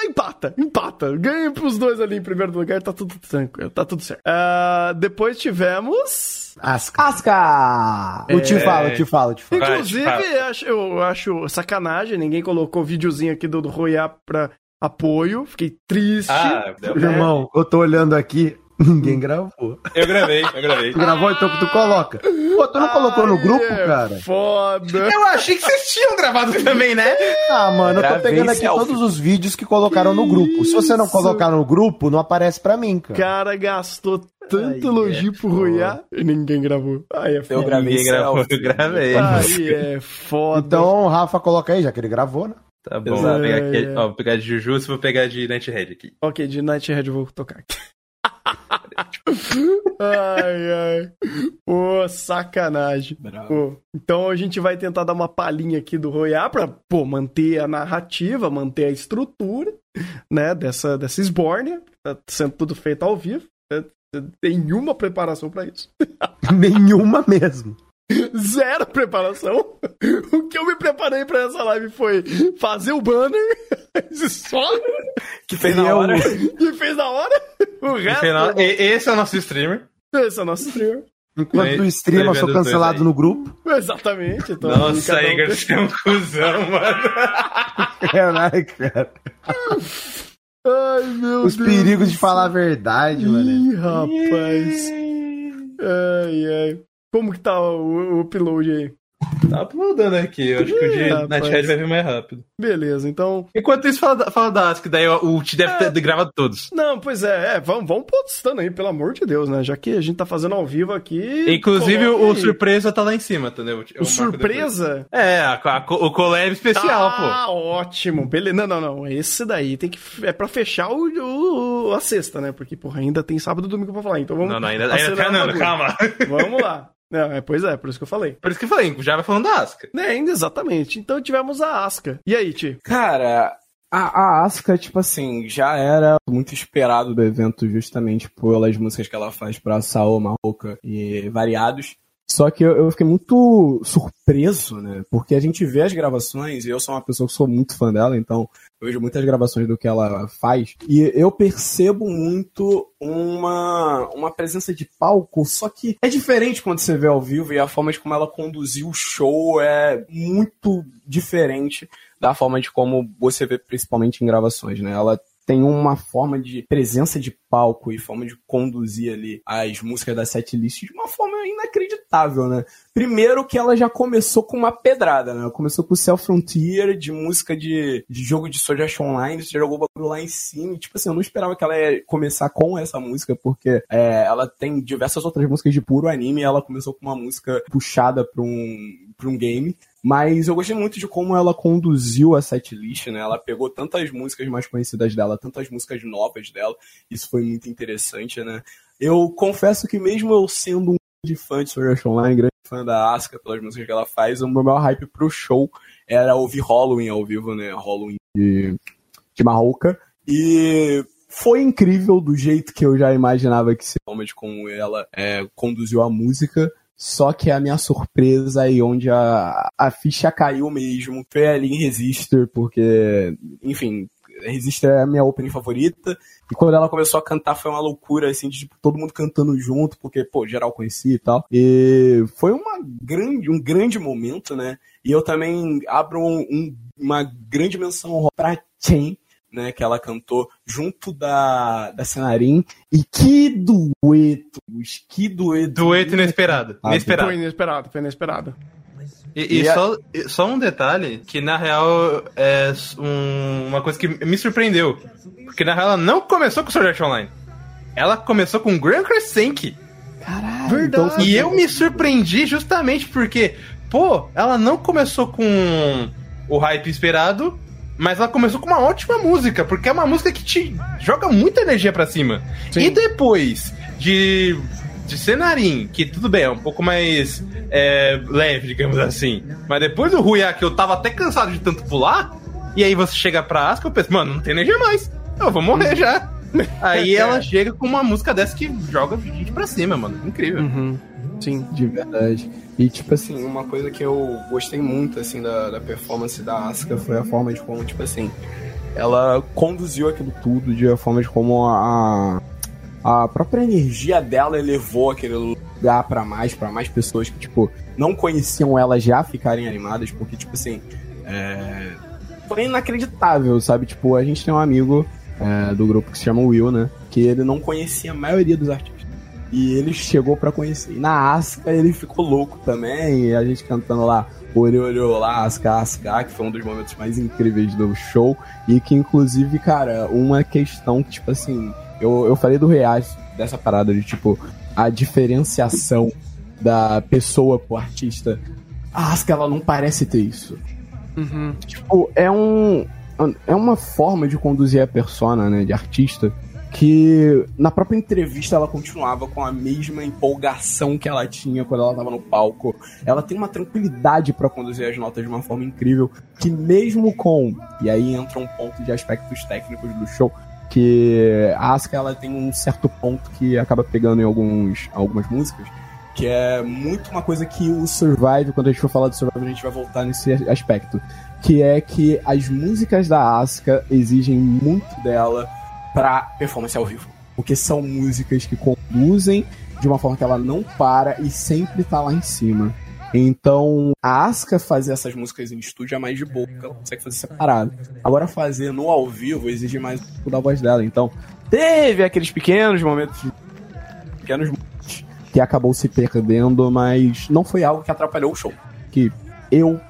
empata, empata. Ganha pros dois ali em primeiro lugar, tá tudo tranquilo, tá tudo certo. Ah, depois tivemos. Asca. Asca! Eu te falo, eu te falo, eu te falo. Vai, Inclusive, fala. eu acho, eu acho sacanagem, ninguém colocou videozinho aqui do, do Royap pra apoio. Fiquei triste. Ah, deu Irmão, eu tô olhando aqui, ninguém gravou. eu gravei, eu gravei. Tu gravou, então tu coloca. Pô, tu não colocou no Ai, grupo, é cara? Foda. Eu achei que vocês tinham gravado também, né? Ah, mano, eu tô Gravei pegando aqui selfie. todos os vídeos que colocaram no grupo. Se você não colocar no grupo, não aparece pra mim, O cara. cara gastou tanto Ai, elogio é pro Royap e ninguém gravou. Aí é Eu foda. gravei Ninguém gravou, eu gravei. Aí é [laughs] foda. Então, Rafa, coloca aí, já que ele gravou, né? Tá bom, Exato. vou pegar, aqui, É, é. ó, vou pegar de Jujutsu e vou pegar de Nighthead aqui. Ok, de Nighthead eu vou tocar aqui. Ai, ai. Pô, sacanagem. Bravo. Pô, então a gente vai tentar dar uma palhinha aqui do Royal pra, pô, manter a narrativa, manter a estrutura, né, dessa, dessa Sbornia. Tá sendo tudo feito ao vivo. né? Tem nenhuma preparação pra isso. [laughs] Nenhuma mesmo. Zero preparação. O que eu me preparei pra essa live foi fazer o banner. [laughs] Só. Que fez na hora. E fez na hora. O resto. final, esse é o nosso streamer. Esse é o nosso streamer. Enquanto tu streama, eu sou cancelado no grupo. Exatamente. Então, Nossa, um Igor, você é um cuzão, mano. Caralho, [laughs] cara. Ai, meu Os Deus. perigos de falar a verdade, mano. Ih, rapaz. Ai, ai. Como que tá o, o upload aí? Tá uploadando aqui, eu acho que o de. Nighthead vai vir mais rápido. Beleza, então. Enquanto isso, fala, da- fala da Ask, daí o o T deve É. ter gravado todos. Não, pois é, é vamos, vamos postando aí, pelo amor de Deus, né? Já que a gente tá fazendo ao vivo aqui. Inclusive, coloque o aí. surpresa tá lá em cima, entendeu? Eu O marco depois. surpresa? É, a- a- o collab especial, pô. ah, ótimo. Beleza. Não, não, não. Esse daí tem que. É pra fechar o, o- a sexta, né? Porque, porra, ainda tem sábado e domingo pra falar. Então vamos. Não, não, ainda, ainda tá, o não, calma. Vamos lá. [laughs] Não, é, pois é, por isso que eu falei. Por isso que eu falei, já vai falando da Aska. É, ainda exatamente. Então tivemos a Asca. E aí, Ti? Cara, a, a Asuka, tipo assim, já era muito esperado do evento justamente pelas músicas que ela faz pra Sao, Mahoka e variados. Só que eu, eu fiquei muito surpreso, né? Porque a gente vê as gravações, e eu sou uma pessoa que sou muito fã dela, então vejo muitas gravações do que ela faz, e eu percebo muito uma, uma presença de palco, só que é diferente quando você vê ao vivo, e a forma de como ela conduziu o show é muito diferente da forma de como você vê principalmente em gravações, né? Ela tem uma forma de presença de palco e forma de conduzir ali as músicas da setlist de uma forma inacreditável, né? Primeiro que ela já começou com uma pedrada, né? Começou com Cell Frontier, de música de, de jogo de Art Online, você jogou o bagulho lá em cima, tipo assim, eu não esperava que ela ia começar com essa música, porque é, ela tem diversas outras músicas de puro anime, e ela começou com uma música puxada pra um, pra um game, mas eu gostei muito de como ela conduziu a setlist, né? Ela pegou tantas músicas mais conhecidas dela, tantas músicas novas dela. Isso foi muito interessante, né? Eu confesso que mesmo eu sendo um grande fã de Sword Online, grande fã da Asuka pelas músicas que ela faz, o meu maior hype pro show era ouvir Halloween ao vivo, né? Halloween de, de Mahoka. E foi incrível do jeito que eu já imaginava que de como ela é, conduziu a música. Só que a minha surpresa aí, onde a, a ficha caiu mesmo, foi ali em Resistor, porque, enfim, Resistor é a minha opening favorita. E quando ela começou a cantar foi uma loucura, assim, de tipo, todo mundo cantando junto, porque, pô, geral conhecia e tal. E foi uma grande, um grande momento, né? E eu também abro um, uma grande menção pra Chen, né, que ela cantou junto da, da Cenarim. E que dueto! Que dueto! Dueto inesperado. Ah, Inesperado. Foi inesperado, foi inesperado. E, e E a- só, e- só um detalhe, que na real é um- uma coisa que me surpreendeu. Porque na real ela não começou com Sword Art Online. Ela começou com Grand Crescent. Caralho! Verdade. então- E eu me surpreendi justamente porque, pô, ela não começou com o hype esperado, mas ela começou com uma ótima música, porque é uma música que te joga muita energia pra cima. Sim. E depois de, de Cenarim, que tudo bem, é um pouco mais é, leve, digamos assim, mas depois do Ruia, que eu tava até cansado de tanto pular, e aí você chega pra Asuka, eu penso, mano, não tem energia mais, eu vou morrer já. [laughs] Aí ela chega com uma música dessa que joga a gente pra cima, mano. Incrível. Uhum. Sim. De verdade. E, tipo assim, uma coisa que eu gostei muito, assim, da, da performance da Asuka foi a forma de como, tipo assim, ela conduziu aquilo tudo de a forma de como a, a própria energia dela elevou aquele lugar pra mais, pra mais pessoas que, tipo, não conheciam ela já ficarem animadas, porque, tipo assim, é... foi inacreditável, sabe? Tipo, a gente tem um amigo é, do grupo que se chama Will, né? Que ele não conhecia a maioria dos artistas. E ele chegou pra conhecer. E na Asca ele ficou louco também. E a gente cantando lá, olhou, olhou lá, Asca, Asca, que foi um dos momentos mais incríveis do show. E que, inclusive, cara, uma questão que, tipo assim, eu, eu falei do Reais dessa parada de, tipo, a diferenciação da pessoa pro artista. A Asca, ela não parece ter isso. Uhum. Tipo, é um. É uma forma de conduzir a persona, né, de artista, que na própria entrevista ela continuava com a mesma empolgação que ela tinha quando ela tava no palco. Ela tem uma tranquilidade pra conduzir as notas de uma forma incrível, que mesmo com. E aí entra um ponto de aspectos técnicos do show, que a Asuka ela tem um certo ponto que acaba pegando em alguns, algumas músicas, que é muito uma coisa que o Survive, quando a gente for falar do Survive, a gente vai voltar nesse aspecto. Que é que as músicas da Asuka exigem muito dela pra performance ao vivo. Porque são músicas que conduzem de uma forma que ela não para e sempre tá lá em cima. Então, a Asuka fazer essas músicas em estúdio é mais de boa, porque ela consegue fazer separado. Agora, fazer no ao vivo exige mais pouco da voz dela. Então, teve aqueles pequenos momentos, pequenos momentos que acabou se perdendo, mas não foi algo que atrapalhou o show. Que eu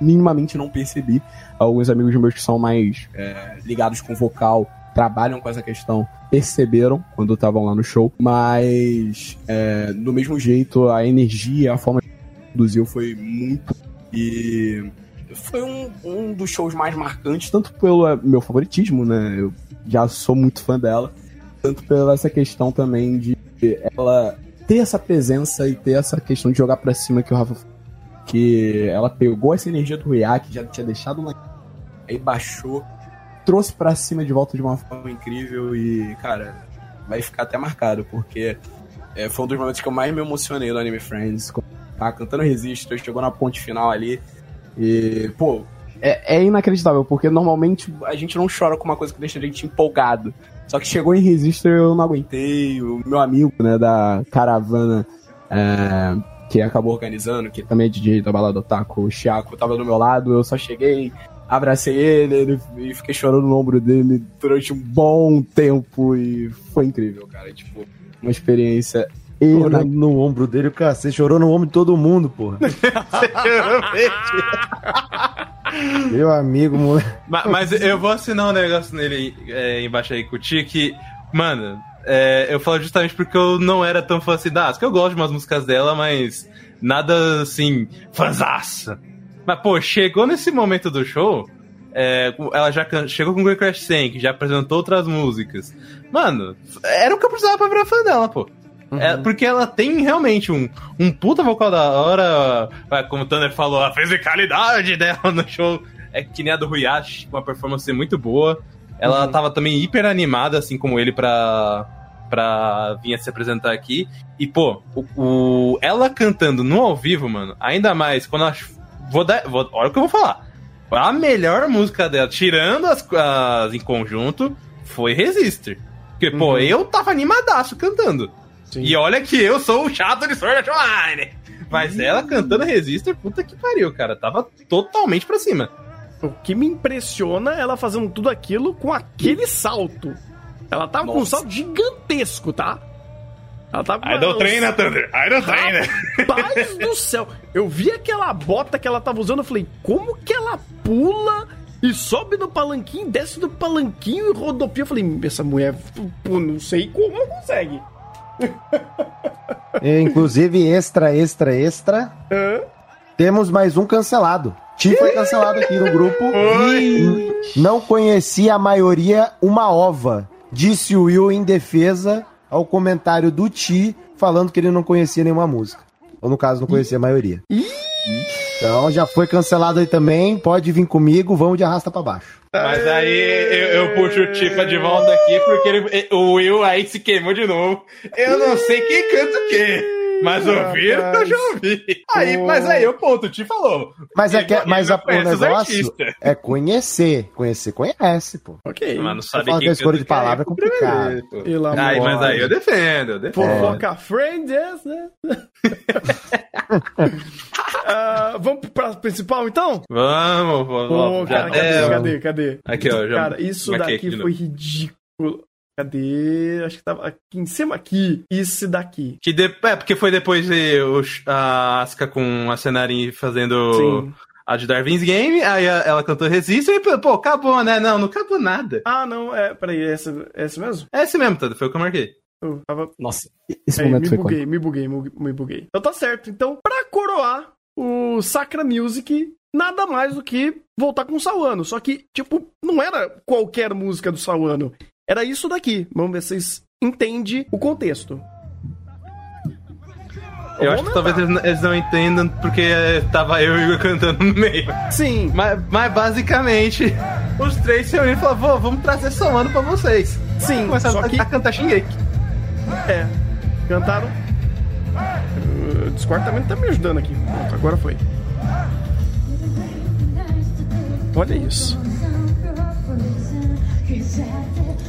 minimamente não percebi. Alguns amigos meus que são mais é, ligados com vocal, trabalham com essa questão, perceberam quando estavam lá no show, mas é, do mesmo jeito, a energia, a forma que produziu foi muito. E foi um, um dos shows mais marcantes, tanto pelo é, meu favoritismo, né? Eu já sou muito fã dela, tanto pela essa questão também de ela ter essa presença e ter essa questão de jogar pra cima que o Rafa que ela pegou essa energia do React, já tinha deixado lá, aí baixou, trouxe pra cima de volta de uma forma incrível e, cara, vai ficar até marcado, porque é, foi um dos momentos que eu mais me emocionei do Anime Friends. Tá cantando Resistor, chegou na ponte final ali e, pô, é, é inacreditável, porque normalmente a gente não chora com uma coisa que deixa a gente empolgado. Só que chegou em Resistor eu não aguentei. O meu amigo, né, da caravana é, que acabou organizando, que também é DJ da Balada Otaku, o Chiaco, tava do meu lado, eu só cheguei, abracei ele, ele e fiquei chorando no ombro dele durante um bom tempo e foi incrível, cara. Tipo, uma experiência Chorando no ombro dele, cara. Você chorou no ombro de todo mundo, porra. [laughs] [laughs] Meu amigo, moleque. Ma- Mas, eu vou assinar um negócio nele é, embaixo aí com o Tia que, mano, é, eu falo justamente porque eu não era tão fã assim da Asuka. Eu gosto de umas músicas dela, mas nada assim, fãzaça. Mas, pô, chegou nesse momento do show, é, ela já chegou com Great Crash 100, que já apresentou outras músicas. Mano, era o que eu precisava pra virar fã dela, pô. É, porque ela tem realmente um, um puta vocal da hora, é, como o Thunder falou, a fisicalidade dela no show é que nem a do Ruyashi, uma performance muito boa. Ela tava também hiper animada, assim como ele, pra, pra vir se apresentar aqui. E, pô, o, o- ela cantando no ao vivo, mano, ainda mais quando ela. Vou dar. Vou, olha o que eu vou falar. A melhor música dela, tirando as, as em conjunto, foi Resistor. Porque, pô, Uhum. eu tava animadaço cantando. Sim. E olha que eu sou o chato de Sword Art Online. Mas ela cantando Resistor, puta que pariu, cara. Tava totalmente pra cima. O que me impressiona é ela fazendo tudo aquilo com aquele salto. Ela tava com um Nossa. salto gigantesco, tá? Ela tava com don't uma- train, né, Thunder? I don't train, né? Rapaz do céu! Eu vi aquela bota que ela tava usando, eu falei, como que ela pula e sobe no palanquinho, desce do palanquinho e rodopia? Eu falei, essa mulher, pô, não sei como ela consegue. E, inclusive, extra, extra, extra. Hã? Temos mais um cancelado. Ti foi cancelado aqui no grupo. Não conhecia a maioria uma ova. Disse o Will em defesa ao comentário do Ti, falando que ele não conhecia nenhuma música. Ou no caso, não conhecia a maioria. Então já foi cancelado aí também. Pode vir comigo, vamos de arrasta pra baixo. Mas aí eu, eu puxo o Tifa de volta aqui, porque ele- o Will aí se queimou de novo. Eu não sei quem canta o quê. Mas ouvir eu já ouvi. Aí, mas aí o ponto, o Ti falou. Mas, é que, ele mas a- o negócio é conhecer. Conhecer, conhece, pô. Ok. Mas não sabe quem que escolha canta de palavra é complicado. Aí, mas aí eu defendo, eu defendo. Fofoca friends, yes, né? [laughs] Ah, vamos pra principal, então? Vamos, vamos. Cara, cadê, é, cadê, cadê? Aqui, ó. Já Cara, isso daqui foi ridículo. Cadê? Acho que tava aqui em cima aqui. Isso daqui. Que de... É, porque foi depois de o- a Asuka com a Senari fazendo Sim. a de Darwin's Game, aí ela cantou Resist e, pô, acabou, né? Não, não acabou nada. Ah, não, é. Peraí, é esse, é esse mesmo? É esse mesmo, Tado, foi o que eu marquei. Eu tava. Nossa, esse Aí, momento me foi buguei, me buguei, me me buguei. Então tá certo. Então, pra coroar o Sacra Music, nada mais do que voltar com o Sawano. Só que, tipo, não era qualquer música do Sawano. Era isso daqui. Vamos ver se vocês entendem o contexto. Eu, acho que talvez eles, não- entendam porque eh, tava eu e o Igor cantando no meio. Sim. Mas, mas basicamente, os três se uniram e falaram: "Vô, vamos trazer Solano pra vocês. Sim, Começaram só a, que a cantar Shingeki. É. Cantaram. O Discord também tá me ajudando aqui. Pronto, agora foi. Olha isso.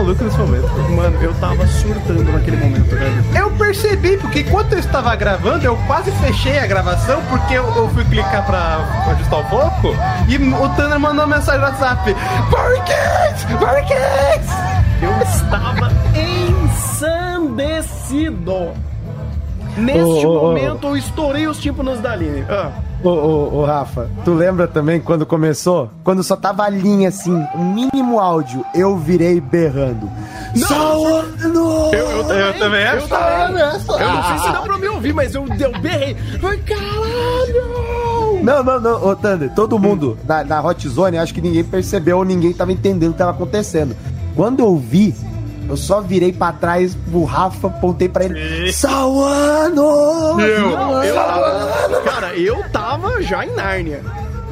maluco nesse momento. Mano, eu tava surtando naquele momento, velho. Eu percebi, porque enquanto eu estava gravando, eu quase fechei a gravação, porque eu, eu fui clicar pra, pra ajustar o foco, e o Tanner mandou uma mensagem no WhatsApp. Barricades! Barricades! Eu estava ensandecido. Neste ô. momento, eu estourei os tímpanos da Aline. Ah, Ô, ô, ô, Rafa, tu lembra também quando começou? Quando só tava a linha assim, o mínimo áudio, eu virei berrando. Salano! eu, eu também, Eu também eu acho. também. Eu não sei se dá pra me ouvir, mas eu, eu berrei. Ai, caralho! Não, não, não, ô Thunder, todo mundo na, na Hot Zone, acho que ninguém percebeu ou ninguém tava entendendo o que tava acontecendo. Quando eu vi, eu só virei pra trás pro Rafa, apontei pra ele. Sauano! Não, eu tava, cara, eu tava já em Nárnia.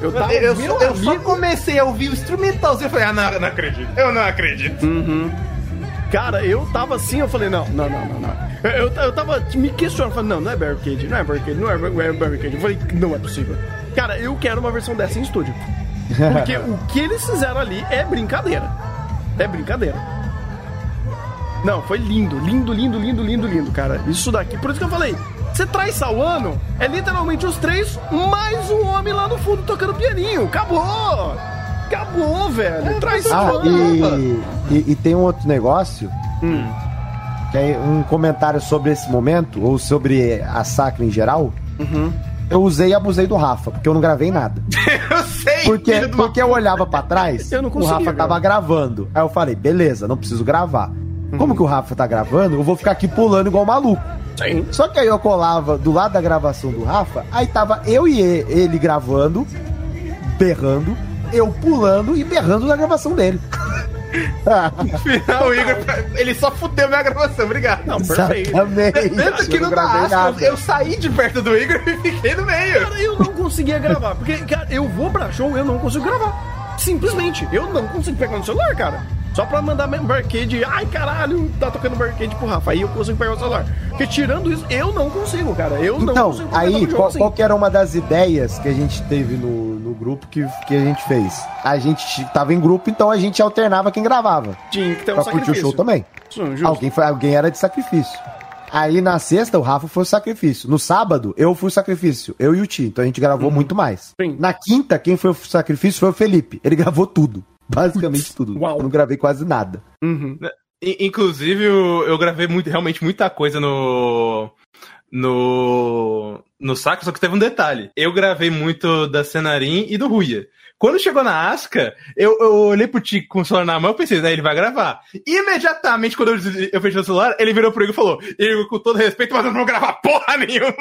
Eu tava Eu, só, eu só comecei a ouvir o instrumentalzinho e falei, ah, não, eu não acredito, eu não acredito. Cara, eu tava assim, eu falei, não, não, não, não, não. Eu, eu, eu tava me questionando, falando, não, não é Barricade, não é Barricade, não é, Bar- é Barricade. Eu falei, não é possível. Cara, eu quero uma versão dessa em estúdio. [laughs] Porque o que eles fizeram ali é brincadeira. É brincadeira. Não, foi lindo, lindo, lindo, lindo, lindo, lindo, cara. Isso daqui. Por isso que eu falei, você traz Sawano, é literalmente os três mais um homem lá no fundo tocando pianinho. Acabou! Acabou, velho. Traz Ah, Sawano. e, e, e tem um outro negócio, Hum. que é um comentário sobre esse momento, ou sobre a sacra em geral. Uhum. Eu usei e abusei do Rafa, porque eu não gravei nada. [laughs] Eu sei, Porque, porque eu olhava pra trás, Eu não o conseguia Rafa tava gravando. Aí eu falei, beleza, não preciso gravar. Como que o Rafa tá gravando, eu vou ficar aqui pulando igual maluco. Sim. Só que aí eu colava do lado da gravação do Rafa, aí tava eu e e- ele gravando, berrando, eu pulando e berrando na gravação dele. [laughs] No final, o Igor, ele só fudeu minha gravação, obrigado. Não, perfeito. Exatamente. Tanto que não nada. Asca, eu saí de perto do Igor e fiquei no meio. Cara, eu não conseguia gravar. Porque, cara, eu vou pra show, eu não consigo gravar. Simplesmente, eu não consigo pegar no celular, cara. Só pra mandar mesmo arcade, ai caralho, tá tocando arcade pro Rafa. Aí eu consigo pegar o celular. Porque tirando isso, eu não consigo, cara. Eu não Então, consigo pegar no aí, qual, assim. qual que era uma das ideias que a gente teve no, no grupo que, que a gente fez? A gente tava em grupo, então a gente alternava quem gravava. Tinha que ter um pra curtir o sacrifício. show também. Sim. Alguém, foi, alguém era de sacrifício. Aí na sexta, o Rafa foi o sacrifício. No sábado, eu fui o sacrifício. Eu e o Ti. Então a gente gravou muito mais. Sim. Na quinta, quem foi o sacrifício foi o Felipe. Ele gravou tudo. [laughs] Basicamente tudo. Uau. Eu não gravei quase nada. Uhum. I- Inclusive, eu, eu gravei muito, realmente muita coisa no. No. No saco, só que teve um detalhe. Eu gravei muito da Cenarim e do Ruia. Quando chegou na Asca, eu, eu olhei pro Tico com o celular na mão e pensei, né, ele vai gravar. Imediatamente, quando eu, eu fechei o celular, ele virou pro Igor e falou: Igor, com todo respeito, mas eu não vou gravar porra nenhuma.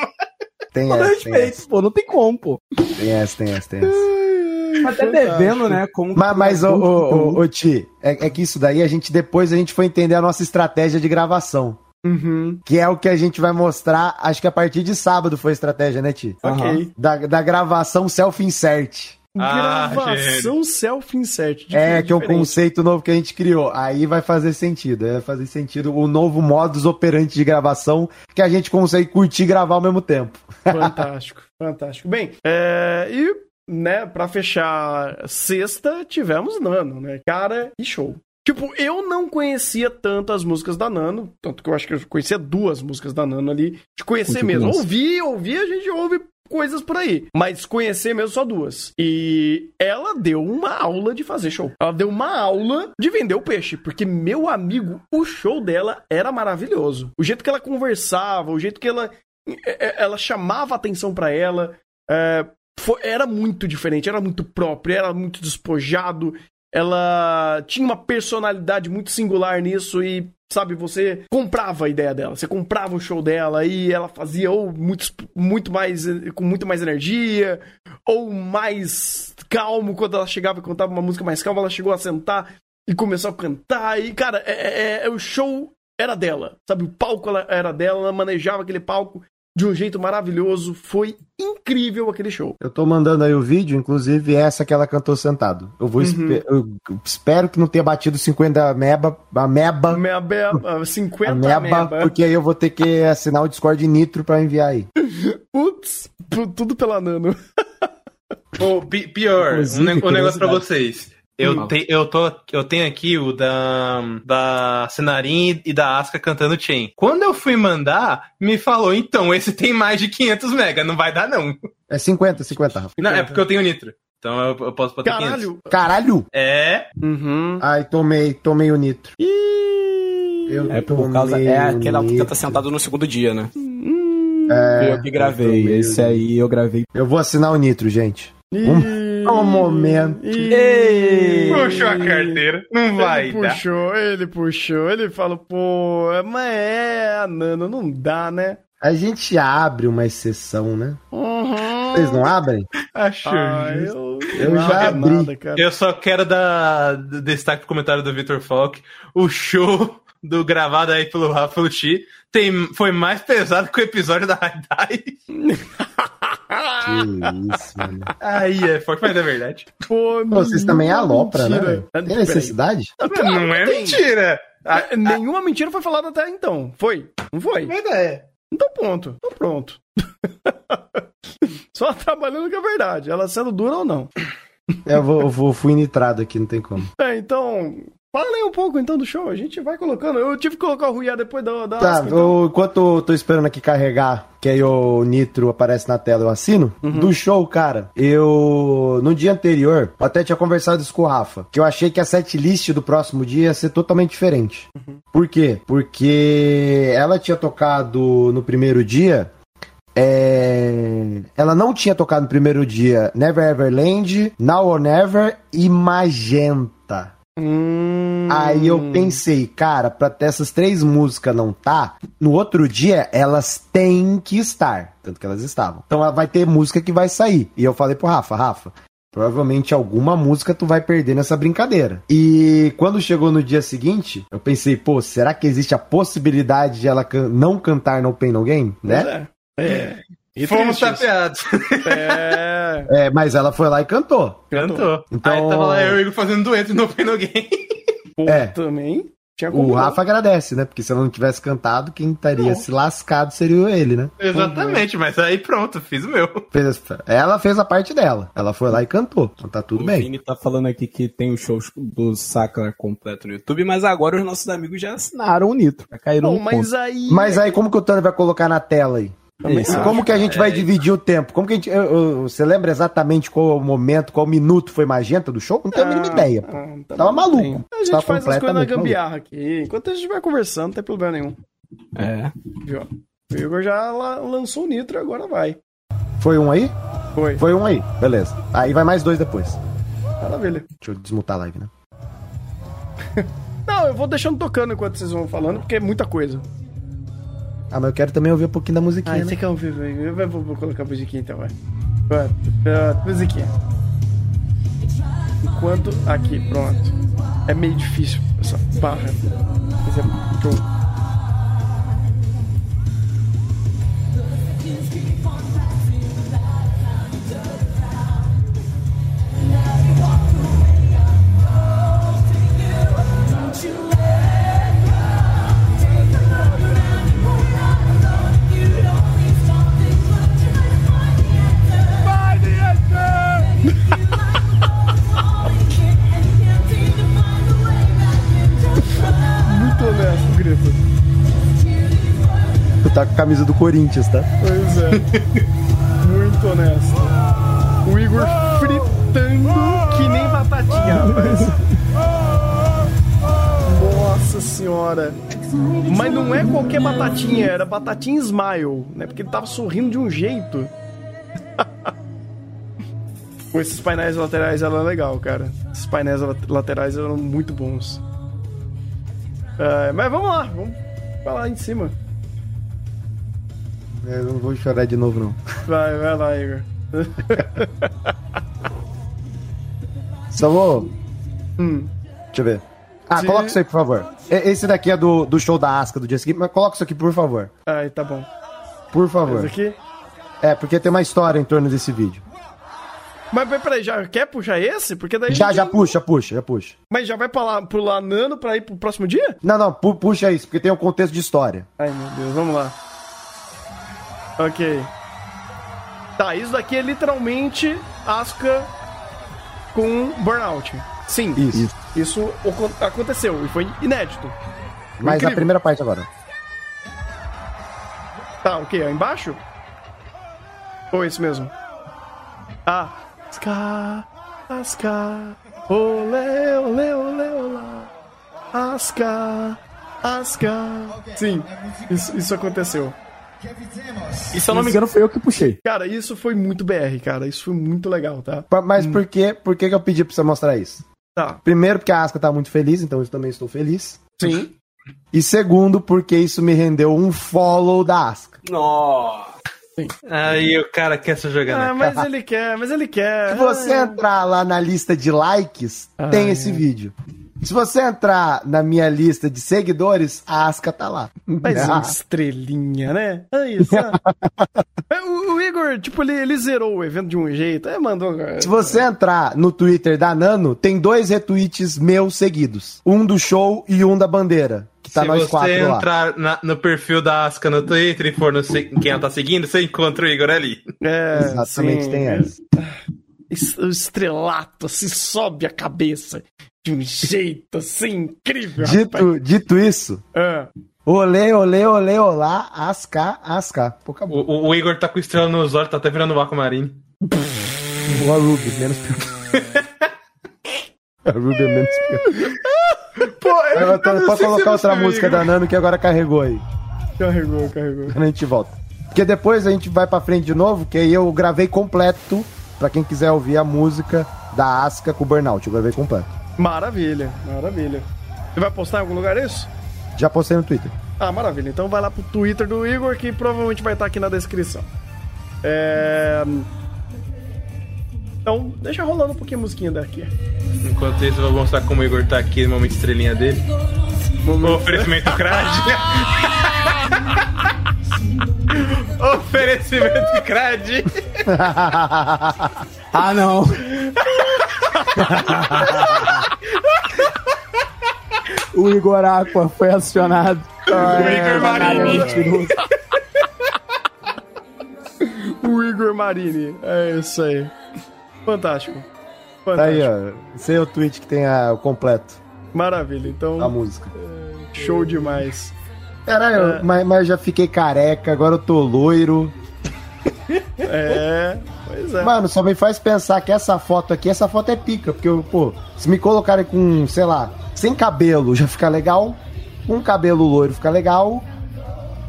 Tem Todo essa, tem essa, respeito, pô, não tem como, pô. tem essa, tem essa, tem essa. Até devendo, né? Como Mas, mas ô, ô, ô, ô, Ti, é, é que isso daí a gente depois a gente foi entender a nossa estratégia de gravação. Uhum. Que é o que a gente vai mostrar, acho que a partir de sábado foi a estratégia, né, Ti? Ok. Da, da gravação self-insert. Ah, Gravação self-insert. É, que é um conceito novo que a gente criou. Aí vai fazer sentido. Vai fazer sentido o novo modus operandi de gravação que a gente consegue curtir e gravar ao mesmo tempo. [laughs] Fantástico, fantástico. Bem, é, e, né, pra fechar sexta, tivemos Nano, né? Cara, e show. Tipo, eu não conhecia tanto as músicas da Nano, tanto que eu acho que eu conhecia duas músicas da Nano ali, de conhecer Muito mesmo. Ouvi, ouvi, a gente ouve coisas por aí, mas conhecer mesmo só duas. E ela deu uma aula de fazer show. Ela deu uma aula de vender o peixe, porque meu amigo, o show dela era maravilhoso. O jeito que ela conversava, o jeito que ela é- é- ela chamava atenção pra ela. é, fo- era muito diferente, era muito próprio, era muito despojado. Ela tinha uma personalidade muito singular nisso e, sabe, você comprava a ideia dela, você comprava o show dela e ela fazia ou muito, muito mais, com muito mais energia, ou mais calmo quando ela chegava e cantava uma música mais calma, ela chegou a sentar e começou a cantar e, cara, é, é- é- o show era dela, sabe, o palco era dela, ela manejava aquele palco de um jeito maravilhoso, foi incrível aquele show. Eu tô mandando aí o vídeo, inclusive essa que ela cantou sentado. Eu vou espe- eu espero que não tenha batido 50 meba, ameba, Meba, 50 ameba, [laughs] meba. porque aí eu vou ter que assinar o Discord Nitro pra enviar aí. Putz, pu- tudo pela Nano. [laughs] Pior, um, um negócio pra curiosidade. vocês. Eu, Hum. te- eu, tô, eu tenho aqui o da, da Cenarim e da Asca cantando Chain. Quando eu fui mandar, me falou, então, esse tem mais de 500 mega, não vai dar não. É 50, 50, Rafa. Não, é porque eu tenho Nitro. Então eu, eu posso botar 500. Caralho. Caralho! É, Uhum. Ai, tomei, tomei o Nitro. Ih, Eu É por causa. É aquela que tá sentado no segundo dia, né? É, eu que gravei. o Esse aí eu gravei. Eu vou assinar o Nitro, gente. ih, Um momento. ih. puxou a carteira. Não vai ele dar. puxou, ele puxou, ele falou, pô, mas é, a Nano, não dá, né? A gente abre uma exceção, né? Uhum. Vocês não abrem? Acho Ah, justo. eu, Eu não já acho abri. nada, cara. Eu só quero dar destaque pro comentário do Victor Falk. O show do gravado aí pelo Rafa pelo Chi tem, foi mais pesado que o episódio da Haidai. [laughs] Que isso, mano. Aí é forte, mas é verdade. Pô, Pô, Vocês também é alopra, né? Tem necessidade? não é tem. mentira. Ah, Ah, Nenhuma mentira foi falada até então. Foi? Não foi? mas é. Então pronto. Então pronto. [laughs] Só trabalhando com a verdade. Ela sendo dura ou não. Eu vou, eu vou fui nitrado aqui, não tem como. É, então. Falem um pouco então do show. A gente vai colocando. Eu tive que colocar o Ruiá depois da. da Tá, Asca, então. eu- enquanto eu tô esperando aqui carregar, que aí o Nitro aparece na tela, eu assino. Do show, cara, eu. No dia anterior, eu até tinha conversado isso com o Rafa, que eu achei que a setlist do próximo dia ia ser totalmente diferente. Por quê? Porque ela tinha tocado no primeiro dia. é, Ela não tinha tocado no primeiro dia Never Ever Land, Now or Never e Magenta. Hum... Aí eu pensei, cara, pra ter essas três músicas não tá, no outro dia elas têm que estar. Tanto que elas estavam. Então ela vai ter música que vai sair. E eu falei pro Rafa, Rafa, Provavelmente alguma música tu vai perder nessa brincadeira. E quando chegou no dia seguinte, eu pensei, pô, será que existe a possibilidade de ela can- não cantar No Pain No Game, né? É. É. E Fomos tristes. tapeados. É. É, mas ela foi lá e cantou. Cantou. Então- Aí tava lá eu e o Igor fazendo dueto no No Game. Pô, É. também. Tinha O. Rafa agradece, né? Porque se ela não tivesse cantado, quem estaria se lascado seria ele, né? Exatamente, mas aí pronto, fiz o meu. Fez- ela fez a parte dela. Ela foi lá e cantou. Então tá tudo o bem. Vini tá falando aqui que tem o show do Sakura completo no YouTube, mas agora os nossos amigos já assinaram o Nitro. Já caíram Não, no mas ponto. aí. Mas aí, como que o Tony vai colocar na tela aí? Isso, E como que a gente vai dividir o tempo? Como que a gente. eu- eu- você lembra exatamente qual é o momento, qual minuto foi magenta do show? Não tenho a mínima ideia. pô. Ah, tá Tava maluco. tem. A gente Tava faz as coisas na gambiarra aqui. Enquanto a gente vai conversando, não tem problema nenhum. É. Viu? O Igor já la- lançou o Nitro e agora vai. Foi um aí? Foi. Foi um aí. Beleza. Aí vai mais dois depois. Maravilha. Deixa eu desmutar a live, né? [laughs] Não, eu vou deixando tocando enquanto vocês vão falando, porque é muita coisa. Ah, mas eu quero também ouvir um pouquinho da musiquinha, Ah, né? você quer ouvir? Eu vou, vou- colocar a musiquinha então, vai. Vai, vai, Musiquinha. Enquanto. Aqui, pronto. É meio difícil essa barra. Mas é. Muito tá com a camisa do Corinthians, tá? Pois é. Muito honesto. O Igor fritando que nem batatinha, rapaz. Nossa senhora. Mas não é qualquer batatinha, era batatinha smile, né? Porque ele tava sorrindo de um jeito. [laughs] Com esses painéis laterais ela é legal, cara. Esses painéis la- laterais eram muito bons. É, mas vamos lá, vamos pra lá em cima. Eu não vou chorar de novo, não. Vai, vai lá, Igor. [laughs] Vou. Hum. Deixa eu ver. Ah, Se- coloca isso aí, por favor. Esse daqui é do, do show da Asca do dia seguinte, mas coloca isso aqui, por favor. Ai, tá bom. Por favor. Esse aqui? É, porque tem uma história em torno desse vídeo. Mas peraí, já quer puxar esse? Porque daí. Já, já puxa, puxa, já puxa. Mas já vai lá, pular nano pra ir pro próximo dia? Não, não, pu- puxa isso, porque tem um contexto de história. Ai, meu Deus, vamos lá. Ok. Tá, isso daqui é literalmente Asuka com burnout. Sim. Isso. Isso aconteceu e foi inédito. Mas Incrível. a primeira parte agora. Tá, o quê? Embaixo? Ou isso mesmo? Ah. Ska, Aska, ole, ole, ole, olá. Aska, Aska. Sim, isso, isso aconteceu. E se eu não me engano, foi eu que puxei. Cara, isso foi muito BR, cara. Isso foi muito legal, tá? Mas por, que, por que eu pedi pra você mostrar isso? Tá. Primeiro, porque a Asca tá muito feliz, então eu também estou feliz. Sim. E segundo, porque isso me rendeu um follow da Asca. Nossa. Aí o cara quer essa jogada. Ah, mas ele quer, mas ele quer. Se você Ah, entrar lá na lista de likes, Ah, tem é. esse vídeo. Se você entrar na minha lista de seguidores, a Asca tá lá. Mas Ah. uma estrelinha, né? É isso. [laughs] É, o, o Igor, tipo, ele, ele zerou o evento de um jeito. É, mandou. Se você entrar no Twitter da Nano, tem dois retweets meus seguidos. Um do show e um da bandeira. Que tá Se nós você quatro lá. entrar na- no perfil da Asca no Twitter e for no se- quem ela tá seguindo, você encontra o Igor ali. É, Exatamente, sim. tem essa. Estrelato assim sobe a cabeça de um jeito assim incrível. rapaz. Dito, dito isso, É. olê, olê, olê, olá, asca, asca. Pô, O, acabou. o- o Igor tá com estrela nos olhos, tá até virando o Aquamarine. O Ruby, menos pior. A Ruby é menos pior. Pô, eu, Eu tô- eu não Pode se colocar outra música da Nano que agora carregou aí. Carregou, carregou. Quando a gente volta. Porque depois a gente vai pra frente de novo, que aí eu gravei completo, pra quem quiser ouvir a música da Asca com o Burnout. Eu gravei completo. Maravilha, maravilha. Você vai postar em algum lugar isso? Já postei no Twitter. Ah, maravilha. Então vai lá pro Twitter do Igor, que provavelmente vai estar aqui na descrição. É... Então, deixa rolando um pouquinho a musiquinha daqui. Enquanto isso, eu vou mostrar como o Igor tá aqui no momento estrelinha dele. O oferecimento Crad. [laughs] [laughs] oferecimento Crad. [laughs] ah, não. [laughs] o Igor Aqua foi acionado. o Igor Marini. o Igor Marini. É isso aí. Fantástico. Tá aí, ó. Esse é o tweet que tem a, o completo. Maravilha, então. A música. É, show demais. Caralho, é. mas, mas já fiquei careca, agora eu tô loiro. É, pois é. Mano, só me faz pensar que essa foto aqui, essa foto é pica, porque, pô, se me colocarem com, sei lá, sem cabelo já fica legal, com cabelo loiro fica legal,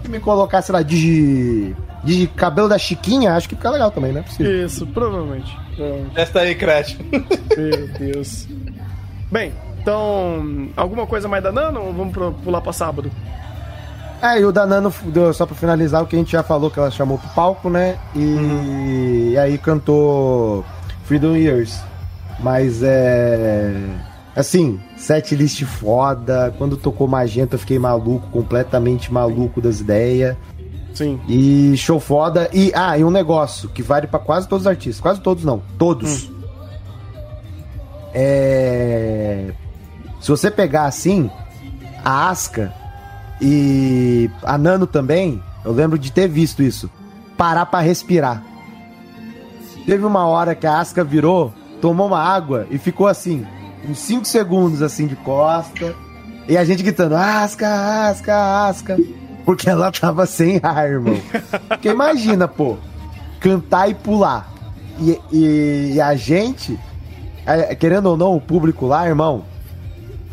se me colocar, sei lá, de, de cabelo da Chiquinha, acho que fica legal também, né? Isso, provavelmente. provavelmente. Esta aí, Crash. Meu Deus. Bem, então, alguma coisa mais da Nano ou vamos pular pra sábado? É, e o Danano, só pra finalizar, o que a gente já falou, que ela chamou pro palco, né? E, uhum. e aí cantou Freedom Years. Mas é. Assim, set list foda. Quando tocou Magenta, eu fiquei maluco, completamente maluco das ideias. Sim. E show foda. E, ah, e um negócio que vale para quase todos os artistas. Quase todos não, todos. Hum. É. Se você pegar assim, a Asca e a Nano também, eu lembro de ter visto isso. Parar para respirar. Teve uma hora que a Asca virou, tomou uma água e ficou assim, uns 5 segundos assim de costa. E a gente gritando, Asca, Asca, Asca. Porque ela tava sem ar, irmão. Porque imagina, pô, cantar e pular. E, e, e a gente, é, querendo ou não, o público lá, irmão,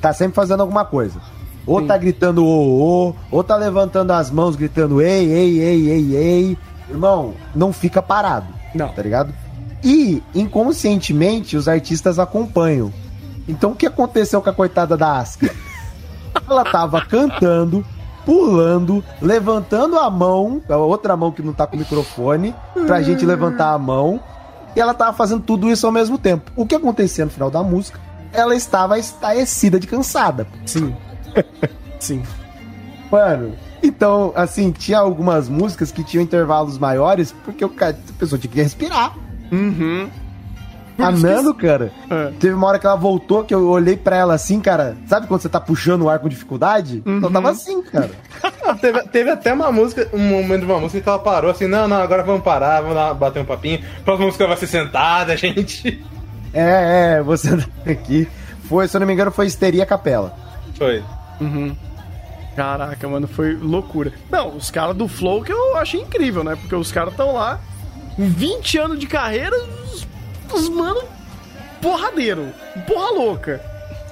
tá sempre fazendo alguma coisa. Ou Sim. tá gritando ô, ô, ou tá levantando as mãos gritando ei, ei, ei, ei, ei. Irmão, não fica parado. Não. Tá ligado? E, inconscientemente, os artistas acompanham. Então, o que aconteceu com a coitada da Asca? [laughs] Ela tava cantando, pulando, levantando a mão, a outra mão que não tá com o microfone, pra gente levantar a mão. E ela tava fazendo tudo isso ao mesmo tempo. O que acontecia no final da música? Ela estava estarrecida de cansada. Sim. Sim. Mano, então, assim, tinha algumas músicas que tinham intervalos maiores porque o cara, a pessoa tinha que respirar. Uhum. A Nano, cara, é. teve uma hora que ela voltou que eu olhei pra ela assim, cara. Sabe quando você tá puxando o ar com dificuldade? Uhum. Ela tava assim, cara. [laughs] teve, teve, até uma música, um momento de uma música que ela parou assim: não, não, agora vamos parar, vamos dar, bater um papinho. A próxima música vai ser sentada, [laughs] gente. É, é, você [laughs] tá aqui. Foi, se eu não me engano, foi Histeria Capela. Foi. Uhum. Caraca, mano, foi loucura. Não, os caras do Flow que eu achei incrível, né? Porque os caras estão lá, 20 anos de carreira, os, os mano, porradeiro, porra louca.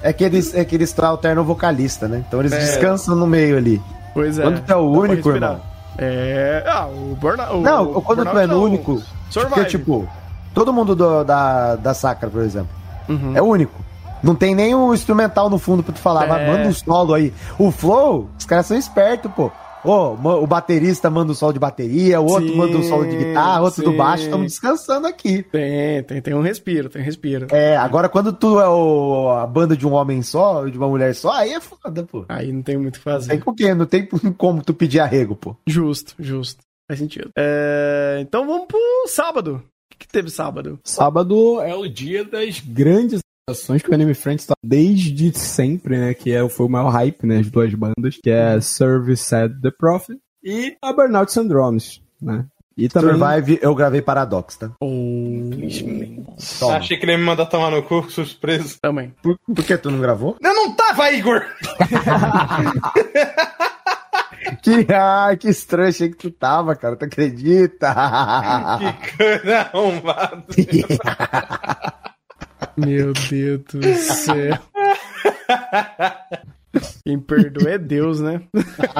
É que eles, é que eles alternam vocalista, né? Então eles é. descansam no meio ali. Pois é. Quando tu é o único, irmão. É. Ah, o Burnout. Não, quando tu é o único. Survive. Porque, tipo, todo mundo do, da, da Sacra, por exemplo, uhum. é único. Não tem nem um instrumental no fundo pra tu falar, é. mas manda um solo aí. O Flow, os caras são espertos, pô. Oh, o baterista manda um solo de bateria, o outro sim, manda um solo de guitarra, outro sim. do baixo, estamos descansando aqui. Tem, tem, tem um respiro, tem um respiro. É, agora quando tu é o, a banda de um homem só, de uma mulher só, aí é foda, pô. Aí não tem muito o que fazer. Tem com quê? Não tem [laughs] como tu pedir arrego, pô. Justo, justo. Faz sentido. É, então vamos pro sábado. O que, que teve sábado? Sábado é o dia das grandes ações que o Anime Friends tá desde sempre, né? Que é, foi o maior hype, né? As duas bandas, que é Service Said The Prophet e a Burnout Syndromes, né? E também... Survive, eu gravei Paradox, tá? Oh, Achei que ele ia me mandar tomar no cu, surpreso. Também. Por, por que tu não gravou? Eu não tava, Igor! [laughs] que, ai, que estranho, achei que tu tava, cara, tu acredita? que coisa arrombada. [laughs] Meu Deus do céu. Quem perdoa é Deus, né? [laughs]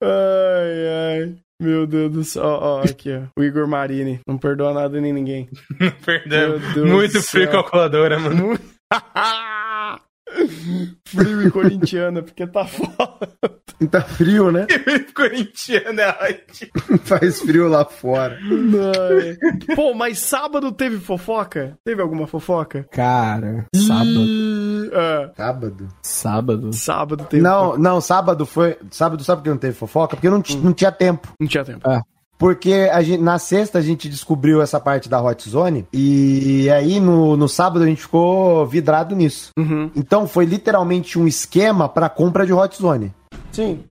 ai, ai. Meu Deus do céu. Ó, ó, aqui, ó. O Igor Marini. Não perdoa nada nem ninguém. [laughs] Não perdoa. Muito frio calculadora, mano. [laughs] Frio e corintiana, porque tá foda. Tá frio, né? Corintiano é ótimo. [laughs] Faz frio lá fora. Não. Pô, mas sábado teve fofoca? Teve alguma fofoca? Cara, sábado. É, Sábado. Sábado. sábado teve Não, não, sábado foi. Sábado sabe por que não teve fofoca? Porque não, ti- não tinha tempo. Não tinha tempo. Porque gente, na sexta a gente descobriu essa parte da Hot Zone e aí no, no sábado a gente ficou vidrado nisso. Uhum. Então foi literalmente um esquema pra compra de Hot Zone. Sim.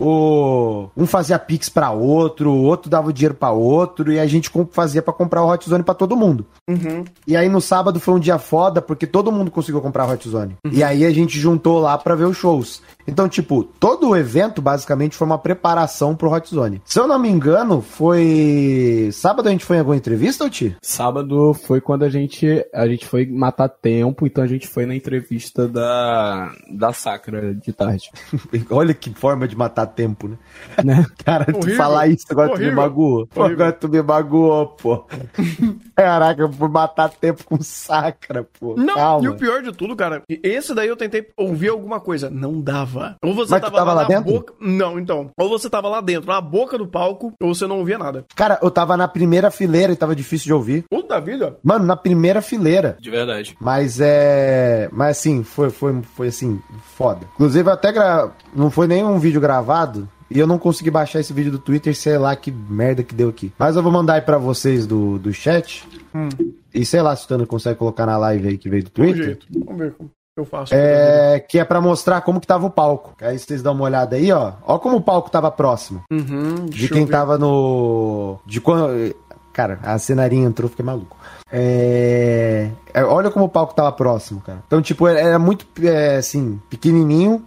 O, um fazia pix pra outro, o outro dava o dinheiro pra outro e a gente fazia pra comprar o Hot Zone pra todo mundo. Uhum. E aí no sábado foi um dia foda porque todo mundo conseguiu comprar a Hot Zone. E aí a gente juntou lá pra ver os shows. Então, tipo, todo o evento basicamente foi uma preparação pro Hot Zone. Se eu não me engano, foi sábado a gente foi em alguma entrevista, Ti? Sábado foi quando a gente a gente foi matar tempo, então a gente foi na entrevista da da Sacra de tarde, [laughs] Olha que forma de matar tempo, né? né? [laughs] Cara, tu Horrível. falar isso agora tu Horrível. me magoou. Pô, agora tu me magoou, pô. [laughs] Caraca, eu fui matar tempo com sacra, pô. Não, Calma. e o pior de tudo, cara, esse daí eu tentei ouvir alguma coisa. Não dava. Ou você Mas tu tava, tava lá na dentro? boca. Não, então. Ou você tava lá dentro, na boca do palco, ou você não ouvia nada. Cara, eu tava na primeira fileira e tava difícil de ouvir. Puta vida. Mano, na primeira fileira. De verdade. Mas é. Mas assim, foi, foi, foi assim, foda. Inclusive, eu até gra... não foi nem um vídeo gravado. E eu não consegui baixar esse vídeo do Twitter, sei lá que merda que deu aqui. Mas eu vou mandar aí pra vocês do, do chat. E sei lá se o Tano consegue colocar na live aí que veio do Twitter. Vamos ver como eu faço. É, que é pra mostrar como que tava o palco. Aí vocês dão uma olhada aí, ó. Ó como o palco tava próximo. Uhum, De quem tava no. De quando. Cara, a cenarinha entrou, fiquei maluco. É... é, Olha como o palco tava próximo, cara. Então, tipo, era muito, é, assim, pequenininho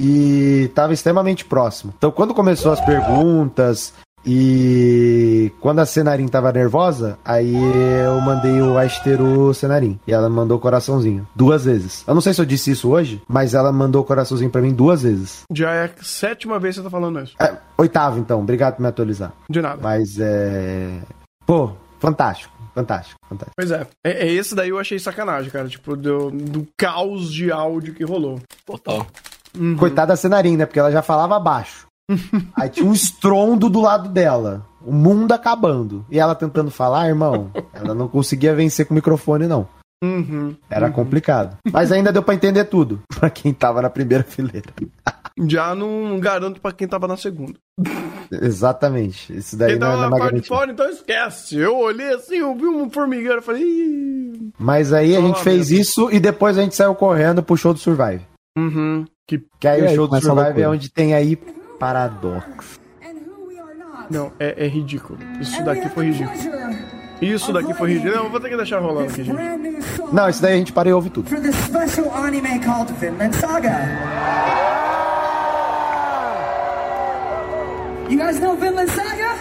e tava extremamente próximo. Então, quando começou as perguntas e quando a cenarim tava nervosa, aí eu mandei o Aster o cenarim. E ela mandou o coraçãozinho. Duas vezes. Eu não sei se eu disse isso hoje, mas ela mandou o coraçãozinho pra mim duas vezes. Já é a sétima vez que você tá falando isso. É, oitavo, então. Obrigado por me atualizar. De nada. Mas é. Pô, fantástico, fantástico, fantástico. Pois é. é. é Esse daí eu achei sacanagem, cara. Tipo, do, do caos de áudio que rolou. Total. Coitada da Cenarim, né? Porque ela já falava baixo. [laughs] Aí tinha um estrondo do lado dela. O mundo acabando. E ela tentando falar, irmão, ela não conseguia vencer com o microfone, não. Uhum. Era complicado. Mas ainda deu pra entender tudo. [laughs] Pra quem tava na primeira fileira. Já não garanto pra quem tava na segunda. Exatamente. Isso daí Quem não, tava é na uma parte de garantia. fora, então esquece. Eu olhei assim, eu vi um formigueiro, falei... Mas aí a Só gente lá fez mesmo. isso e depois a gente saiu correndo pro show do Survive. Uhum. Que... Que aí o show do Survive é onde tem aí paradoxo. Não, é, é ridículo. Isso daqui foi ridículo. Isso daqui foi ridículo. Não, eu vou ter que deixar rolando aqui, gente. Não, isso daí a gente parou e ouve tudo. For this special anime called Vinland Saga. You guys know Vinland Saga?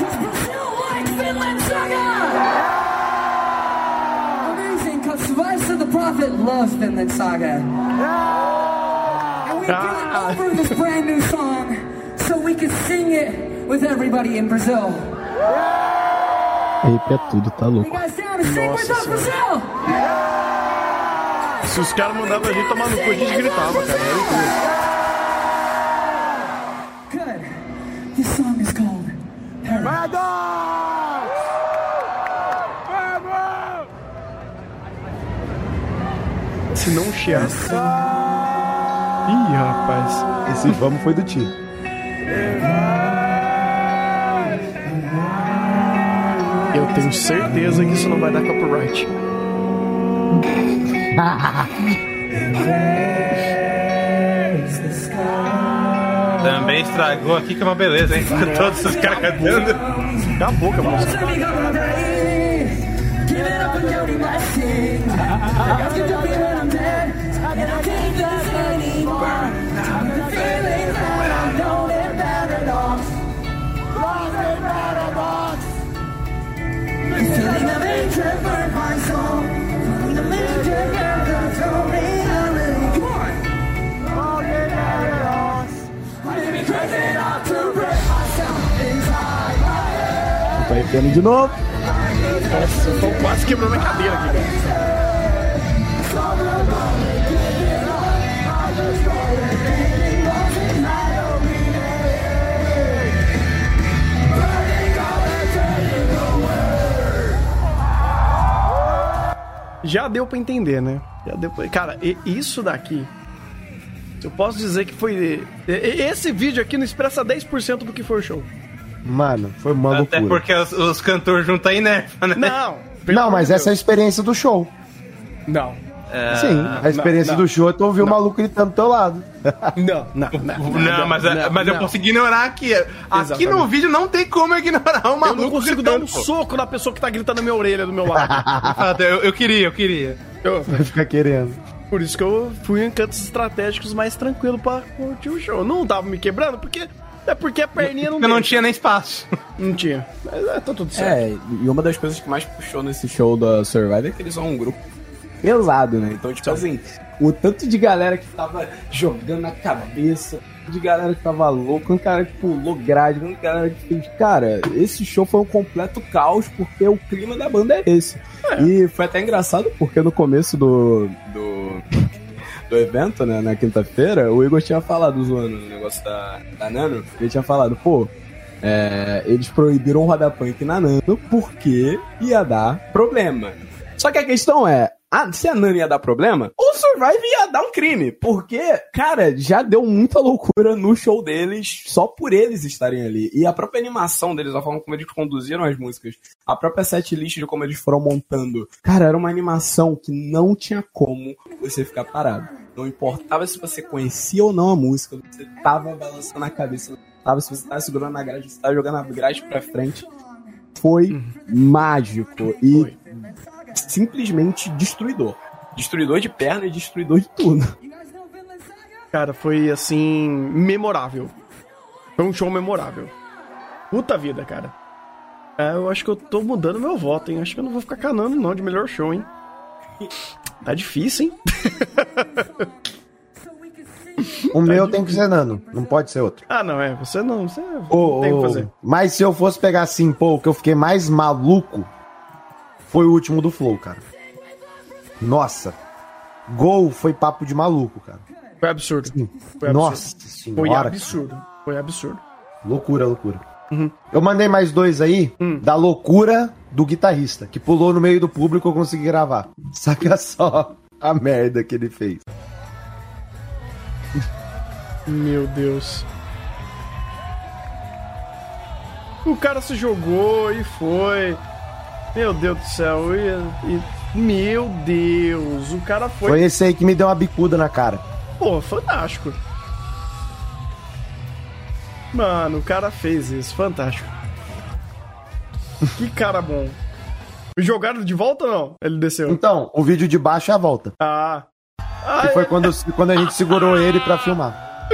Does Brazil like Vinland Saga? Prophet loves Vinland Saga. And we ah. brought over this brand new song so we could sing it with everybody in Brazil. Arrepia tudo, tá You louco. guys down to sing with us, Brazil? Se os caras mandavam a gente tomar no cu, a gente gritava, cara. Era incrível. Se não chiasse... Ih, rapaz. Esse vamos foi do tio. Eu tenho certeza que isso não vai dar copyright. Também estragou aqui, que é uma beleza, hein? [laughs] Todos os caras cantando. Cala a boca, moça. Tô arrepiando de novo. Nossa, eu tô quase quebrando a cadeira aqui, cara. Já deu pra entender, né? Já deu pra... Cara, isso daqui. Eu posso dizer que foi. Esse vídeo aqui não expressa 10% do que foi o show. Mano, foi uma Até loucura. porque os, os cantores juntam aí nerfa, né? Não! Não, mas essa é a experiência do show. Não. É, Sim, a experiência não, do show é tu ouvir o maluco gritando do teu lado. [laughs] Não, não, não. Não, mas, é- mas eu não. consegui ignorar aqui. Aqui Exatamente. no vídeo não tem como eu ignorar o Eu maluco. não consigo dar um gritando, pô. soco na pessoa que tá gritando na minha orelha do meu lado. [laughs] Eu, eu queria, eu queria. Eu- [laughs] Vai ficar querendo. por isso que eu fui em cantos estratégicos mais tranquilo pra curtir o show. Não tava me quebrando, porque. É porque a perninha não Eu não tinha nem espaço. Não tinha. Mas é, tá tudo certo. É, e uma das coisas que mais puxou nesse show da Survivor é que eles são um grupo pesado, né? Então, tipo assim, o tanto de galera que tava jogando na cabeça, de galera que tava louco, quanto galera que pulou grade, quanto galera que fez. Cara, esse show foi um completo caos, porque o clima da banda é esse. E foi até engraçado, porque no começo do. do... [laughs] Do evento, né, na quinta-feira, o Igor tinha falado zoando no negócio da, da Nano. Ele tinha falado, pô, é, eles proibiram o roda punk na Nano porque ia dar problema. Só que a questão é, ah, se a Nano ia dar problema, o Survive ia dar um crime. Porque, cara, já deu muita loucura no show deles só por eles estarem ali. E a própria animação deles, a forma como eles conduziram as músicas, a própria setlist de como eles foram montando. Cara, era uma animação que não tinha como você ficar parado. Não importava se você conhecia ou não a música, você tava balançando a cabeça, tava, se você tava segurando na grade, você tava jogando a grade pra frente. Foi mágico e simplesmente destruidor. Destruidor de perna e destruidor de tudo. Cara, foi assim. memorável. Foi um show memorável. Puta vida, cara. É, eu acho que eu tô mudando meu voto, hein? Acho que eu não vou ficar canando, não, de melhor show, hein? [laughs] Tá difícil, hein? [laughs] O meu tem que ser nano, não pode ser outro. Ah, não, é. Você não. Você não Ô, tem o que fazer. Mas se eu fosse pegar assim, pô, o que eu fiquei mais maluco foi o último do Flow, cara. Nossa. Gol foi papo de maluco, cara. Foi absurdo. Foi absurdo. Nossa Foi senhora. absurdo. Foi absurdo. Loucura, loucura. Uhum. Eu mandei mais dois aí Hum. da loucura do guitarrista, que pulou no meio do público e eu consegui gravar. [laughs] Saca só a merda que ele fez. Meu Deus. O cara se jogou e foi. Meu Deus do céu. E, e- meu Deus. O cara foi. Foi esse aí que me deu uma bicuda na cara. Pô, fantástico. Mano, o cara fez isso. Fantástico. que cara bom. Jogaram de volta ou não? Ele desceu. Então, o vídeo de baixo é a volta. Ah. Que foi quando, quando a gente segurou ele pra filmar.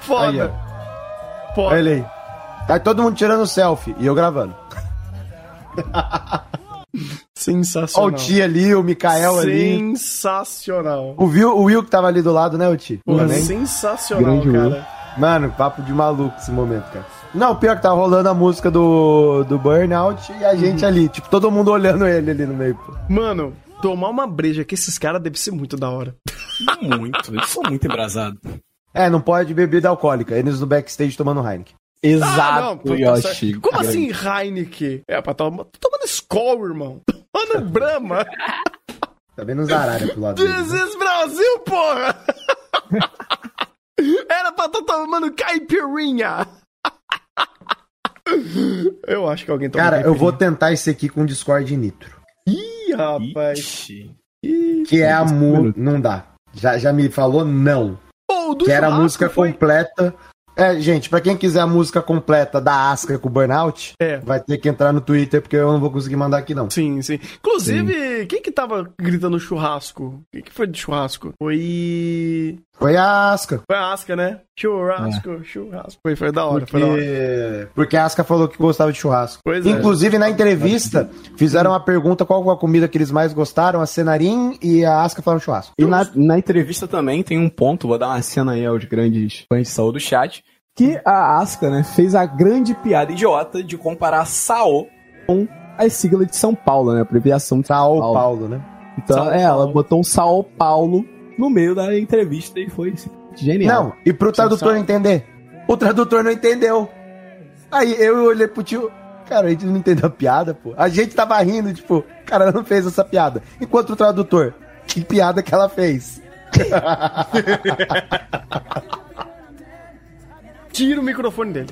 Foda. Aí, ó. Foda. Olha ele aí. Tá todo mundo tirando selfie e eu gravando. Olha [laughs] Sensacional. o Ti ali, o Mikael ali. Sensacional. O Will, o Will que tava ali do lado, né, o Ti? Pô, Também. sensacional, Grande Will. cara. Mano, papo de maluco esse momento, cara. Não, pior que tava rolando a música do, do Burnout e a gente Uhum. ali, tipo, todo mundo olhando ele ali no meio, pô. Mano, tomar uma breja com esses caras deve ser muito da hora. Muito, eles são muito embrasados. É, não pode bebida alcoólica. Eles no backstage tomando Heineken. Exato, Ah, não, tá Yoshi. Como assim Heineken? É, pra tomar. Tô tomando Skol, irmão. [laughs] Tomando Brahma. [laughs] Tá vendo os aralhos pro lado dele. This is Brasil, porra! [laughs] Era pra estar tomando caipirinha. Eu acho que alguém tomou Cara, eu vou caipirinha. tentar esse aqui com Discord Nitro. Ih, rapaz. Ixi. Ih, Que é a mu... Não dá. Já, já me falou não. Pô, o do Que era a música foi... completa. É, gente, pra quem quiser a música completa da Asca com o Burnout, É. vai ter que entrar no Twitter, porque eu não vou conseguir mandar aqui, não. Sim, sim. Inclusive, quem que tava gritando churrasco? Quem que foi de churrasco? Foi. Foi a Asca. Foi a Asca, né? Churrasco, churrasco. Foi, foi da hora, Porque, foi da hora. porque a Asca falou que gostava de churrasco. Pois é. Inclusive, na entrevista, fizeram uma pergunta qual foi a comida que eles mais gostaram, a Cenarim e a Asca falaram churrasco. E na, na entrevista também tem um ponto, vou dar uma cena aí aos grandes fãs de Saul do chat, que a Asuka, né, fez a grande piada idiota de comparar Sao com a sigla de São Paulo, né, a abreviação de Sao Paulo. Paulo, né? Então, São é, ela Paulo. botou um Sao Paulo no meio da entrevista e foi genial. Não, e pro tradutor entender. O tradutor não entendeu. Aí eu olhei pro tio. Cara, a gente não entendeu a piada, pô. A gente tava rindo, tipo, cara, ela não fez essa piada. Enquanto o tradutor, que piada que ela fez? [laughs] Tira o microfone dele.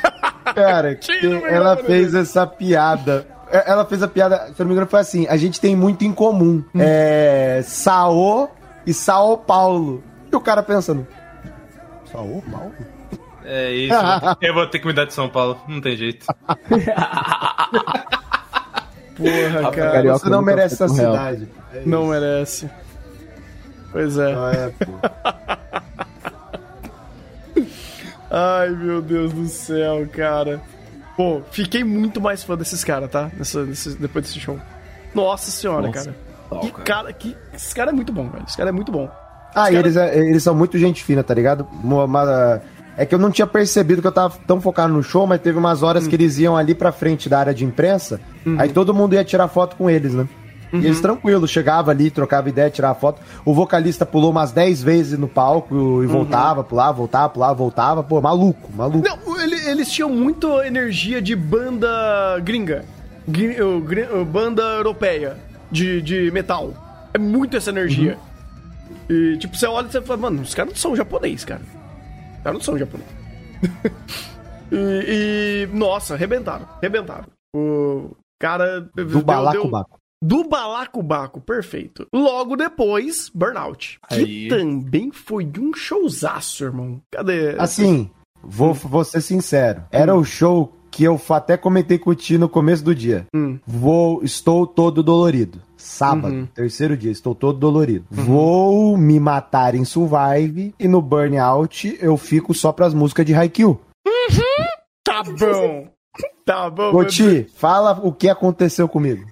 [laughs] Cara, [laughs] ela fez dele. essa piada. É, Ela fez a piada, se eu não me engano, foi assim: a gente tem muito em comum. É. Sao e Sao Paulo. E o cara pensando. Sao Paulo? É isso. [laughs] eu vou ter que mudar de São Paulo. Não tem jeito. [laughs] Porra, cara. Carioca Você não merece essa cidade. É isso. Não merece. Pois é. Ah, é, pô. [laughs] Ai, meu Deus do céu, cara. Pô, fiquei muito mais fã desses caras, tá? Nessa, nesse- depois desse show. Nossa senhora, Nossa. cara. Que cara, que, esse cara é muito bom, velho. Esse cara é muito bom. Ah, e Os eles, é- eles são muito gente fina, tá ligado? Mas, é que eu não tinha percebido que eu tava tão focado no show, mas teve umas horas que eles iam ali pra frente da área de imprensa, aí todo mundo ia tirar foto com eles, né? E eles tranquilos, chegava ali, trocava ideia, tirava foto. O vocalista pulou umas 10 vezes no palco e voltava, pulava, voltava, pulava, voltava. Pô, maluco, maluco. Não, ele- eles tinham muito energia de banda gringa. O banda europeia de, de metal. É muito essa energia. E, tipo, você olha e você fala, mano, os caras não são japonês, cara. Os caras não são japonês. [laughs] e, e, nossa, arrebentaram, arrebentaram. O cara... Do balacobaco. Do balacobaco, perfeito. Logo depois, Burnout. Que Aí. também foi um showzaço, irmão. Cadê? Assim, vou, vou ser sincero. Era o show que eu até comentei com o Ti no começo do dia. Hum. Vou, estou todo dolorido. Sábado, Uhum. terceiro dia, estou todo dolorido. Vou me matar em Survive e no Burnout eu fico só pras músicas de Haikyuu. Tá bom. Tá bom. Ô meu Ti, fala o que aconteceu comigo.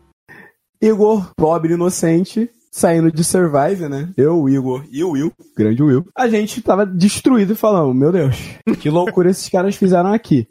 Igor, pobre inocente, saindo de Survive, né? Eu, o Igor e o Will, grande Will. A gente tava destruído e falando, meu Deus, que loucura esses caras fizeram aqui.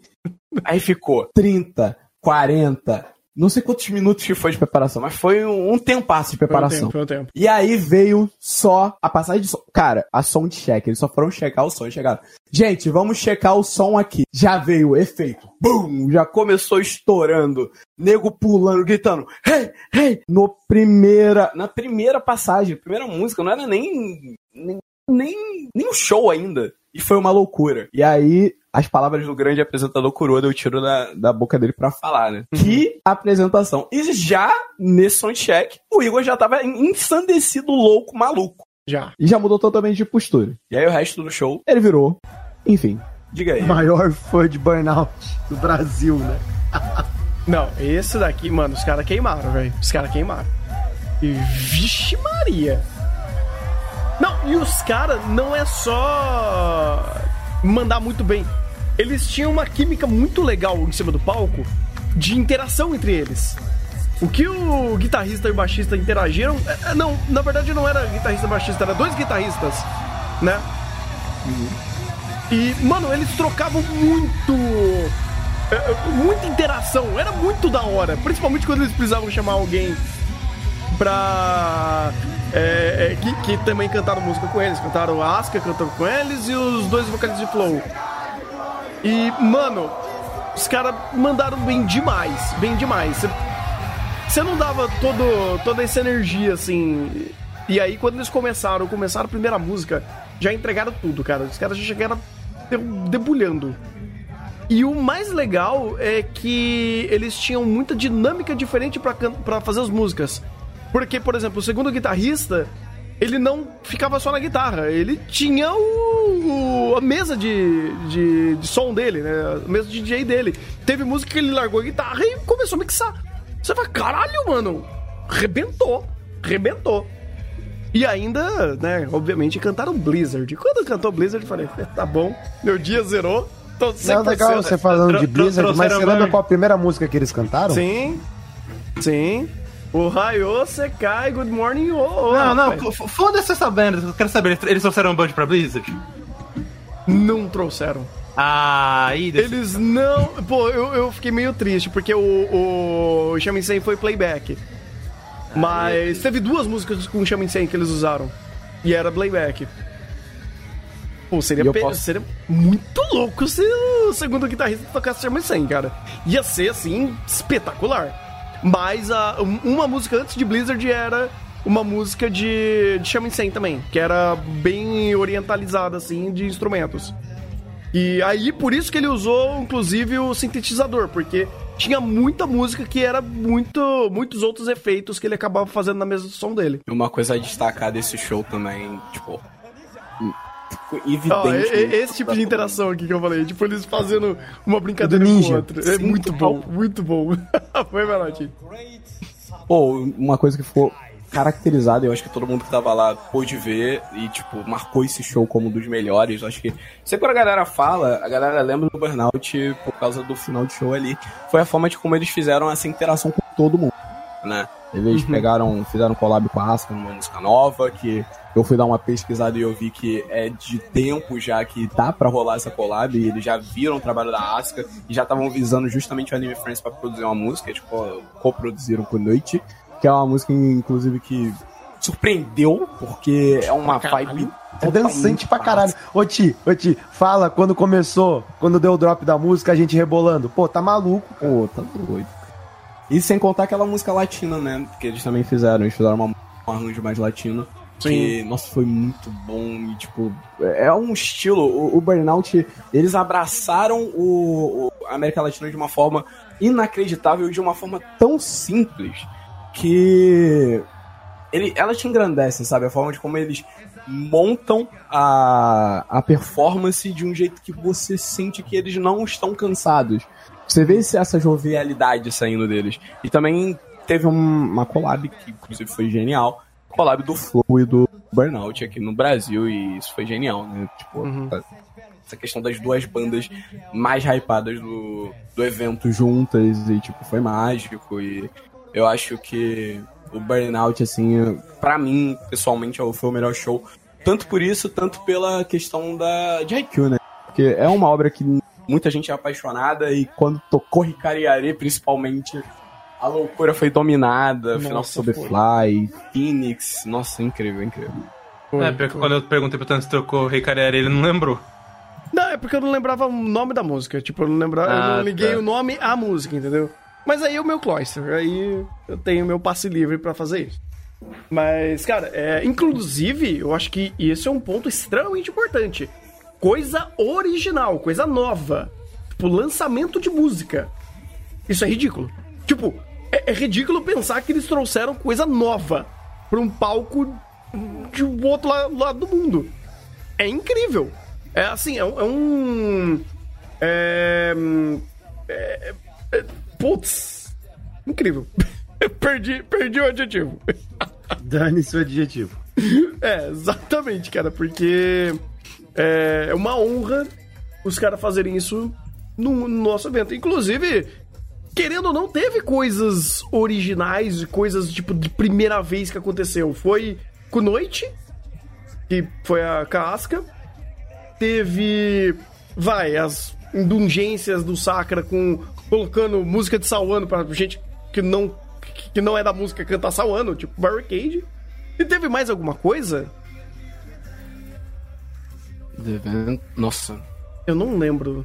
Aí ficou 30, 40, não sei quantos minutos que foi de preparação, mas foi um, um tempasso de Foi um preparação. tempo, foi um tempo. E aí veio só a passagem de som. Cara, a som de check. Eles só foram checar o som e chegaram. Gente, vamos checar o som aqui. Já veio o efeito. Bum! Já começou estourando. Nego pulando, gritando. Hey, hey! No primeira, na primeira passagem, primeira música, não era nem, nem, nem, nem um show ainda. E foi uma loucura. E aí, as palavras do grande apresentador Kuroda eu tiro da, da boca dele pra falar, né? Que apresentação. E já nesse soundcheck, o Igor já tava ensandecido, louco, maluco. Já. E já mudou totalmente de postura. E aí o resto do show, ele virou. Enfim, diga aí. Maior fã de Burnout do Brasil, né? [laughs] Não, esse daqui, mano, os caras queimaram, velho. Os caras queimaram. E vixe Maria. Não, e os caras não é só mandar muito bem. Eles tinham uma química muito legal em cima do palco de interação entre eles. O que o guitarrista e o baixista interagiram. é, é, Não, na verdade não era guitarrista e baixista, era dois guitarristas, né? E, mano, eles trocavam muito. é, Muita interação, era muito da hora. Principalmente quando eles precisavam chamar alguém pra. é, é, que, que também cantaram música com eles. Cantaram a Asuka cantando com eles e os dois vocalistas de Flow. E, mano, os caras mandaram bem demais. Bem demais. Você- não dava todo, toda essa energia, assim. E aí, quando eles começaram, começaram a primeira música, já entregaram tudo, cara. Os caras já chegaram de- debulhando. E o mais legal é que eles tinham muita dinâmica diferente pra fazer as músicas. Porque, por exemplo, o segundo guitarrista, ele não ficava só na guitarra, ele tinha o, o- a mesa de, de, de som dele, né? A mesa de DJ dele. Teve música que ele largou a guitarra e começou a mixar. Você fala, caralho, mano, rebentou, rebentou. E ainda, né, obviamente, cantaram Blizzard. Quando cantou Blizzard, eu falei, tá bom, meu dia zerou, tô 100%. Não legal você falando de Blizzard, mas você lembra qual a primeira música que eles cantaram? Sim, sim. O Raio Sekai, Good Morning, oh, Não, não, foda-se essa banda. Eu quero saber, eles- trouxeram um band pra Blizzard? Não trouxeram. Ah, aí... desse- Eles não. Pô, eu, eu fiquei meio triste, porque o, o Shamisen foi playback. Mas teve duas músicas com o Shamisen que eles usaram. E era playback. Pô, seria, E pe- posso- seria muito louco se o segundo guitarrista tocasse Charmin 100, cara. Ia ser, assim, espetacular. Mas a, um- uma música antes de Blizzard era uma música de, de Charmin 100 também, que era bem orientalizada, assim, de instrumentos. E aí, por isso que ele usou, inclusive, o sintetizador, porque tinha muita música que era muito, muitos outros efeitos que ele acabava fazendo na mesa do som dele. Uma coisa a destacar desse show também, tipo. Evidente. E- esse tipo de interação aqui que eu falei, tipo, eles fazendo uma brincadeira Do com o outro. É Sim, muito bom, muito bom. [laughs] Foi, Melotti. Pô, uma coisa que ficou caracterizada, eu acho que todo mundo que tava lá pôde ver e, tipo, marcou esse show como um dos melhores. Eu acho que. Sempre quando a galera fala, a galera lembra do Burnout por causa do final de show ali. Foi a forma de como eles fizeram essa interação com todo mundo, né? Eles pegaram, fizeram collab com a Asuka numa música nova, que eu fui dar uma pesquisada e eu vi que é de tempo já que tá pra rolar essa collab, e eles já viram o trabalho da Asuka e já estavam visando justamente o Anime Friends pra produzir uma música, tipo, coproduziram com Noite, que é uma música, inclusive, que surpreendeu, porque é uma vibe É dançante pra caralho. Ô Ti, ô Ti, fala quando começou, quando deu o drop da música, a gente rebolando. Pô, tá maluco. Pô, tá doido. E sem contar aquela música latina, né? Que eles também fizeram. Eles fizeram uma, um arranjo mais latino. Que, nossa, foi muito bom. E, tipo, é um estilo. O, o Burnout, eles abraçaram o, o- a América Latina de uma forma inacreditável e de uma forma tão simples que. Ele, ela te engrandece, sabe? A forma de como eles montam a, a performance de um jeito que você sente que eles não estão cansados. Você vê essa jovialidade saindo deles. E também teve um- uma collab que, inclusive, foi genial. Collab do Flow e do Burnout aqui no Brasil. E isso foi genial, né? Tipo, essa questão das duas bandas mais hypadas do, do evento juntas. E, tipo, foi mágico. E eu acho que o Burnout, assim, pra mim, pessoalmente, é foi o melhor show. Tanto por isso, tanto pela questão da, de Haikyuu, né? Porque é uma obra que muita gente é apaixonada e quando tocou Hikariare, principalmente, a loucura foi dominada. Final Nossa, sobre foi. Fly, Phoenix. Nossa, incrível, incrível. É, pior que quando eu perguntei pro Tanto se trocou Rei Carriere, ele não lembrou. Não, é porque eu não lembrava o nome da música. Tipo, eu não lembrava, eu Ah, não liguei tá. o nome à música, entendeu? Mas aí é o meu Cloyster, aí eu tenho meu passe livre pra fazer isso. Mas, cara, é, inclusive, eu acho que esse é um ponto extremamente importante. Coisa original, coisa nova. Tipo, lançamento de música. Isso é ridículo. Tipo, é, é ridículo pensar que eles trouxeram coisa nova pra um palco de um outro la- lado do mundo. É incrível. É assim, é um. É um é, é- é- putz. Incrível. [laughs] perdi, perdi o adjetivo. Dane-se o adjetivo. [laughs] É, exatamente, cara, porque é é uma honra os caras fazerem isso no, no nosso evento. Inclusive, querendo ou não, teve coisas originais coisas, tipo, de primeira vez que aconteceu. Foi com Noite, que foi a casca. Teve, vai, as indulgências do Sakura com colocando música de Sawano pra gente que não que não é da música cantar Sawano, tipo Barricade. E teve mais alguma coisa? Nossa, Eu não lembro.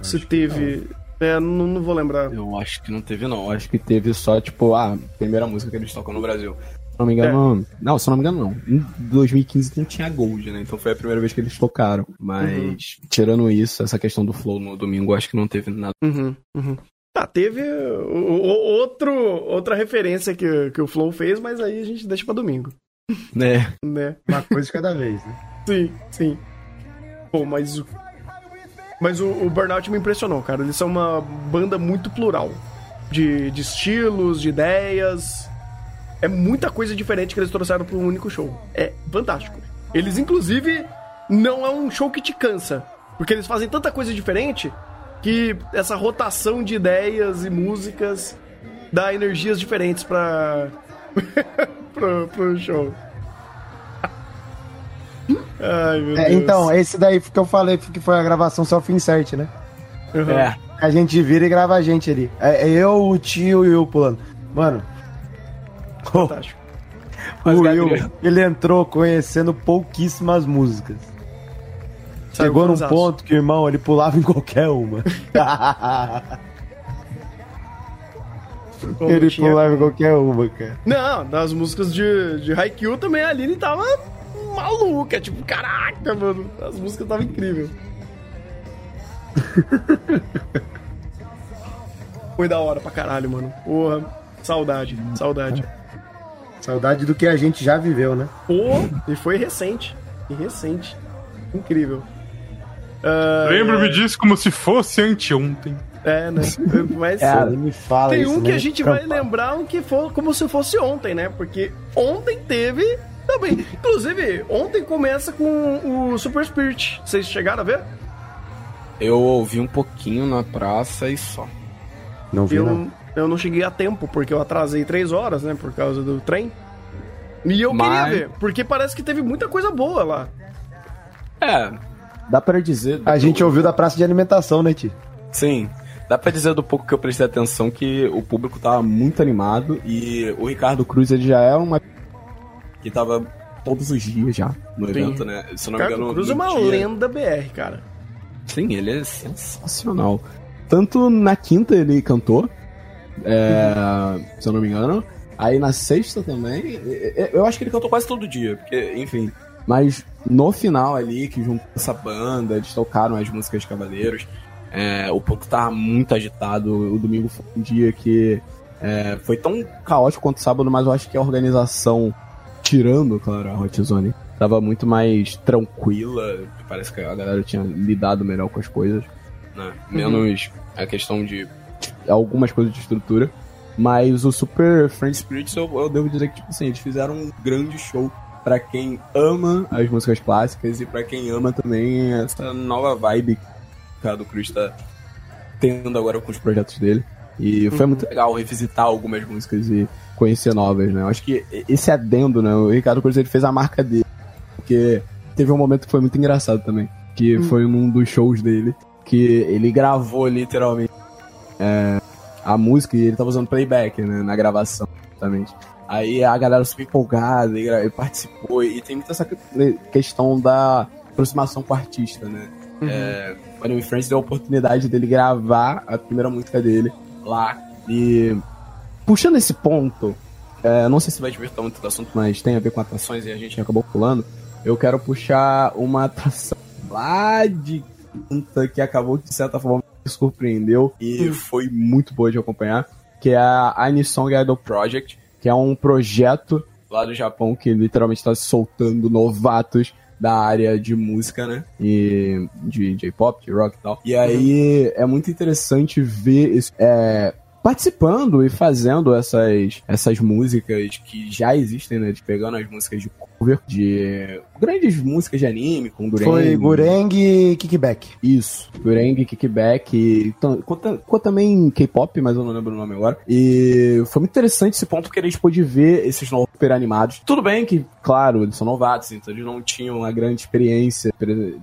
Se teve. É, não, não vou lembrar. eu acho que não teve, não. Eu acho que teve só, tipo, a primeira música que eles tocam no Brasil. Se não me engano. Não, se não me engano, não. Em 2015 não tinha Gold, né? Então foi a primeira vez que eles tocaram. Mas, tirando isso, essa questão do Flow no domingo, acho que não teve nada. Uhum, uhum. Ah, teve o- o- outro, outra referência que, que o Flow fez, mas aí a gente deixa pra domingo. Né? Né? Uma coisa de cada vez, né? Sim, sim. Pô, mas. o- Mas o, o Burnout me impressionou, cara. Eles são uma banda muito plural. De, de estilos, de ideias. É muita coisa diferente que eles trouxeram para um único show. É fantástico. Eles, inclusive, não é um show que te cansa. Porque eles fazem tanta coisa diferente que essa rotação de ideias e músicas dá energias diferentes para [laughs] pro show. Ai, meu É, Deus. então, esse daí que eu falei que foi a gravação self-insert, né? Uhum. É. A gente vira e grava a gente ali. É, é eu, o tio e o pulando. Mano, Fantástico. [laughs] O Gabriel- Will, ele entrou conhecendo pouquíssimas músicas. Chegou num ponto que o irmão ele pulava em qualquer uma. Como ele tinha- pulava em qualquer uma, cara. Não, das músicas de, de Haikyuu também a Aline tava maluca. Tipo, caraca, mano. As músicas estavam incríveis. [laughs] Foi da hora pra caralho, mano. Porra, saudade, saudade. Saudade do que a gente já viveu, né? Pô, e foi recente. E recente. Incrível. Ah, Lembro-me disso como se fosse anteontem. É, né? [laughs] Mas Cara, me fala tem isso, um que né? a gente vai lembrar um que for como se fosse ontem, né? Porque ontem teve também. Inclusive, ontem começa com o Super Spirit. Vocês chegaram a ver? Eu ouvi um pouquinho na praça e só. Não vi, Eu, não. eu não cheguei a tempo, porque eu atrasei três horas, né? Por causa do trem. E eu Mas- queria ver, porque parece que teve muita coisa boa lá. É, dá pra dizer. A gente ouviu da praça de alimentação, né, Ti? Sim. Dá pra dizer do pouco que eu prestei atenção que o público tava muito animado e o Ricardo Cruz ele já é uma que tava todos os dias já no Sim. evento, né? Se eu não me engano, Cruz é uma dia- lenda BR, cara. Sim, ele é sensacional. Tanto na quinta ele cantou, é, se eu não me engano. Aí na sexta também. Eu acho que ele cantou quase todo dia, porque, enfim. Mas no final ali, que juntou essa banda, eles tocaram as músicas de Cavaleiros. é, o público tava muito agitado. O domingo foi um dia que é, foi tão caótico quanto o sábado, mas eu acho que a organização, tirando, claro, a Hot Zone, tava muito mais tranquila. Parece que a galera tinha lidado melhor com as coisas. Né? Menos a questão de algumas coisas de estrutura. Mas o Super Friend Spirits, eu, eu devo dizer que, tipo assim, eles fizeram um grande show pra quem ama as músicas clássicas e pra quem ama também essa nova vibe que o Ricardo Cruz tá tendo agora com os projetos dele. E foi muito legal revisitar algumas músicas e conhecer novas, né? Eu acho que esse adendo, né? O Ricardo Cruz ele fez a marca dele. Porque teve um momento que foi muito engraçado também. Que foi num dos shows dele. Que ele gravou literalmente é, a música e ele tava usando playback, né? Na gravação, exatamente. Aí a galera super empolgada e, gra- e participou. E tem muita essa que- questão da aproximação com o artista, né? É, o Anime Friends deu a oportunidade dele gravar a primeira música dele lá. E puxando esse ponto, é, não sei se vai divertir muito do assunto, mas tem a ver com atrações e a gente acabou pulando. Eu quero puxar uma atração lá de quinta que acabou de certa forma me surpreendeu e foi muito boa de acompanhar, que é a Anisong Idol Project, que é um projeto lá do Japão que literalmente está soltando novatos da área de música, né? E de J-pop, de rock e tal. E aí é muito interessante ver isso. É, participando e fazendo essas, essas músicas que já existem, né? De pegando as músicas de cover, de grandes músicas de anime, com Gureng. Foi Gureng e Kickback. Isso, Gureng, Kickback, e conta, conta também K-pop, mas eu não lembro o nome agora. E foi muito interessante esse ponto que a gente pôde ver esses novos super animados. Tudo bem que, claro, eles são novatos, então eles não tinham uma grande experiência.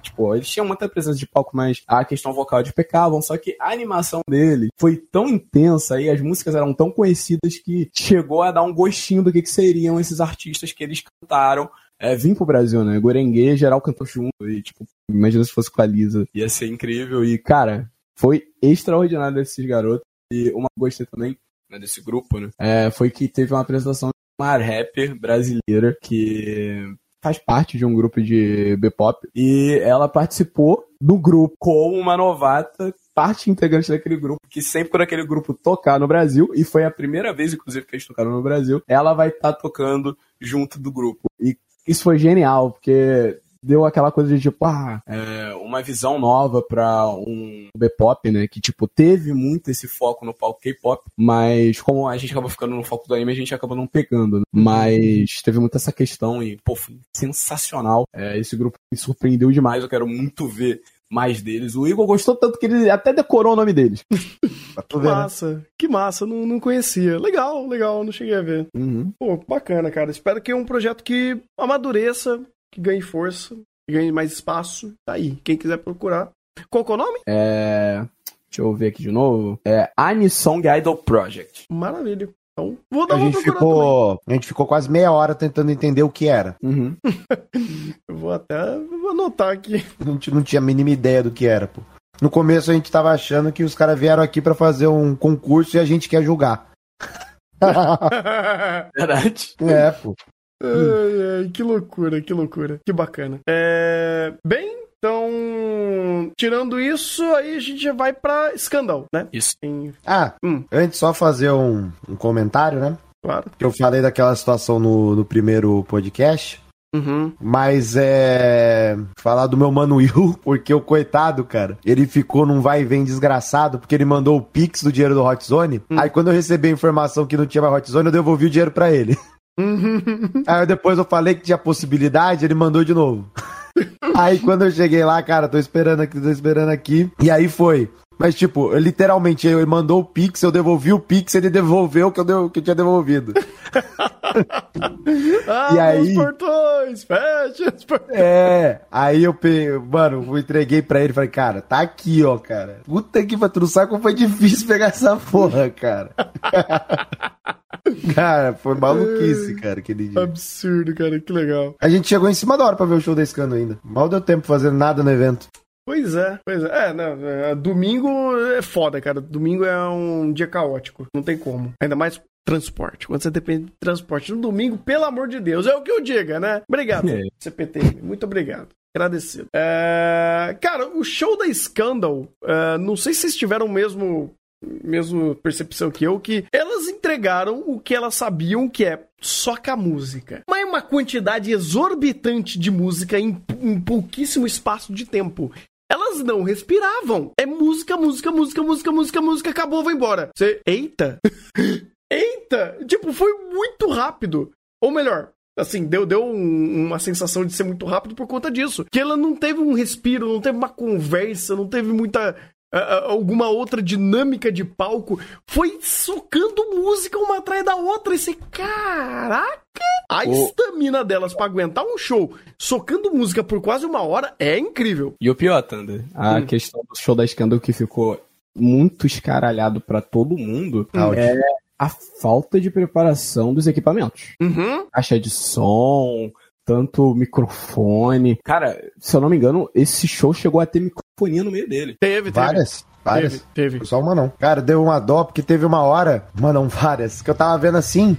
Tipo, eles tinham muita presença de palco, mas a questão vocal de pecavam. Só que a animação dele foi tão intensa e as músicas eram tão conhecidas que chegou a dar um gostinho do que, que seriam esses artistas que eles cantaram é, vim pro Brasil, né? Gorengue, geral cantou junto. E, tipo, imagina se fosse com a Lisa. Ia ser incrível. E, cara, foi extraordinário desses garotos. E uma gostei também, né, desse grupo, né? É, foi que teve uma apresentação de uma rapper brasileira que faz parte de um grupo de B-pop. E ela participou do grupo como uma novata parte integrante daquele grupo, que sempre quando aquele grupo tocar no Brasil, e foi a primeira vez, inclusive, que eles tocaram no Brasil, ela vai estar tocando junto do grupo. E isso foi genial, porque deu aquela coisa de tipo, ah, é, uma visão nova pra um B-pop, né? Que, tipo, teve muito esse foco no palco K-pop, mas como a gente acabou ficando no foco do anime, a gente acabou não pegando, né? Mas teve muito essa questão e, pô, foi sensacional. É, esse grupo me surpreendeu demais, eu quero muito ver mais deles. O Igor gostou tanto que ele até decorou o nome deles. [laughs] Que né? massa, que massa, não, não conhecia. Legal, legal, não cheguei a ver. Uhum. Pô, bacana, cara. Espero que é um projeto que amadureça, que ganhe força, que ganhe mais espaço. Tá aí, quem quiser procurar. Qual que é o nome? É. Deixa eu ver aqui de novo. É Anisong Idol Project. Maravilha. Então, vou dar A uma gente, procurada também. ficou, a gente ficou quase meia hora tentando entender o que era. Uhum. [laughs] Eu vou até vou anotar aqui. A gente não tinha a mínima ideia do que era, pô. No começo a gente tava achando que os caras vieram aqui pra fazer um concurso e a gente quer julgar. [laughs] Verdade. é, pô. Ai, ai, que loucura, que loucura. Que bacana. É... Bem, então, tirando isso, aí a gente já vai pra Scandal, né? Isso. Em- Ah, Hum. antes só fazer um, um comentário, né? Claro. Que eu falei daquela situação no, no primeiro podcast. Uhum. Mas é. Falar do meu mano [laughs] Will, porque o coitado, cara, ele ficou num vai e vem desgraçado, porque ele mandou o Pix do dinheiro do Hot Zone. Aí quando eu recebi a informação que não tinha mais Hot Zone, eu devolvi o dinheiro pra ele. [laughs] Aí depois eu falei que tinha possibilidade, ele mandou de novo. Aí quando eu cheguei lá, cara, tô esperando aqui, tô esperando aqui. E aí foi. Mas, tipo, literalmente, ele mandou o Pix, eu devolvi o Pix, ele devolveu o que eu, deu, que eu tinha devolvido. [laughs] Ah, E aí? os portões, fecha os portões. É, aí eu peguei, mano, eu entreguei pra ele e falei, cara, tá aqui, ó, cara. Puta que pariu, tu não sabe como foi difícil pegar essa porra, cara. [laughs] [laughs] cara, foi maluquice, cara, aquele dia. Absurdo, cara, que legal. A gente chegou em cima da hora pra ver o show da Scano ainda. Mal deu tempo fazendo nada no evento. Pois é, pois é. É, não, é, domingo é foda, cara. Domingo é um dia caótico. Não tem como. Ainda mais transporte. Quando você depende de transporte no domingo, pelo amor de Deus, é o que eu diga, né? Obrigado, É. CPT. Muito obrigado. Agradecido. É, cara, o show da Scandal, é, não sei se vocês tiveram o mesmo, mesmo percepção que eu, que elas entregaram o que elas sabiam que é só com a música. Mas uma quantidade exorbitante de música em, em pouquíssimo espaço de tempo. Elas não respiravam. É música, música, música, música, música, música, acabou, vai embora. Você, eita! [laughs] eita! Tipo, foi muito rápido. Ou melhor, assim, deu, deu um- uma sensação de ser muito rápido por conta disso. Que ela não teve um respiro, não teve uma conversa, não teve muita. Alguma outra dinâmica de palco. Foi socando música uma atrás da outra. Esse caraca! A estamina delas pra aguentar um show socando música por quase uma hora é incrível. E o pior, Thunder, a Hum. questão do show da Scandal que ficou muito escaralhado pra todo mundo Hum. é a falta de preparação dos equipamentos. Uhum. Caixa de som, tanto microfone. Cara, se eu não me engano, esse show chegou a ter microfonia no meio dele. Teve, teve. Várias, várias. Teve, teve. Só uma não. Cara, deu uma dó, porque teve uma hora, mano, não [laughs] várias, que eu tava vendo assim,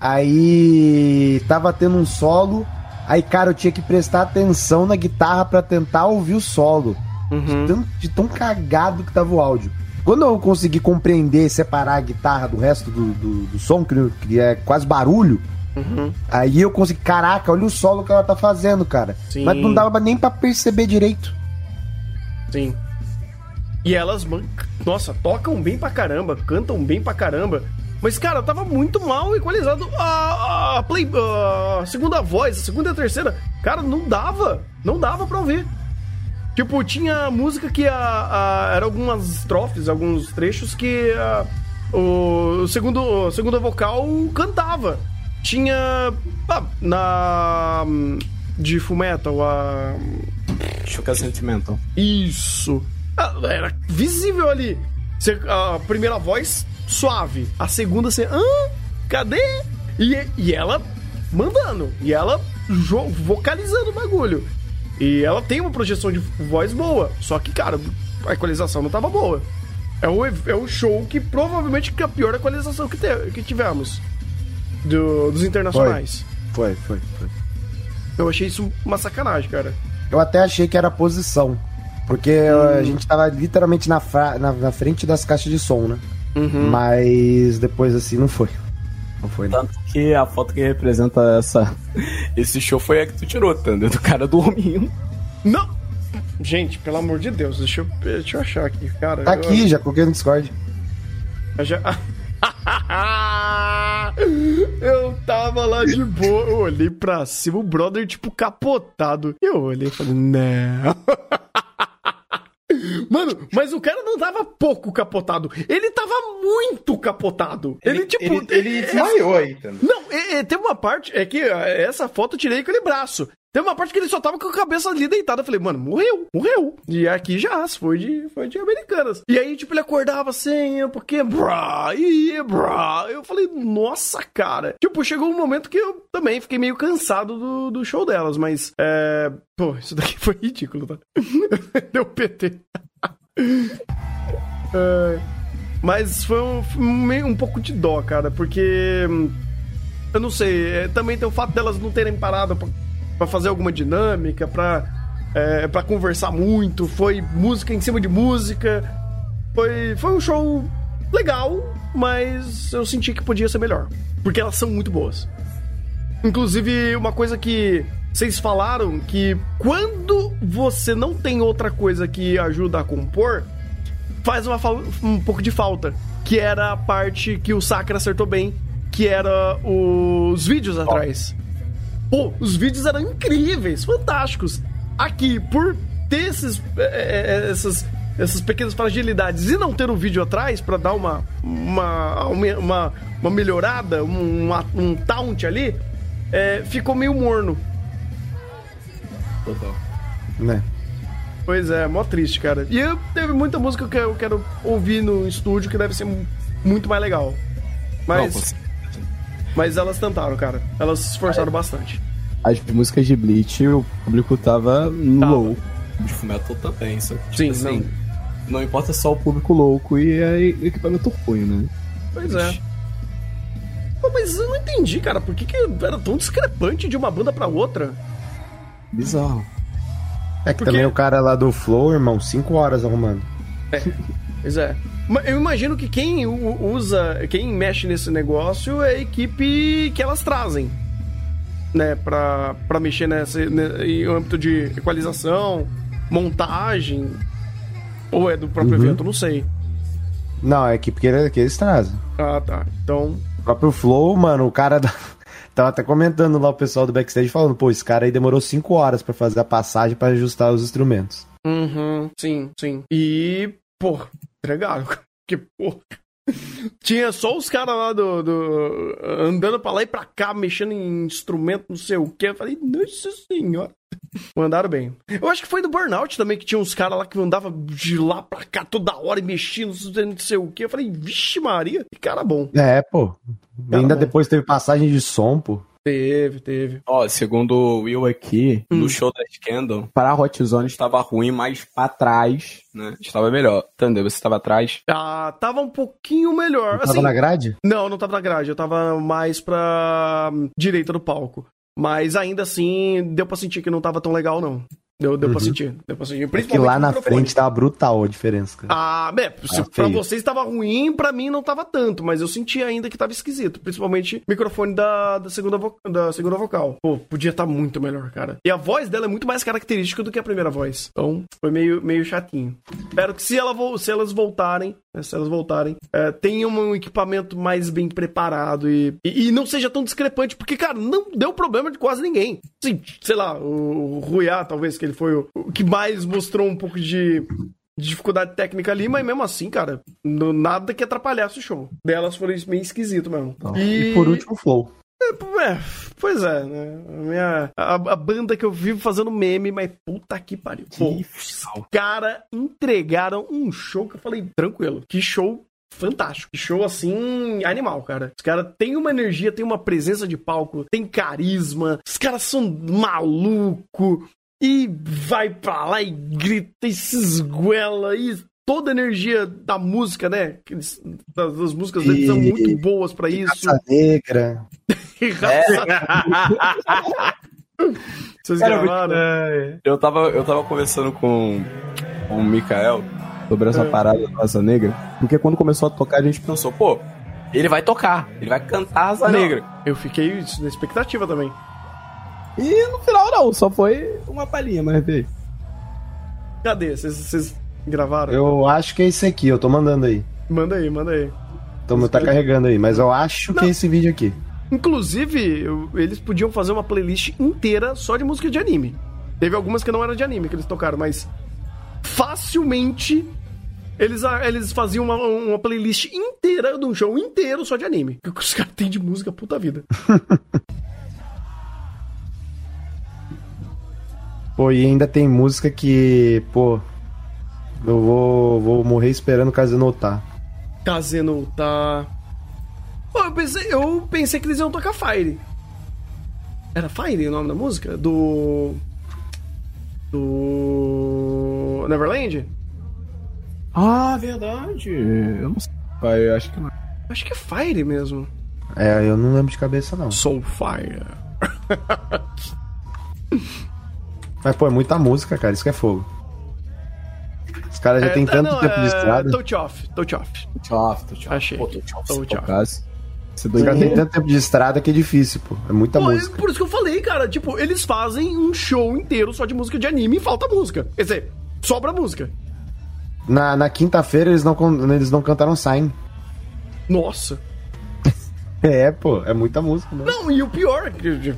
aí tava tendo um solo, aí, cara, eu tinha que prestar atenção na guitarra pra tentar ouvir o solo. Uhum. De, tão, de tão cagado que tava o áudio. Quando eu consegui compreender, separar a guitarra do resto do, do, do som, que, que é quase barulho, Uhum. aí eu consegui, caraca, olha o solo que ela tá fazendo, cara. Sim. Mas não dava nem pra perceber direito. Sim. E elas, man- nossa, tocam bem pra caramba, cantam bem pra caramba. Mas, cara, tava muito mal equalizado a, a, play, a segunda voz, a segunda e a terceira. Cara, não dava. Não dava pra ouvir. Tipo, tinha música que a, a, era algumas estrofes, alguns trechos que a, o, o segundo, o segundo vocal cantava. Tinha. ah, na. De Fullmetal, a. Chuca Sentimental. Isso. Ah, Era visível ali. Você- a primeira voz, suave. A segunda, você. Cadê? E, e ela mandando. E ela vocalizando o bagulho. E ela tem uma projeção de voz boa. Só que, cara, a equalização não tava boa. É o, é o show que provavelmente que é a pior equalização que, te- que tivemos. Do- dos internacionais. Foi, foi, foi. Eu achei isso uma sacanagem, cara. Eu até achei que era posição. Porque a gente tava literalmente na, fra- na, na frente das caixas de som, né? Uhum. Mas depois assim não foi. Não foi, não. Tanto que a foto que representa essa, esse show foi a que tu tirou, Thunder, do cara dormindo. Não! Gente, pelo amor de Deus, deixa eu, deixa eu achar aqui, cara. Tá Eu- aqui, já coloquei no Discord. Eu já. [laughs] eu tava lá de boa, eu olhei pra cima, o brother, tipo, capotado. Eu olhei e falei, não. [laughs] Mano, mas o cara não tava pouco capotado. Ele tava muito capotado. Ele, tipo. Ele, ele desmaiou aí. Não, é, é, tem uma parte. É que essa foto eu tirei com aquele braço. Tem uma parte que ele só tava com a cabeça ali deitada. Eu falei, mano, morreu, morreu. E aqui já, foi de, foi de Americanas. E aí, tipo, ele acordava assim, porque, brá, e brá. Eu falei, nossa, cara. Tipo, chegou um momento que eu também fiquei meio cansado do, do show delas, mas, é. Pô, isso daqui [laughs] foi ridículo, tá? [laughs] Deu PT. [laughs] É, mas foi um, um pouco de dó, cara, porque. hum, Eu não sei, é, também tem o fato delas não terem parado pra, pra fazer alguma dinâmica, pra, é, pra conversar muito. Foi música em cima de música. Foi, foi um show legal, mas eu senti que podia ser melhor. Porque elas são muito boas. Inclusive, uma coisa que vocês falaram que quando você não tem outra coisa que ajuda a compor, faz uma um pouco de falta. Que era a parte que o Sakura acertou bem, que era os vídeos atrás. Pô, os vídeos eram incríveis, fantásticos. Aqui, por ter esses, é, é, essas, essas pequenas fragilidades e não ter o vídeo atrás pra dar uma, uma, uma, uma melhorada, um, uma- um taunt ali, é, ficou meio morno. Total. Né? Pois é, mó triste, cara. E eu, teve muita música que eu quero ouvir no estúdio que deve ser mu- muito mais legal. Mas, Não, você- mas elas tentaram, cara. Elas se esforçaram bastante. As músicas de Bleach, o público tava Tava. louco. De Fullmetal também, só que, tipo Sim, assim, não. importa só o público louco e é equipamento ruim, né? Pois é. Pô, mas eu não entendi, cara. Por que, que era tão discrepante de uma banda pra outra? Bizarro. É que Porque- também o cara lá do Flow, irmão, 5 horas arrumando. Pois é. Eu imagino que quem usa, quem mexe nesse negócio é a equipe que elas trazem. Né, pra, pra mexer nessa, ne- em âmbito de equalização, montagem. Ou é do próprio Uhum. evento, não sei. Não, é a equipe que, ele- que eles trazem. Ah, tá. Então. O próprio Flow, mano, o cara da... [laughs] tava até comentando lá o pessoal do backstage falando, pô, esse cara aí demorou 5 horas pra fazer a passagem pra ajustar os instrumentos. Uhum, sim, sim. E, pô, entregaram. [laughs] Que porra. Tinha só os caras lá do, do- andando pra lá e pra cá, mexendo em instrumento, não sei o que. Eu falei, nossa senhora. [laughs] Mandaram bem. Eu acho que foi do Burnout também, que tinha uns caras lá que andavam de lá pra cá toda hora e mexiam, não sei o que. Eu falei, vixe Maria, que cara bom. É, pô. Cara Ainda bom. depois teve passagem de som, pô. Teve, teve. Ó, segundo o Will aqui, Hum. no show da Scandal, para a Hot Zone estava ruim, mas pra trás, né? Estava melhor. Entendeu? Você estava atrás. Ah, tava um pouquinho melhor. Tava assim, na grade? Não, não tava na grade. Eu tava mais pra hum, direita do palco. Mas ainda assim, deu pra sentir que não tava tão legal, não. Deu, deu pra Uhum. sentir. Deu pra sentir. É que Principalmente lá na frente tava brutal a diferença, cara. Ah, é, se Ah, pra vocês tava ruim, pra mim não tava tanto, mas eu senti ainda que tava esquisito, principalmente o microfone da, da, segunda, vo- da segunda vocal. Pô, podia estar muito melhor, cara. E a voz dela é muito mais característica do que a primeira voz. Então, foi meio, meio chatinho. Espero que se, ela, se elas voltarem, né, se elas voltarem, é, tenham um equipamento mais bem preparado e, e, e não seja tão discrepante, porque, cara, não deu problema de quase ninguém. Assim, sei lá, o, o Ruiá, talvez, que ele foi o, o que mais mostrou um pouco de de dificuldade técnica ali, mas mesmo assim, cara, nada que atrapalhasse o show. Delas foram meio esquisito mesmo. E por último, o Flow. É, pois é, né? A, minha, a, a banda que eu vivo fazendo meme, mas puta que pariu. Pô, cara entregaram um show que eu falei, tranquilo, que show fantástico. Que show assim, animal, cara. Os caras têm uma energia, tem uma presença de palco, tem carisma, os caras são maluco e vai pra lá e grita e se esguela e toda a energia da música, né? Das, das músicas deles são muito boas pra isso. Raça Negra. [laughs] [laughs] Vocês Cara, gravaram? Eu tava, eu tava conversando com, com o Mikael sobre essa É. parada da Raça Negra, porque quando começou a tocar a gente pensou, pô, ele vai tocar, ele vai cantar a Raça Não, Negra. Eu fiquei na expectativa também. E no final não, só foi uma palhinha, mas veio. Cadê? Vocês- gravaram? Eu acho que é esse aqui, eu tô mandando aí. Manda aí, manda aí. Tô, tá carregando aí, mas eu acho que é esse vídeo aqui. Inclusive, eles podiam fazer uma playlist inteira só de música de anime. Teve algumas que não eram de anime que eles tocaram, mas facilmente eles, eles faziam uma, uma playlist inteira de um show inteiro só de anime. O que os caras têm de música, puta vida. [laughs] Pô, e ainda tem música que, pô, eu vou, vou morrer esperando o Casino tá. Casino tá. Pô, eu pensei, eu pensei que eles iam tocar Fire. Era Fire o nome da música? Do. Do. Neverland? Ah, verdade. Eu não sei. pai, Eu acho que não. Acho que é Fire mesmo. É, eu não lembro de cabeça, não. Soul Fire. [laughs] Mas, pô, é muita música, cara. Isso que é fogo. Os caras já É, tem tá, tanto não, tempo de é estrada. Touch Off, Touch Off. Touch off, touch off. Achei. Pô, touch off, Touch off. Você Os caras têm doido. tanto tempo de estrada que é difícil, pô. É muita Pô, é música. por isso que eu falei, cara. Tipo, eles fazem um show inteiro só de música de anime e falta música. Quer dizer, sobra música. Na, na quinta-feira eles não, eles não cantaram Sign. Nossa. [laughs] É, pô, é muita música, né? Não, e o pior,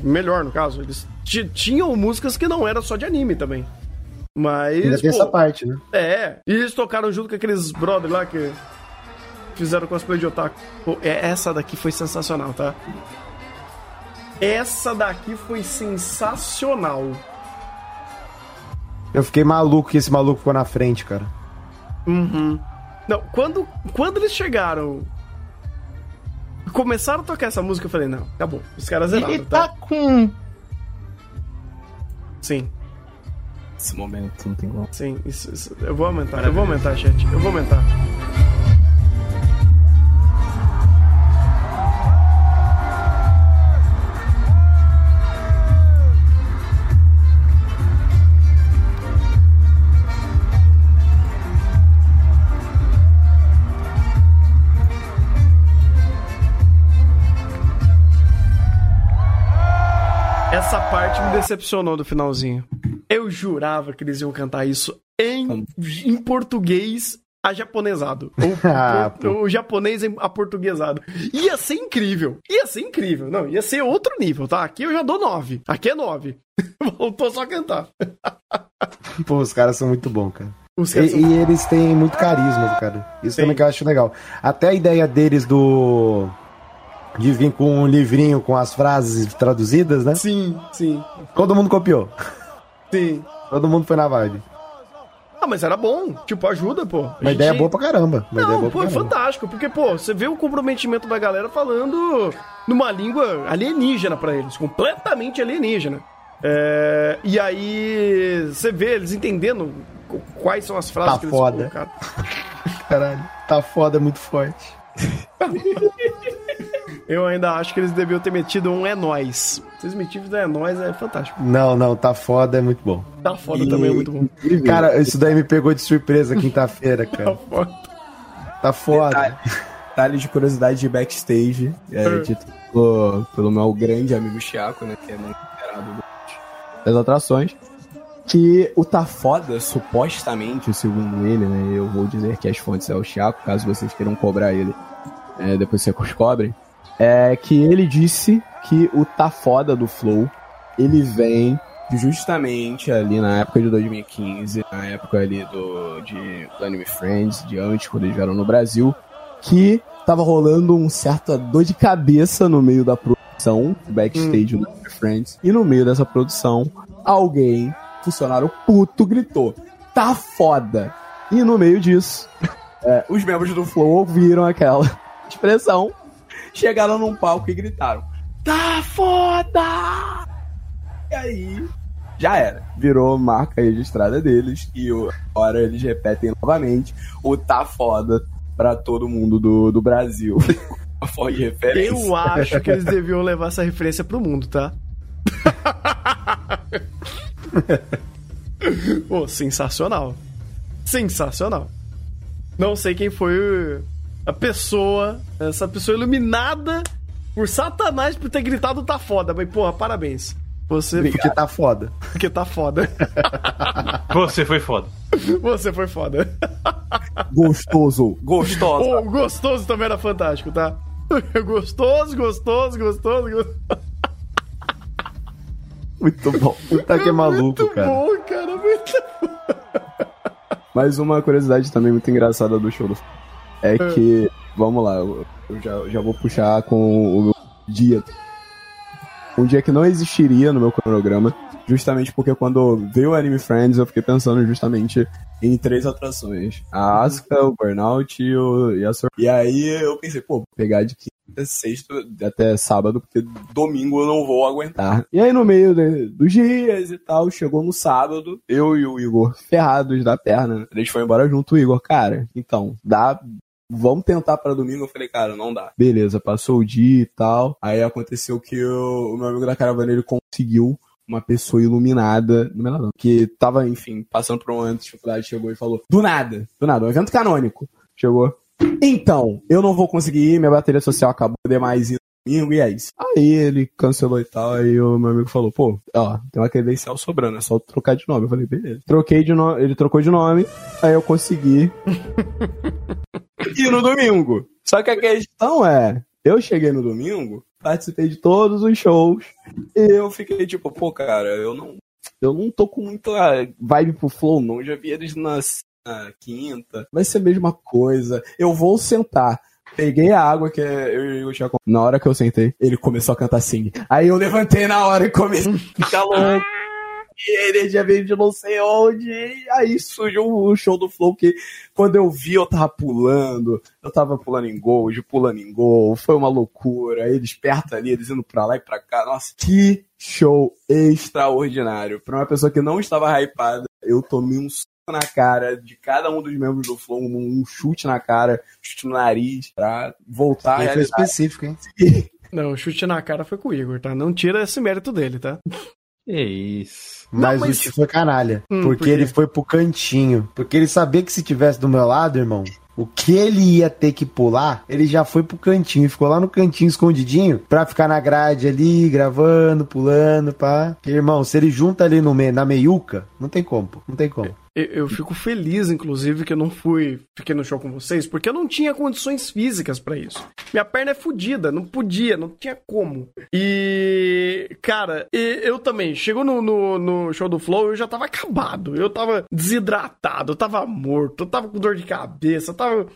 melhor no caso, eles ti- tinham músicas que não era só de anime também. Mas. Ainda tem pô, essa parte, né? É, e eles tocaram junto com aqueles brother lá que fizeram cosplay de otaku. Pô, é- essa daqui foi sensacional, tá? Essa daqui foi sensacional. Eu fiquei maluco que esse maluco ficou na frente, cara. Uhum. Não, quando, quando eles chegaram. Começaram a tocar essa música, eu falei, não, acabou. Os caras zeraram, Ele tá? tá com. Sim, Esse momento não tem como. sim. Isso, isso- Eu vou aumentar, eu vou aumentar, chat. Eu vou aumentar. Essa parte me decepcionou do finalzinho. Eu jurava que eles iam cantar isso em, em português a japonesado. [laughs] Ou, Ah, por- o japonês aportuguesado. Ia ser incrível. Ia ser incrível. Não, ia ser outro nível, tá? Aqui eu já dou 9. Aqui é 9. [laughs] Voltou só a cantar. [laughs] Pô, os caras são muito bons, cara. Os E, e eles têm muito carisma, cara. Isso Sim. também que eu acho legal. Até a ideia deles do. De vir com um livrinho com as frases traduzidas, né? Sim, sim, Todo mundo copiou. sim. Todo mundo foi na vibe. Ah, mas era bom. Tipo, ajuda, pô. A Uma gente- ideia boa pra caramba. Uma Não, pô, é caramba. fantástico, porque, pô, você vê o comprometimento da galera falando numa língua alienígena pra eles, completamente alienígena. É, e aí você vê eles entendendo qu- quais são as frases Tá que eles foda. colocaram. [laughs] Caralho, tá foda, é muito forte. [laughs] Eu ainda acho que eles deviam ter metido um é nóis. Vocês metidos é nóis, é fantástico. Não, não, tá foda, é muito bom. Tá foda também, é muito bom. Cara, isso daí me pegou de surpresa quinta-feira, Tá cara. foda. Tá foda. Detalhe, detalhe de curiosidade de backstage, é, dito pelo, pelo meu grande amigo Chiaco, né, que é muito das- das atrações, que o Tá Foda, supostamente, segundo ele, né, eu vou dizer que as fontes é o Chiaco, caso vocês queiram cobrar ele, é, depois vocês cobrem, é que ele disse que o Tá Foda do Flow, ele vem justamente ali na época de 2015, na época ali do, de, do Anime Friends, de antes, quando eles vieram no Brasil, que tava rolando um certa dor de cabeça no meio da produção, backstage do Anime Friends, e no meio dessa produção, alguém, funcionário puto, gritou, tá foda! E no meio disso, é, os membros do Flow ouviram aquela [laughs] expressão, chegaram num palco e gritaram, tá foda! E aí, já era. Virou marca registrada deles e agora eles repetem novamente o tá foda pra todo mundo do, do Brasil. [laughs] Uma forma de referência. Eu acho que eles deviam levar essa referência pro mundo, tá? [laughs] [laughs] Pô, sensacional. Sensacional. Não sei quem foi a pessoa, essa pessoa iluminada por Satanás por ter gritado tá foda. Mas, porra, parabéns. Você. Porque tá foda. [laughs] Porque tá foda. Você foi foda. Você foi foda. Gostoso. Gostoso. O gostoso também era fantástico, tá? [laughs] Gostoso, gostoso, gostoso, gostoso. Muito bom. Puta que é maluco, Muito cara. bom, cara. Muito Mas uma curiosidade também muito engraçada do show do é que, vamos lá, eu já, eu já vou puxar com o meu dia. Um dia que não existiria no meu cronograma, justamente porque quando veio o Anime Friends, eu fiquei pensando justamente em três atrações. A Asuka, o Burnout e, o, e a Sor... E aí eu pensei, pô, pegar de quinta, sexta até sábado, porque domingo eu não vou aguentar. E aí no meio de- dos dias e tal, chegou no sábado, eu e o Igor ferrados da perna. A gente foi embora junto, o Igor, cara, então, dá vamos tentar pra domingo. Eu falei, cara, não dá. Beleza, passou o dia e tal. Aí aconteceu que o, o meu amigo da caravana ele conseguiu uma pessoa iluminada, não não, que tava, enfim, passando por um momento de dificuldade, chegou e falou, do nada, do nada, um evento canônico. Chegou. Então, eu não vou conseguir ir, minha bateria social acabou, demais ir no domingo, e é isso. Aí ele cancelou e tal, aí o meu amigo falou, pô, ó, tem uma credencial sobrando, é só trocar de nome. Eu falei, beleza. Troquei de nome, ele trocou de nome, aí eu consegui [laughs] e no domingo. Só que a questão é, eu cheguei no domingo, participei de todos os shows, e eu fiquei tipo, pô, cara, eu não, eu não tô com muita vibe pro flow, não. Eu já vi eles na, na quinta, vai ser a mesma coisa. Eu vou sentar. Peguei a água que eu Thiago. Na hora que eu sentei, ele começou a cantar assim. Aí eu levantei na hora e comecei a louco. A energia veio de não sei onde. E aí surgiu o show do Flow que quando eu vi eu tava pulando. Eu tava pulando em gol, de pulando em gol. Foi uma loucura. Eles perto ali, eles indo pra lá e pra cá. Nossa, que show extraordinário. Pra uma pessoa que não estava hypada, eu tomei um soco na cara de cada um dos membros do Flow, um, um chute na cara, chute no nariz, pra voltar foi específico, hein? [laughs] Não, o chute na cara foi com o Igor, tá? Não tira esse mérito dele, tá? Que isso. Mas, mas- o Ti foi canalha. Hum, porque por ele foi pro cantinho. Porque ele sabia que se tivesse do meu lado, irmão, o que ele ia ter que pular, ele já foi pro cantinho. e Ficou lá no cantinho escondidinho pra ficar na grade ali, gravando, pulando, pá. Porque, irmão, se ele junta ali no me na meiuca, não tem como, pô. Não tem como. Eu, eu fico feliz, inclusive, que eu não fui, fiquei no show com vocês, porque eu não tinha condições físicas pra isso. Minha perna é fodida, não podia, não tinha como. E, cara, eu também, chegou no, no, no show do Flow, eu já tava acabado, eu tava desidratado, eu tava morto, eu tava com dor de cabeça, eu tava,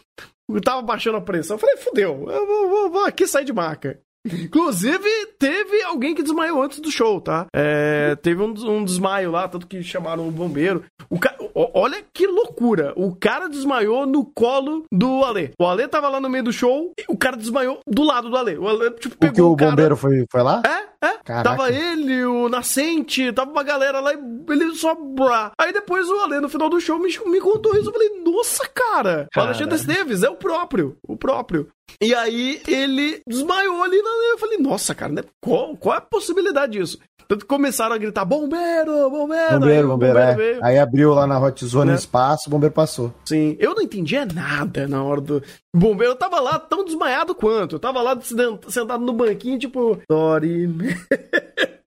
eu tava baixando a pressão. Eu falei, fudeu, eu vou, vou- vou aqui sair de maca. Inclusive, teve alguém que desmaiou antes do show, tá? É, teve um, um desmaio lá, tanto que chamaram o bombeiro. O ca... Olha que loucura! O cara desmaiou no colo do Ale. O Ale tava lá no meio do show e o cara desmaiou do lado do Ale. O Ale, tipo, pegou o o cara... bombeiro foi, foi lá? É, é. Caraca. Tava ele, o Nascente, tava uma galera lá e ele só. brá. Aí depois o Ale, no final do show, me, me contou isso. Eu falei, nossa, cara! O Alexandre Esteves é o próprio. O próprio. E aí ele desmaiou ali. Eu falei, nossa, cara, né? qual, qual é a possibilidade disso? Tanto que começaram a gritar: bombeiro, bombeiro! Aí Bombeiro, bombeiro, é. Aí abriu lá na Hot Zone Né? espaço, o bombeiro passou. Sim, eu não entendia nada na hora do. Bombeiro, eu tava lá tão desmaiado quanto. Eu tava lá sent- sentado no banquinho, tipo, sorry. [laughs]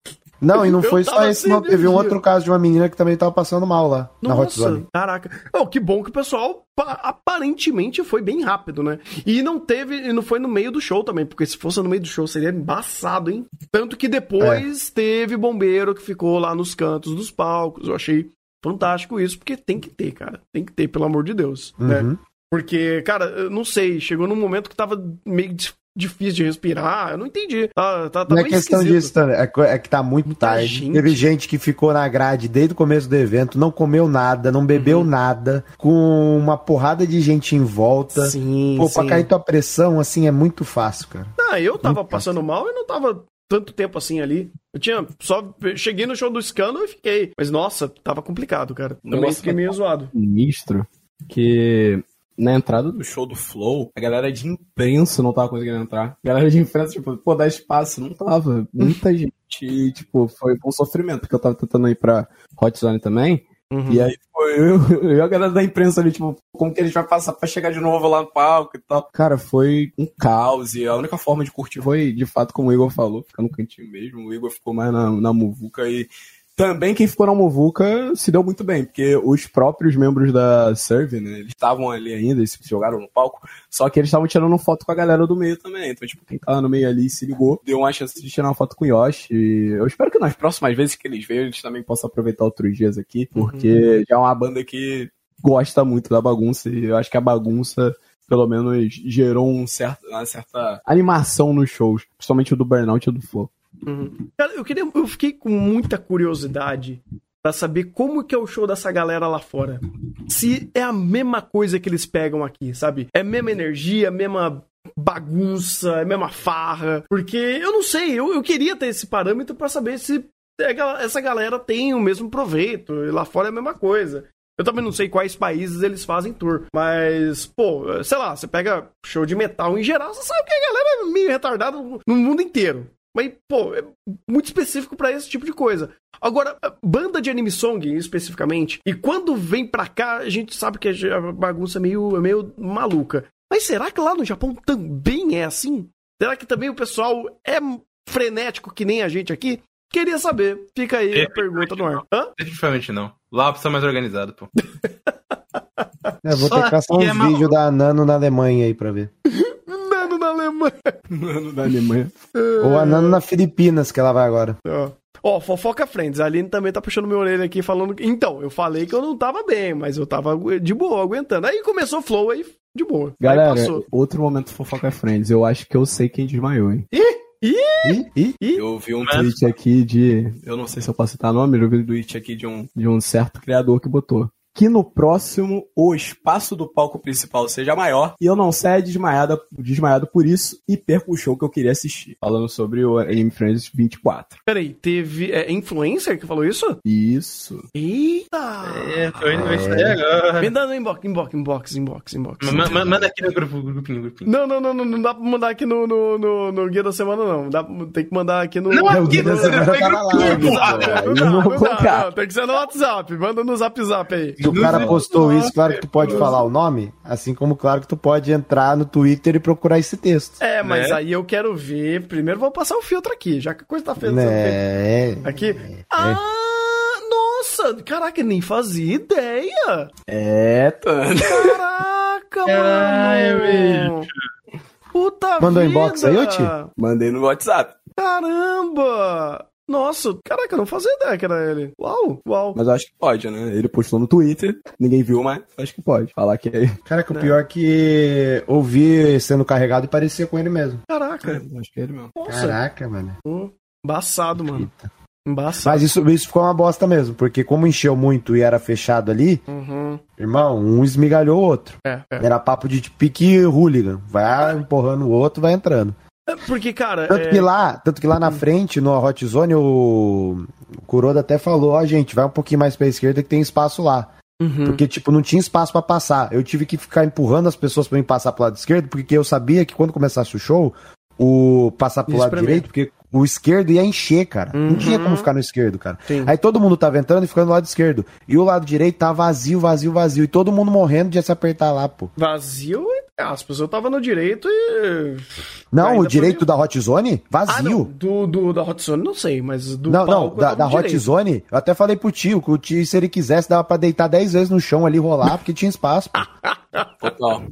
Não, e [laughs] não Eu foi só esse, não. Teve um outro caso de uma menina que também tava passando mal lá, na Hot Nossa, Zone. caraca. Oh, que bom que o pessoal pa- aparentemente foi bem rápido, né? E não teve, e não foi no meio do show também, porque se fosse no meio do show seria embaçado, hein? Tanto que depois É. teve bombeiro que ficou lá nos cantos dos palcos. Eu achei fantástico isso, porque tem que ter, cara. Tem que ter, pelo amor de Deus, né? Uhum. Porque, cara, eu não sei, chegou num momento que tava meio difícil de respirar, eu não entendi. Tá, tá, tá Não é questão esquisito. disso, também, é, é que tá muito tarde. gente. Teve gente que ficou na grade desde o começo do evento, não comeu nada, não bebeu Uhum. nada, com uma porrada de gente em volta. Sim, Pô, pra sim. cair tua pressão, assim, é muito fácil, cara. Ah, eu tava passando mal e não tava tanto tempo assim ali. Eu tinha só. Cheguei no show do escândalo e fiquei. Mas nossa, tava complicado, cara. Também Nossa, fiquei meio zoado. Ministro, que na entrada do show do Flow, a galera de imprensa não tava conseguindo entrar. A galera de imprensa, tipo, pô, dá espaço, não tava. Muita [laughs] gente, tipo, foi um sofrimento, porque eu tava tentando ir pra Hot Zone também. Uhum. E aí foi eu, [laughs] eu e a galera da imprensa ali, tipo, como que a gente vai passar pra chegar de novo lá no palco e tal. Cara, foi um caos. E a única forma de curtir foi, de fato, como o Igor falou, ficar no cantinho mesmo. O Igor ficou mais na, na muvuca e também quem ficou na Muvuca se deu muito bem, porque os próprios membros da Serve, né, eles estavam ali ainda, eles se jogaram no palco, só que eles estavam tirando foto com a galera do meio também. Então, tipo, quem tava no meio ali se ligou, deu uma chance de tirar uma foto com o Yoshi. E eu espero que nas próximas vezes que eles venham, eles também possam aproveitar outros dias aqui, porque já é uma banda que gosta muito da bagunça e eu acho que a bagunça pelo menos gerou um certo, uma certa animação nos shows, principalmente o do Burnout e o do Flow. Uhum. Cara, eu, queria, eu fiquei com muita curiosidade pra saber como que é o show dessa galera lá fora. Se é a mesma coisa que eles pegam aqui, sabe? É a mesma energia, a mesma bagunça, é a mesma farra. Porque eu não sei, eu, eu queria ter esse parâmetro pra saber se é essa galera tem o mesmo proveito. E lá fora é a mesma coisa. Eu também não sei quais países eles fazem tour. Mas, pô, sei lá, você pega show de metal em geral, você sabe que a galera é meio retardada no mundo inteiro. Mas, pô, é muito específico pra esse tipo de coisa. Agora, banda de anime song, especificamente, e quando vem pra cá, a gente sabe que a bagunça é meio, é meio maluca. Mas será que lá no Japão também é assim? Será que também o pessoal é frenético que nem a gente aqui? Queria saber. Fica aí a pergunta no ar. Hã? Definitivamente não. Lá precisa mais organizado, pô. Eu vou ter que caçar é uns maluco. vídeos da Nano na Alemanha aí pra ver. [laughs] Nano na Alemanha. [laughs] Mano da Alemanha. Ou a Nano na Filipinas, que ela vai agora. Ó, Ó, fofoca Friends. A Aline também tá puxando minha orelha aqui falando. que- Então, eu falei que eu não tava bem, mas eu tava de boa, aguentando. Aí começou o flow, aí de boa. Aí Galera, passou. outro momento fofoca Friends. Eu acho que eu sei quem desmaiou, hein? Ih, ih, Eu vi um tweet aqui de. Eu não sei se eu posso citar nome, eu vi um tweet aqui de um, de um certo criador que botou. Que no próximo o espaço do palco principal seja maior e eu não saia desmaiada, desmaiado por isso e perca o show que eu queria assistir. Falando sobre o Anime Friends 24. Peraí, teve. É influencer que falou isso? Isso. Eita! É, tô indo ver isso aí agora. Me dá no inbox, inbox, inbox, inbox, inbox. Ma- ma- Manda aqui no grupo, grupinho, grupinho. Não, não, não, não, não dá pra mandar aqui no, no, no, no Guia da Semana, não. Dá, tem que mandar aqui no. Não, É, o aqui Guia da no- Semana tá live, pô. Não não, não, Tem que ser no WhatsApp. Manda no zap zap aí. Se o cara postou isso, claro que tu pode falar o nome, assim como claro que tu pode entrar no Twitter e procurar esse texto. É, mas Né? aí eu quero ver. Primeiro vou passar o filtro aqui, já que a coisa tá feita. Né? Aqui. Ah, nossa! Caraca, nem fazia ideia! É, Tano. Caraca, mano! Puta Mandou vida! inbox aí, ô, Ti? Mandei no WhatsApp. Caramba! Nossa, caraca, eu não fazia ideia que era ele. Uau, uau. Mas eu acho que pode, né? Ele postou no Twitter, ninguém viu, mas acho que pode. Falar que é. Cara, que o pior é que ouvi sendo carregado e parecia com ele mesmo. Caraca, Acho que é ele mesmo. nossa. Caraca, mano. Embaçado, mano. Embaçado. Mas isso, isso ficou uma bosta mesmo, porque como encheu muito e era fechado ali, Uhum. irmão, um esmigalhou o outro. É, é. Era papo de pique hooligan. Vai empurrando o outro, vai entrando. Porque, cara. Tanto é- que lá, tanto que lá na frente, no Hot Zone, o, o Kuroda até falou, ó, gente, vai um pouquinho mais pra esquerda que tem espaço lá. Uhum. Porque, tipo, não tinha espaço pra passar. Eu tive que ficar empurrando as pessoas pra mim passar pro lado esquerdo, porque eu sabia que quando começasse o show, o passar pro Isso lado pra mim. direito, porque o esquerdo ia encher, cara. Não tinha Uhum. como ficar no esquerdo, cara. Sim. Aí todo mundo tava entrando e ficando do lado esquerdo. E o lado direito tava vazio, vazio, vazio. E todo mundo morrendo de se apertar lá, pô. Vazio, entre aspas. Eu tava no direito e. Não, Ainda o direito da Hot Zone, Ah, não. vazio. Do, do, da Hot Zone, não sei, mas do não, não, palco eu da, da Hot. Zone, eu até falei pro tio, que o tio, se ele quisesse, dava pra deitar 10 vezes no chão ali, rolar, porque tinha espaço. [laughs] Total.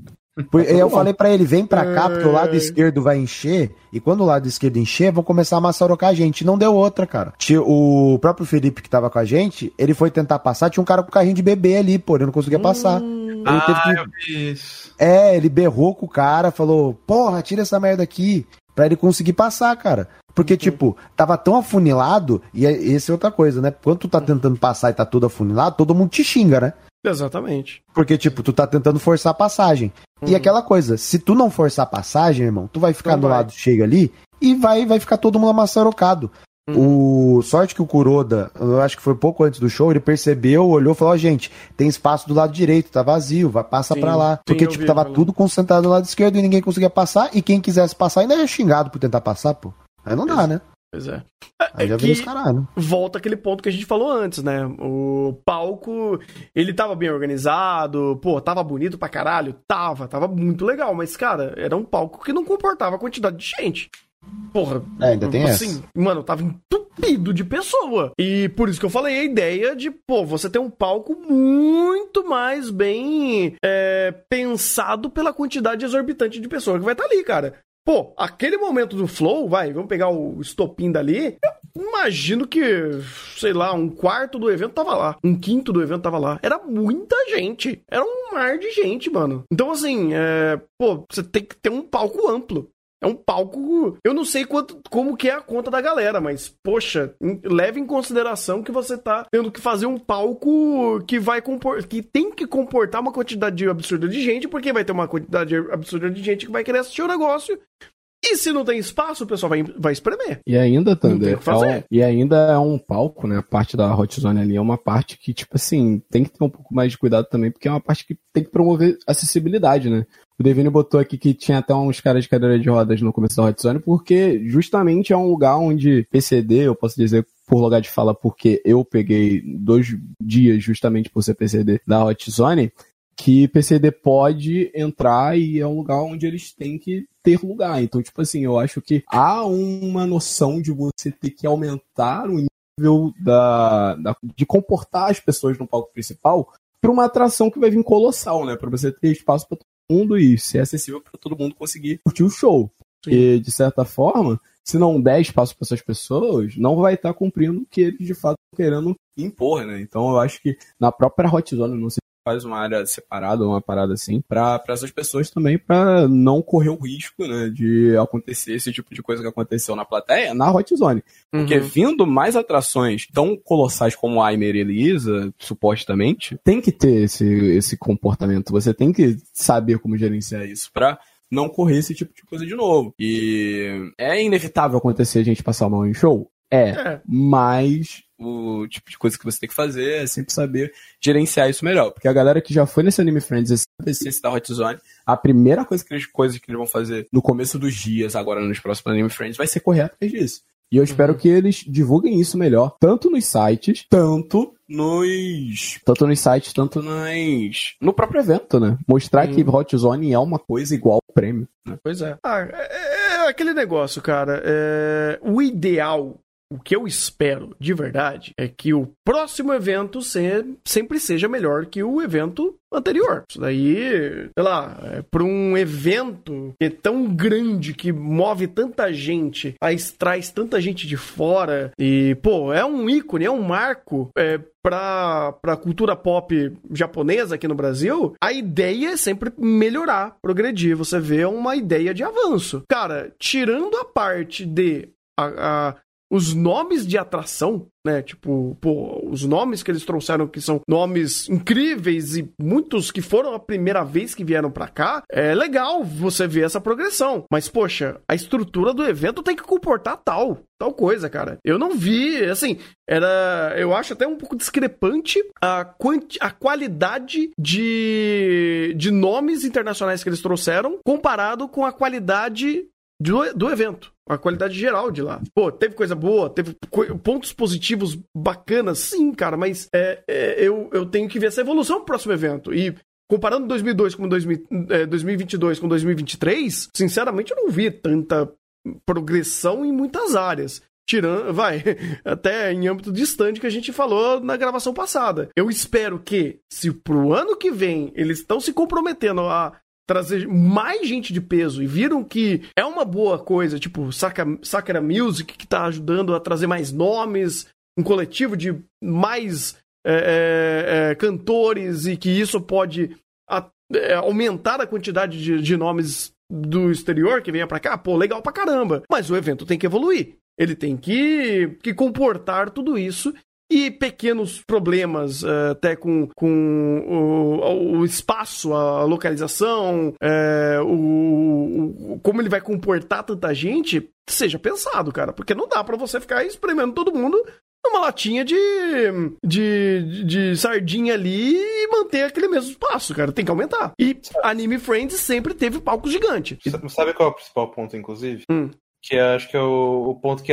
Por- eu falei pra ele, vem pra cá, porque o lado esquerdo vai encher, e quando o lado esquerdo encher, vão começar a maçarocar a gente. Não deu outra, cara. O próprio Felipe que tava com a gente, ele foi tentar passar, tinha um cara com carrinho de bebê ali, pô, ele não conseguia passar. Teve Ah, eu vi isso. É, ele berrou com o cara, falou, porra, tira essa merda aqui, pra ele conseguir passar, cara. Porque, tipo, tava tão afunilado, e é- essa é outra coisa, né? Quando tu tá tentando passar e tá tudo afunilado, todo mundo te xinga, né? Exatamente. Porque, tipo, tu tá tentando forçar a passagem. E aquela coisa, se tu não forçar a passagem, irmão, tu vai ficar Não do vai. lado cheio ali e vai, vai ficar todo mundo amassarocado. O sorte que o Kuroda, eu acho que foi pouco antes do show, ele percebeu, olhou e falou: Ó, gente, tem espaço do lado direito, tá vazio, vai passa pra lá. sim, Porque, tipo, tava tudo concentrado do lado esquerdo e ninguém conseguia passar. E quem quisesse passar ainda era xingado por tentar passar, pô. Aí não dá, né? Pois é. Aí É já que vira os caralho. volta aquele ponto que a gente falou antes, né? O palco, ele tava bem organizado, pô, tava bonito pra caralho? Tava, tava muito legal, mas, cara, era um palco que não comportava a quantidade de gente. Porra, É, ainda tem assim, essa. mano, tava entupido de pessoa. E por isso que eu falei a ideia de, pô, você ter um palco muito mais bem é, pensado pela quantidade exorbitante de pessoas que vai estar ali, cara. Pô, aquele momento do flow, vai, vamos pegar o estopim dali. Eu imagino que, sei lá, um quarto do evento tava lá. Um quinto do evento tava lá. Era muita gente. Era um mar de gente, mano. Então, assim, é, pô, você tem que ter um palco amplo. É um palco. Eu não sei quanto, como que é a conta da galera, mas, poxa, leve em consideração que você tá tendo que fazer um palco que vai compor, que tem que comportar uma quantidade absurda de gente, porque vai ter uma quantidade absurda de gente que vai querer assistir o negócio. E se não tem espaço, o pessoal vai, vai espremer. E ainda, Thunder, que fazer. é um- e ainda é um palco, né? A parte da Hot Zone ali é uma parte que, tipo assim, tem que ter um pouco mais de cuidado também, porque é uma parte que tem que promover acessibilidade, né? O Devine botou aqui que tinha até uns caras de cadeira de rodas no começo da Hot Zone, porque justamente é um lugar onde PCD, eu posso dizer por lugar de fala, porque eu peguei dois dias justamente por ser PCD da Hot Zone, que PCD pode entrar e é um lugar onde eles têm que ter lugar. Então, tipo assim, eu acho que há uma noção de você ter que aumentar o nível da, da- de comportar as pessoas no palco principal para uma atração que vai vir colossal, né? Para você ter espaço para todo mundo e ser acessível para todo mundo conseguir curtir o show. E, de certa forma, se não der espaço para essas pessoas, não vai estar cumprindo o que eles de fato estão querendo impor, né? Então eu acho que na própria Hot Zone, não sei se faz uma área separada, uma parada assim, para essas pessoas também, para não correr o risco, né, de acontecer esse tipo de coisa que aconteceu na plateia na Hot Zone. Porque Uhum. vindo mais atrações tão colossais como a Aimer e Elisa, supostamente, tem que ter esse, esse comportamento. Você tem que saber como gerenciar isso pra não correr esse tipo de coisa de novo. E é inevitável acontecer a gente passar mal em show? É. É. Mas o tipo de coisa que você tem que fazer é sempre saber gerenciar isso melhor. Porque a galera que já foi nesse Anime Friends, esse esse da Hot Zone, a primeira coisa que eles, coisa que eles vão fazer no começo dos dias, agora nos próximos Anime Friends, vai ser correr atrás disso. E eu espero que eles divulguem isso melhor, tanto nos sites, tanto nos. Tanto nos sites, tanto nas. No próprio evento, né? Mostrar que Hot Zone é uma coisa igual ao prêmio. Né? Pois é. Ah, é, é aquele negócio, cara. É, o ideal, o que eu espero de verdade, é que o próximo evento se- sempre seja melhor que o evento anterior. Isso daí, sei lá, é, para um evento que é tão grande, que move tanta gente, aí traz tanta gente de fora, e, pô, é um ícone, é um marco é, pra, pra cultura pop japonesa aqui no Brasil, a ideia é sempre melhorar, progredir. Você vê uma ideia de avanço. Cara, tirando a parte de a- a- os nomes de atração, né? Tipo, pô, os nomes que eles trouxeram que são nomes incríveis e muitos que foram a primeira vez que vieram pra cá, é legal você ver essa progressão. Mas, poxa, a estrutura do evento tem que comportar tal, tal coisa, cara. Eu não vi, assim, era, eu acho até um pouco discrepante a, quanti, a qualidade de, de nomes internacionais que eles trouxeram comparado com a qualidade do, do evento. A qualidade geral de lá. Pô, teve coisa boa, teve co- pontos positivos bacanas, sim, cara, mas é, é, eu, eu tenho que ver essa evolução pro próximo evento. E comparando 2002 com 2000, é, 2022 com 2023, sinceramente eu não vi tanta progressão em muitas áreas. Tirando, vai, [laughs] até em âmbito distante que a gente falou na gravação passada. Eu espero que, se pro ano que vem eles estão se comprometendo a trazer mais gente de peso e viram que é uma boa coisa, tipo Saka- Sakura Music, que tá ajudando a trazer mais nomes, um coletivo de mais é, é, é, cantores e que isso pode a- é, aumentar a quantidade de, de nomes do exterior que venha pra cá, pô, legal pra caramba. Mas o evento tem que evoluir. Ele tem que, que comportar tudo isso e pequenos problemas eh, até com, com o, o espaço, a localização, eh, o, o- como ele vai comportar tanta gente, seja pensado, cara, porque não dá pra você ficar espremendo todo mundo numa latinha de, de, de sardinha ali e manter aquele mesmo espaço, cara. Tem que aumentar. E Anime Friends sempre teve palco gigante. Sabe- qual é o principal ponto, inclusive? Hum. Que eu acho que é o, o ponto que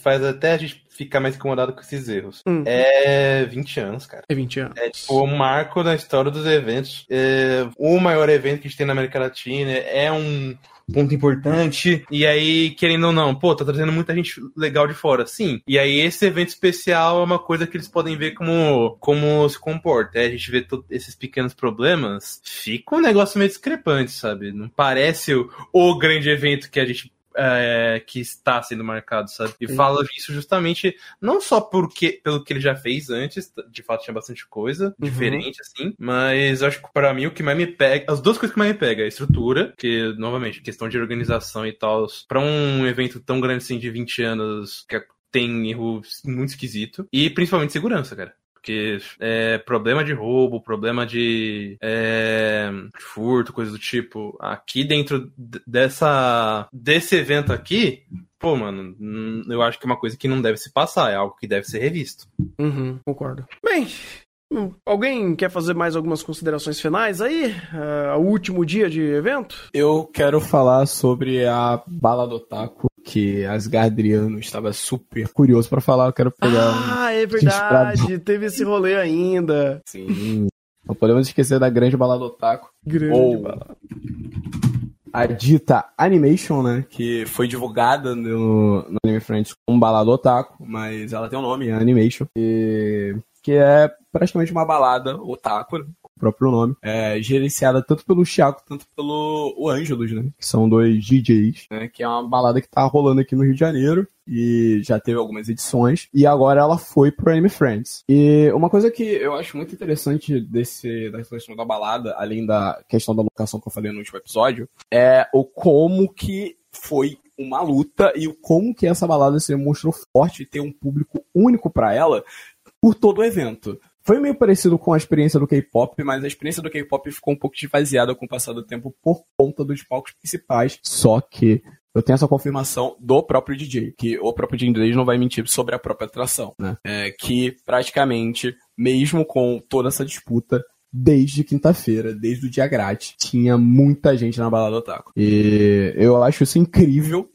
faz até a gente ficar mais incomodado com esses erros. Hum. É 20 anos, cara. É 20 anos. É tipo um marco na história dos eventos. É, o maior evento que a gente tem na América Latina é um ponto importante. E aí, querendo ou não, pô, tá trazendo muita gente legal de fora. Sim. E aí, esse evento especial é uma coisa que eles podem ver como, como se comporta. Aí a gente vê todos esses pequenos problemas, fica um negócio meio discrepante, sabe? Não parece o, o grande evento que a gente é, que está sendo marcado, sabe? E fala isso justamente não só porque, pelo que ele já fez antes, de fato tinha bastante coisa Uhum. diferente, assim, mas acho que pra mim o que mais me pega, as duas coisas que mais me pega é a estrutura, que, novamente, questão de organização e tal, pra um evento tão grande assim de 20 anos, que tem erro muito esquisito, e principalmente segurança, cara. Porque é problema de roubo, problema de é, furto, coisa do tipo. Aqui dentro dessa desse evento aqui, pô, mano, eu acho que é uma coisa que não deve se passar, é algo que deve ser revisto. Uhum, concordo. Bem, hum, alguém quer fazer mais algumas considerações finais aí? Ah, o último dia de evento? Eu quero falar sobre a bala do Otaku, que Asgardiano estava super curioso pra falar. Eu quero pegar um. Ah, é verdade. Teve esse rolê ainda. Sim. Não podemos esquecer da grande bala do Otaku. Grande Ou- bala. a dita Animation, né? Que foi divulgada no, no Anime Friends como balada otaku, mas ela tem um nome, é Animation. E, que é praticamente uma balada otaku, né, próprio nome. É gerenciada tanto pelo Chiaco, tanto pelo o Ângelos, né? Que são dois DJs, né? Que é uma balada que tá rolando aqui no Rio de Janeiro. E já teve algumas edições. E agora ela foi pro Anime Friends. E uma coisa que eu acho muito interessante desse, dessa questão da balada, além da questão da locação que eu falei no último episódio, é o como que foi uma luta e o como que essa balada se demonstrou forte e ter um público único pra ela por todo o evento. Foi meio parecido com a experiência do K-pop, mas a experiência do K-pop ficou um pouco esvaziada com o passar do tempo por conta dos palcos principais. Só que eu tenho essa confirmação do próprio DJ, que o próprio DJ não vai mentir sobre a própria atração, né? É, que praticamente, mesmo com toda essa disputa, desde quinta-feira, desde o dia grátis, tinha muita gente na balada otaku. E eu acho isso incrível,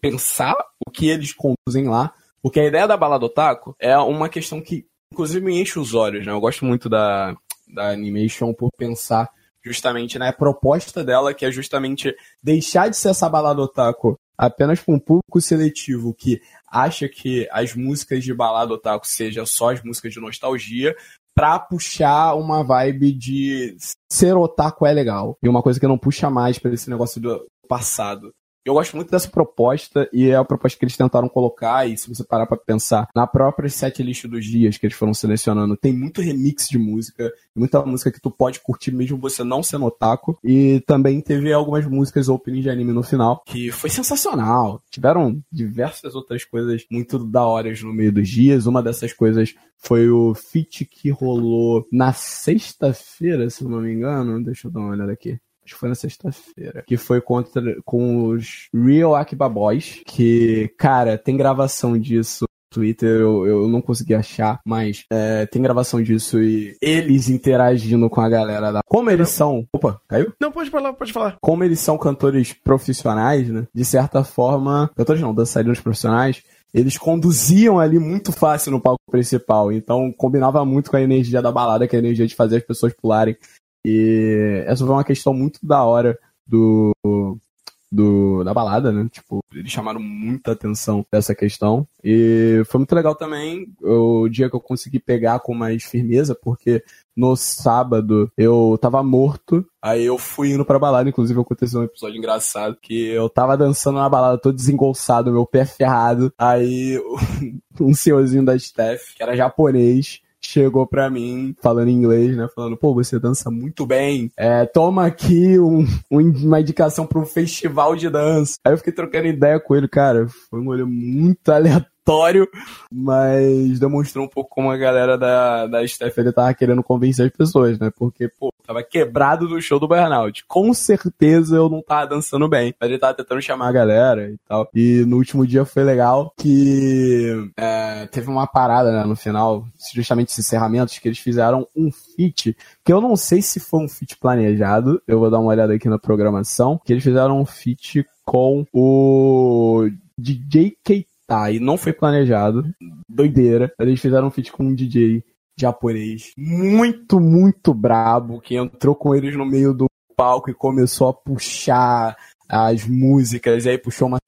pensar o que eles conduzem lá, porque a ideia da balada otaku é uma questão que, inclusive, me enche os olhos, né? Eu gosto muito da, da animation por pensar justamente na proposta dela, que é justamente deixar de ser essa balada otaku apenas para um público seletivo que acha que as músicas de balada otaku sejam só as músicas de nostalgia, pra puxar uma vibe de ser otaku é legal. E uma coisa que não puxa mais pra esse negócio do passado. Eu gosto muito dessa proposta e é a proposta que eles tentaram colocar. E se você parar pra pensar na própria setlist dos dias que eles foram selecionando, tem muito remix de música, muita música que tu pode curtir mesmo você não sendo otaku. E também teve algumas músicas opening de anime no final, que foi sensacional. Tiveram diversas outras coisas muito da hora no meio dos dias. Uma dessas coisas foi o feat que rolou na sexta-feira, se não me engano. Deixa eu dar uma olhada aqui. Acho que foi na sexta-feira. Que foi contra, com os Real Akiba Boys. Que, cara, tem gravação disso. no Twitter eu, eu não consegui achar, mas é, tem gravação disso e eles interagindo com a galera da. Como eles são. Opa, caiu? Não, pode falar, pode falar. como eles são cantores profissionais, né? De certa forma, cantores não, dançarinos profissionais, eles conduziam ali muito fácil no palco principal. Então combinava muito com a energia da balada, que é a energia de fazer as pessoas pularem. E essa foi uma questão muito da hora do, do da balada, né? Tipo, eles chamaram muita atenção dessa questão. E foi muito legal também o dia que eu consegui pegar com mais firmeza, porque no sábado eu tava morto. Aí eu fui indo pra balada, inclusive aconteceu um episódio engraçado que eu tava dançando na balada, todo desengolçado, meu pé ferrado. Aí [laughs] um senhorzinho da Steph, que era japonês, chegou pra mim, falando inglês, né? Falando, pô, você dança muito bem. É, toma aqui um- uma indicação pra um festival de dança. Aí eu fiquei trocando ideia com ele, cara. Foi um olho muito aleatório, mas demonstrou um pouco como a galera da, da Steph ele tava querendo convencer as pessoas, né? Porque, pô, tava quebrado do show do Burnout. Com certeza eu não tava dançando bem, mas ele tava tentando chamar a galera e tal. E no último dia foi legal que é, teve uma parada né, no final, justamente esses encerramentos, que eles fizeram um feat, que eu não sei se foi um feat planejado, eu vou dar uma olhada aqui na programação, que eles fizeram um feat com o DJ Keita, e não foi planejado, doideira, eles fizeram um feat com um DJ japonês muito, muito brabo, que entrou com eles no meio do palco e começou a puxar as músicas, e aí puxou uma.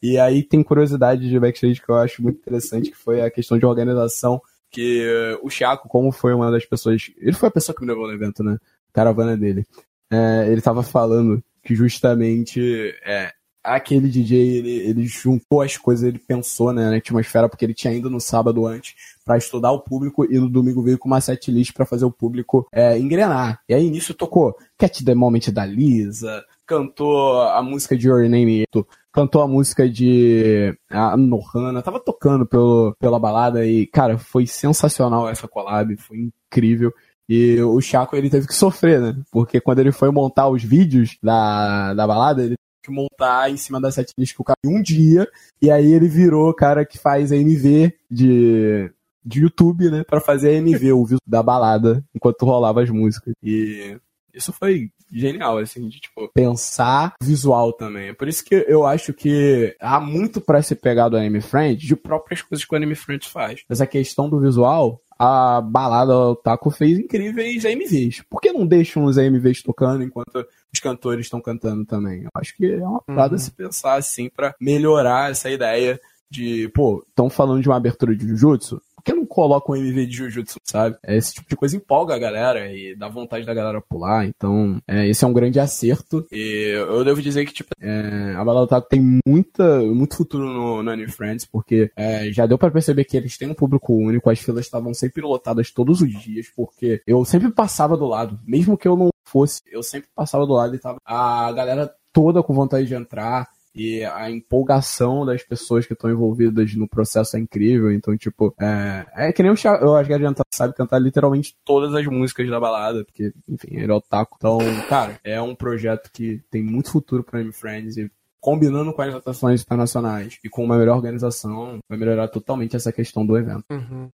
E aí tem curiosidade de backstage que eu acho muito interessante, que foi a questão de organização, que eh, o Chaco, como foi uma das pessoas. Ele foi a pessoa que me levou no evento, né? Caravana dele. É, ele tava falando que justamente é, aquele DJ, ele, ele juntou as coisas, ele pensou né, na atmosfera, porque ele tinha ido no sábado antes para estudar o público e no domingo veio com uma setlist para fazer o público é, engrenar. E aí nisso tocou Cat the Moment da Lisa, cantou a música de Your Name, cantou a música de a Nohana, tava tocando pelo, pela balada e, cara, foi sensacional essa collab, foi incrível. E o Chaco, ele teve que sofrer, né? Porque quando ele foi montar os vídeos da, da balada, ele que montar em cima da setlist que o cara um dia, e aí ele virou o cara que faz a MV de, de YouTube, né? Pra fazer a MV, o vídeo da balada, enquanto rolava as músicas. E isso foi genial, assim, de, tipo, pensar visual também. É por isso que eu acho que há muito para se pegar do Anime Friends de próprias coisas que o Anime Friends faz. Essa questão do visual, a balada Otaku fez incríveis AMVs. Por que não deixam os AMVs tocando enquanto os cantores estão cantando também? Eu acho que é uma parada Uhum. se pensar assim para melhorar essa ideia de, pô, estão falando de uma abertura de Jujutsu? Por que não colocam um MV de Jujutsu, sabe? É, Esse tipo de coisa empolga a galera e dá vontade da galera pular. Então, é, esse é um grande acerto. E eu devo dizer que, tipo, é, a Balada Otaku tem muita, muito futuro no, no Anime Friends, porque é, já deu pra perceber que eles têm um público único, as filas estavam sempre lotadas todos os dias, porque eu sempre passava do lado, mesmo que eu não fosse, eu sempre passava do lado e tava a galera toda com vontade de entrar. E a empolgação das pessoas que estão envolvidas no processo é incrível. Então, tipo, é, é que nem o, Cha- o Asgard Jantar sabe cantar literalmente todas as músicas da balada, porque, enfim, ele é otaku. Então, cara, é um projeto que tem muito futuro para Anime Friends e combinando com as atrações internacionais e com uma melhor organização, vai melhorar totalmente essa questão do evento.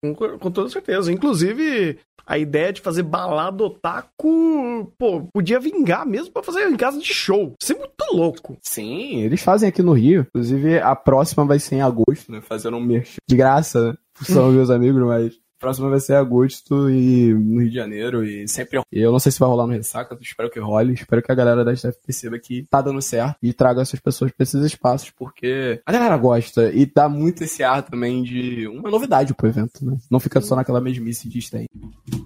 Com, com toda certeza. Inclusive, a ideia de fazer balada otaku, pô, podia vingar mesmo pra fazer em casa de show. Isso é muito louco. Sim, eles fazem aqui no Rio. Inclusive, a próxima vai ser em agosto, né? Fazendo um merchan de graça, né? São meus amigos, mas. Próxima vai ser agosto e no Rio de Janeiro e sempre. E eu não sei se vai rolar no Ressaca, espero que role. Espero que a galera da STF perceba que tá dando certo e traga essas pessoas pra esses espaços, porque a galera gosta e dá muito esse ar também de uma novidade pro evento, né? Não fica só naquela mesmice de stay.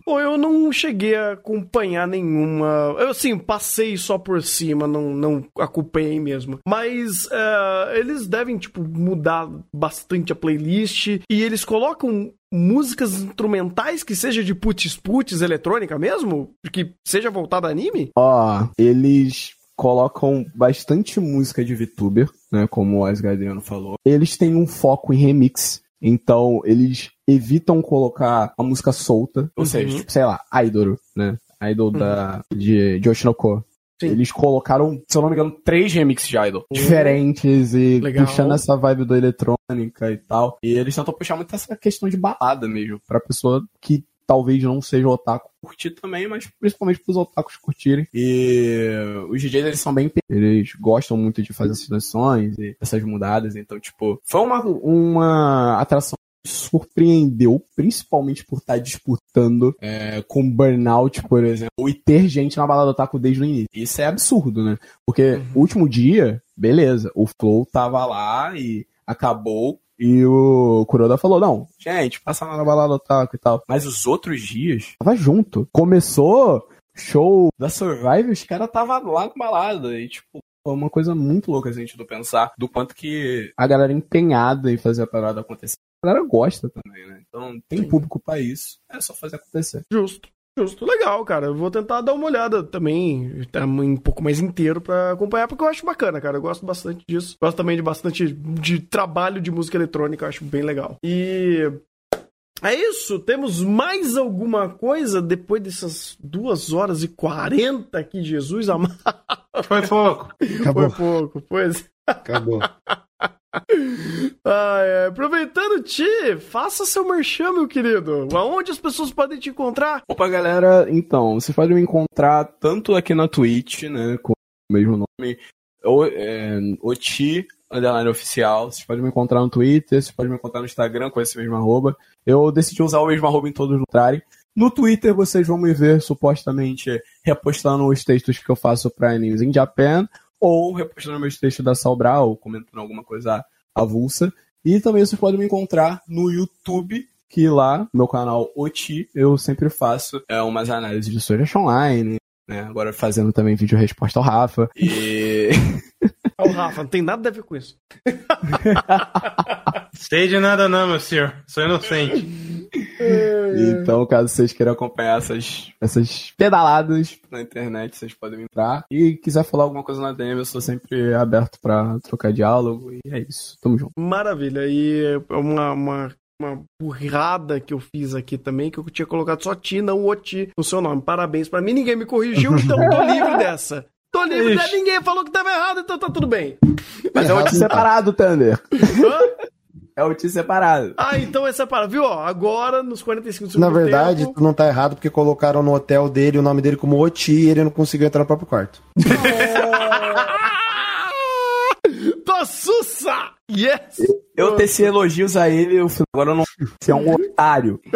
Pô, eu não cheguei a acompanhar nenhuma. Eu, assim, passei só por cima, não, não acompanhei mesmo. Mas é, eles devem, tipo, mudar bastante a playlist e eles colocam músicas instrumentais que seja de putz-putz eletrônica mesmo? Que seja voltada a anime? Ó, eles colocam bastante música de VTuber, né? Como o Asgardiano falou. Eles têm um foco em remix. Então, eles evitam colocar a música solta. Ou Uhum. seja, tipo, sei lá, Idol, né? Idol da, de, de Oshinoko. Sim. Eles colocaram, se eu não me engano, três remixes de Idol. Diferentes e Legal. puxando essa vibe da eletrônica e tal. E eles tentam puxar muito essa questão de balada mesmo. Pra pessoa que talvez não seja otaku curtir também, mas principalmente pros otakus curtirem. E os DJs, eles são bem... Eles gostam muito de fazer essas sessões e essas mudadas. Então, tipo, foi uma, uma atração surpreendeu, principalmente por estar disputando é, com Burnout, por exemplo, e ter gente na balada otaku desde o início. Isso é absurdo, né? Porque o último dia, beleza, o Flow tava lá e acabou e o Kuroda falou, não, gente, passa lá na balada otaku e tal. Mas os outros dias, tava junto. Começou show da Survive, os caras tava lá na balada. E, tipo, foi uma coisa muito louca a gente do pensar do quanto que a galera é empenhada em fazer a parada acontecer. A galera gosta também, né? Então tem público pra isso. É só fazer acontecer. Justo. Justo, legal, cara. Eu vou tentar dar uma olhada também, tá, um pouco mais inteiro pra acompanhar, porque eu acho bacana, cara. Eu gosto bastante disso. Gosto também de bastante de trabalho de música eletrônica, eu acho bem legal. E é isso. Temos mais alguma coisa depois dessas duas horas e 40 aqui, Jesus amado? [laughs] Foi pouco. Acabou. Foi pouco, pois. Acabou. Ai, ai. aproveitando, Ti, faça seu merchan, meu querido. Aonde as pessoas podem te encontrar? Opa, galera, então, vocês podem me encontrar tanto aqui na Twitch, né, com o mesmo nome, ou, é, Oti, underline oficial, vocês podem me encontrar no Twitter, vocês podem me encontrar no Instagram com esse mesmo arroba. Eu decidi usar o mesmo arroba em todos os lugares. No Twitter vocês vão me ver supostamente repostando os textos que eu faço pra Animes in Japan, ou repostando meus textos da Salbral, ou comentando alguma coisa avulsa. E também vocês podem me encontrar no YouTube, que lá, meu canal Oti, eu sempre faço é, umas análises de Art Online, né? Agora fazendo também vídeo resposta ao Rafa. E E. Ó, o Rafa, não tem nada a ver com isso. [laughs] Sei de nada não, meu senhor. Sou inocente. Então, caso vocês queiram acompanhar essas, essas pedaladas na internet, vocês podem entrar. E quiser falar alguma coisa na DM, eu sou sempre aberto pra trocar diálogo. E é isso. Tamo junto. Maravilha. E é uma, uma, uma burrada que eu fiz aqui também, que eu tinha colocado só Ti, não o Ti no seu nome. Parabéns pra mim, ninguém me corrigiu, então tô livre [laughs] dessa. Tô livre, né? Ninguém falou que tava errado, então tá tudo bem. Mas é o T separado, Thunder. [laughs] É o T separado. Ah, então é separado. Viu? Ó, agora, nos 45 segundos Na verdade, tempo... tu não tá errado porque colocaram no hotel dele o nome dele como Oti e ele não conseguiu entrar no próprio quarto. [laughs] Tô sussa! Yes! Eu teci elogios a ele, eu falei, agora eu não. Você é um otário. [laughs]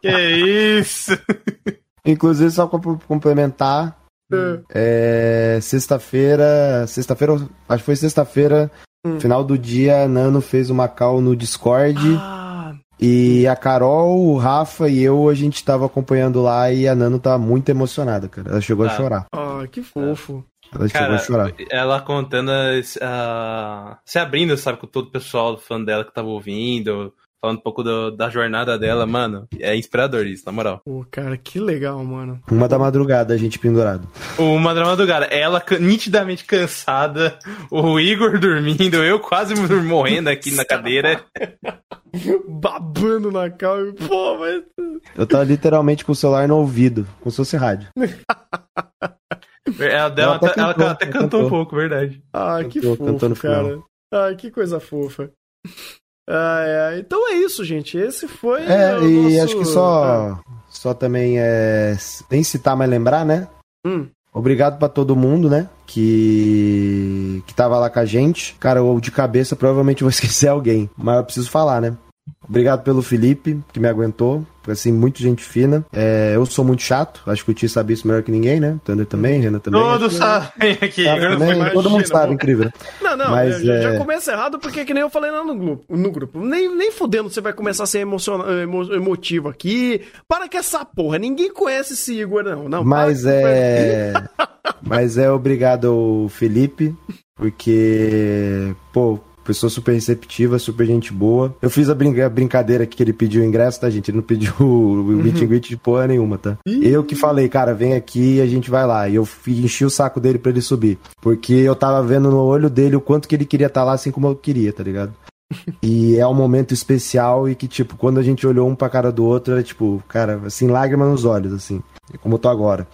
Que isso? Inclusive, só pra complementar, é, sexta-feira, sexta-feira, acho que foi sexta-feira, final do dia, a Nano fez uma call no Discord Ah, e a Carol, o Rafa e eu, a gente tava acompanhando lá e a Nano tava muito emocionada, cara. Ela chegou a Tá. chorar. ah, que fofo. Ela chegou Cara, a chorar. ela contando, ah, se abrindo, sabe, com todo o pessoal fã dela que tava ouvindo, falando um pouco do- da jornada dela, mano. É inspirador isso, na moral. Pô, cara, que legal, mano. Uma da madrugada, a gente pendurado. Uma da madrugada, ela nitidamente cansada, o Igor dormindo, eu quase morrendo aqui na cadeira. [laughs] Babando na calma. Pô, mas. Eu tava literalmente com o celular no ouvido, como se fosse rádio. Ela, deu, Ela até ela, ela cantou, até ela cantou um cantou. pouco, verdade. Ah, que Cantou- fofo, cantou cara. Ah, que coisa fofa. Ai, ai. Então é isso, gente. Esse foi. É, o e nosso- acho que só, só também é. Nem citar, mas lembrar, né? Hum. Obrigado pra todo mundo, né? Que que tava lá com a gente. Cara, eu de cabeça provavelmente vou [laughs] esquecer alguém, mas eu preciso falar, né? Obrigado pelo Felipe, que me aguentou. Assim, muito gente fina. É, eu sou muito chato, acho que o Ti sabe isso melhor que ninguém, né? Thunder também, Renan também. Todos sabem aqui. Também, imagina, todo mundo sabe, incrível. né? Não, não, Mas, já, é- já começa errado porque que nem eu falei lá no grupo. No grupo. Nem, nem fudendo você vai começar a ser emociona- emo- emotivo aqui. Para com essa porra. Ninguém conhece esse Igor, não. não Mas para- é. [laughs] Mas é obrigado ao Felipe, porque, pô, pessoa super receptiva, super gente boa. Eu fiz a, brinca- brincadeira aqui que ele pediu o ingresso, tá, gente? Ele não pediu o, o meet and greet de porra nenhuma, tá? Eu que falei, cara, vem aqui e a gente vai lá. E eu enchi o saco dele pra ele subir. Porque eu tava vendo no olho dele o quanto que ele queria estar lá, assim como eu queria, tá ligado? [laughs] E é um momento especial e que, tipo, quando a gente olhou um pra cara do outro, era tipo, cara, assim, lágrima nos olhos, assim, como eu tô agora.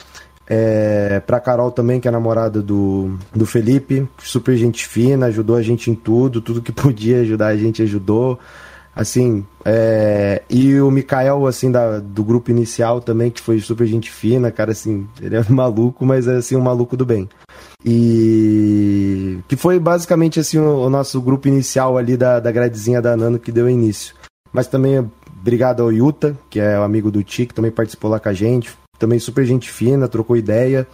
É, pra Carol também, que é namorada do, do Felipe, super gente fina, ajudou a gente em tudo, tudo que [laughs] podia ajudar a gente ajudou. Assim, é, e o Mikael, assim, da, do grupo inicial também, que foi super gente fina, cara, assim, ele é [laughs] maluco, mas é, assim, um maluco do bem. E que foi basicamente, assim, o, o nosso grupo inicial ali da, da gradezinha da Nano que deu início. Mas também obrigado ao Yuta, que é o amigo do Ti, que também participou lá com a gente, também super gente fina, trocou ideia.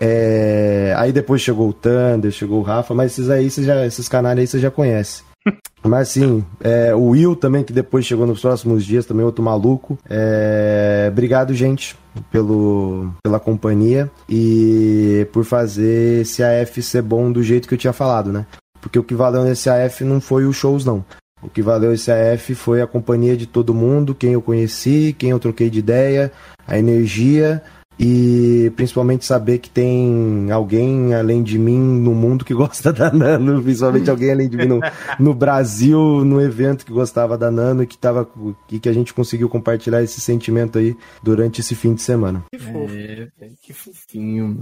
É, Aí depois chegou o Thunder, chegou o Rafa, mas esses aí, você já, esses canais aí você já conhece. [laughs] Mas assim, é, o Will também, que depois chegou nos próximos dias, também outro maluco. É, obrigado, gente, pelo, pela companhia e por fazer esse AF ser bom do jeito que eu tinha falado, né? Porque o que valeu nesse AF não foi os shows, não. O que valeu esse AF foi a companhia de todo mundo, quem eu conheci, quem eu troquei de ideia, a energia e principalmente saber que tem alguém além de mim no mundo que [laughs] gosta da Nano, principalmente alguém além de mim no, no Brasil, no evento que gostava da Nano e que, tava, e que a gente conseguiu compartilhar esse sentimento aí durante esse fim de semana. Que fofo. É, que fofinho.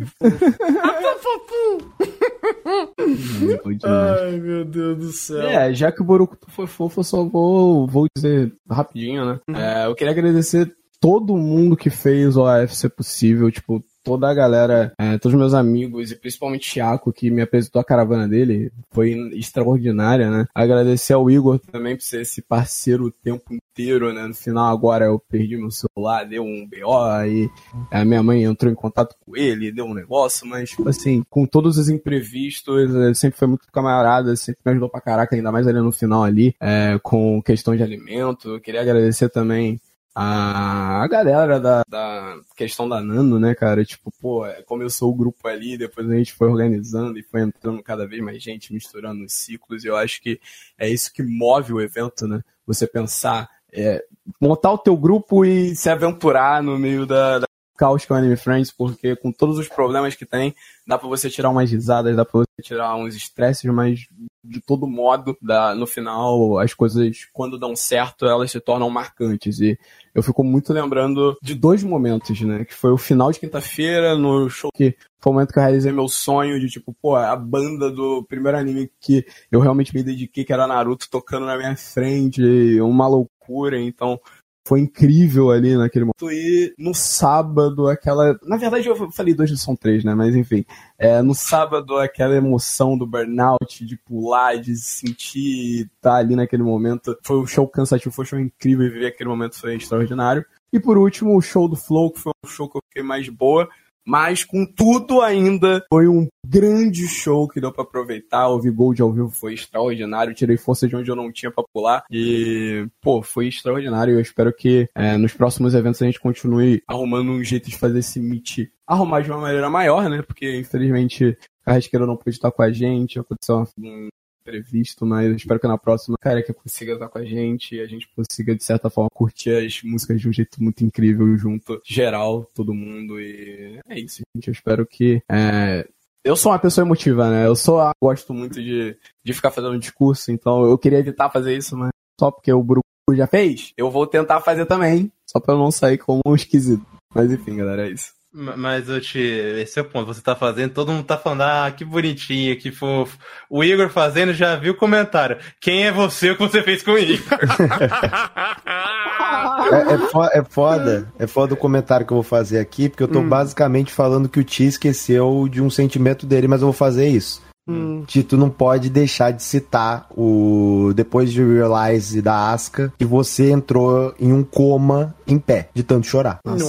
Bom demais. Ai, meu Deus do céu. É, já que o Borukutu foi fofo, eu só vou, vou dizer rapidinho, né? É, eu queria agradecer todo mundo que fez o AF ser possível, tipo, toda a galera, é, todos os meus amigos e principalmente Thiago, que me apresentou a caravana dele, foi extraordinária, né? Agradecer ao Igor também por ser esse parceiro o tempo inteiro, né? No final agora eu perdi meu celular, deu um BO, aí a minha mãe entrou em contato com ele, deu um negócio, mas, tipo assim, com todos os imprevistos, ele sempre foi muito camarada, sempre me ajudou pra caraca, ainda mais ali no final ali, é, com questão de alimento. Eu queria agradecer também a, galera da, da questão da Nano, né, cara? Tipo, pô, é, começou o grupo ali, depois a gente foi organizando e foi entrando cada vez mais gente, misturando os ciclos, e eu acho que é isso que move o evento, né? Você pensar, é, montar o teu grupo e se aventurar no meio da, da caos o Anime Friends, porque com todos os problemas que tem, dá pra você tirar umas risadas, dá pra você tirar uns estresses, mas de todo modo, dá, no final, as coisas, quando dão certo, elas se tornam marcantes. E eu fico muito lembrando de dois momentos, né? Que foi o final de quinta-feira, no show que foi o momento que eu realizei meu sonho de, tipo, pô, a banda do primeiro anime que eu realmente me dediquei, que era Naruto, tocando na minha frente, uma loucura. Então, foi incrível ali naquele momento. E no sábado, aquela. Na verdade, eu falei dois, são três, né? Mas enfim. É, no sábado, aquela emoção do burnout, de pular, de sentir estar tá ali naquele momento. Foi um show cansativo, foi um show incrível e viver aquele momento foi extraordinário. E por último, o show do Flow, que foi um show que eu fiquei mais boa. Mas, contudo, ainda foi um grande show que deu para aproveitar. O Gold ao vivo foi extraordinário. Tirei força de onde eu não tinha pra pular. E, pô, foi extraordinário. Eu espero que é, nos próximos eventos a gente continue arrumando um jeito de fazer esse meet arrumar de uma maneira maior, né? Porque, infelizmente, a Rasqueira não pôde estar com a gente. Aconteceu um previsto, mas espero que na próxima, cara, que consiga estar com a gente e a gente consiga, de certa forma, curtir as músicas de um jeito muito incrível junto, geral, todo mundo. E é isso, gente. Eu espero que. É... Eu sou uma pessoa emotiva, né? Eu sou, gosto muito de, de ficar fazendo discurso, então eu queria evitar fazer isso, mas só porque o Bruno já fez, eu vou tentar fazer também, só pra eu não sair como um esquisito. Mas enfim, galera, é isso. Mas eu te. Esse é o ponto. Você tá fazendo, todo mundo tá falando, ah, que bonitinho, que fofo. O Igor fazendo já viu o comentário. Quem é você o que você fez com o Igor? [laughs] é, é, foda, é, foda, é foda o comentário que eu vou fazer aqui, porque eu tô hum. basicamente falando que o Ti esqueceu de um sentimento dele, mas eu vou fazer isso. Hum. Tito não pode deixar de citar o depois de Realize da Aska que você entrou em um coma em pé de tanto chorar. Nossa.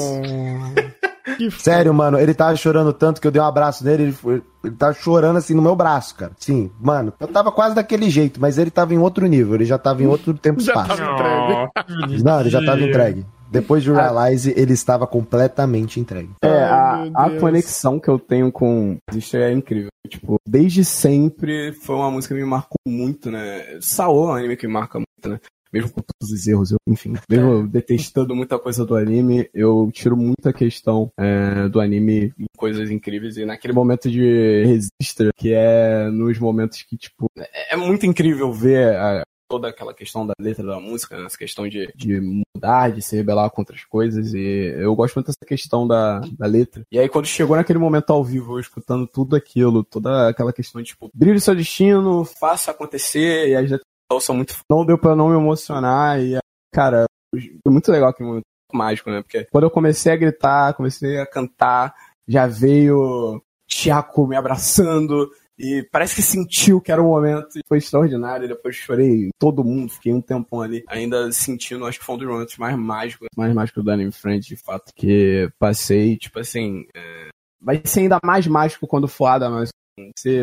Sério, mano, ele tava chorando tanto que eu dei um abraço nele, ele, foi, ele tava chorando assim no meu braço, cara. Sim, mano, eu tava quase daquele jeito, mas ele tava em outro nível, ele já tava em outro tempo e espaço. Já tava entregue. [laughs] Não, ele já tava entregue. Depois de Realize, ele estava completamente entregue. É, a, a conexão que eu tenho com isso é incrível. Tipo, desde sempre foi uma música que me marcou muito, né? Saô é um anime que me marca muito, né? Mesmo com todos os erros, eu, enfim, mesmo detestando muita coisa do anime, eu tiro muita questão é, do anime em coisas incríveis. E naquele momento de Resistor, que é nos momentos que, tipo, é, é muito incrível ver a, toda aquela questão da letra da música, né? essa questão de, de mudar, de se rebelar contra as coisas, e eu gosto muito dessa questão da, da letra. E aí, quando chegou naquele momento ao vivo, eu escutando tudo aquilo, toda aquela questão de, tipo, brilhe seu destino, faça acontecer, e as letras são muito. Não deu pra não me emocionar. E, cara, foi muito legal aquele momento mágico, né? Porque quando eu comecei a gritar, comecei a cantar, já veio Tiago me abraçando. E parece que sentiu que era o momento e foi extraordinário. Depois chorei todo mundo, fiquei um tempão ali, ainda sentindo, acho que foi um dos momentos mais mágicos, mais mágicos do Anime Friend, de fato, que passei, tipo assim. É... Vai ser ainda mais mágico quando for Ada, mas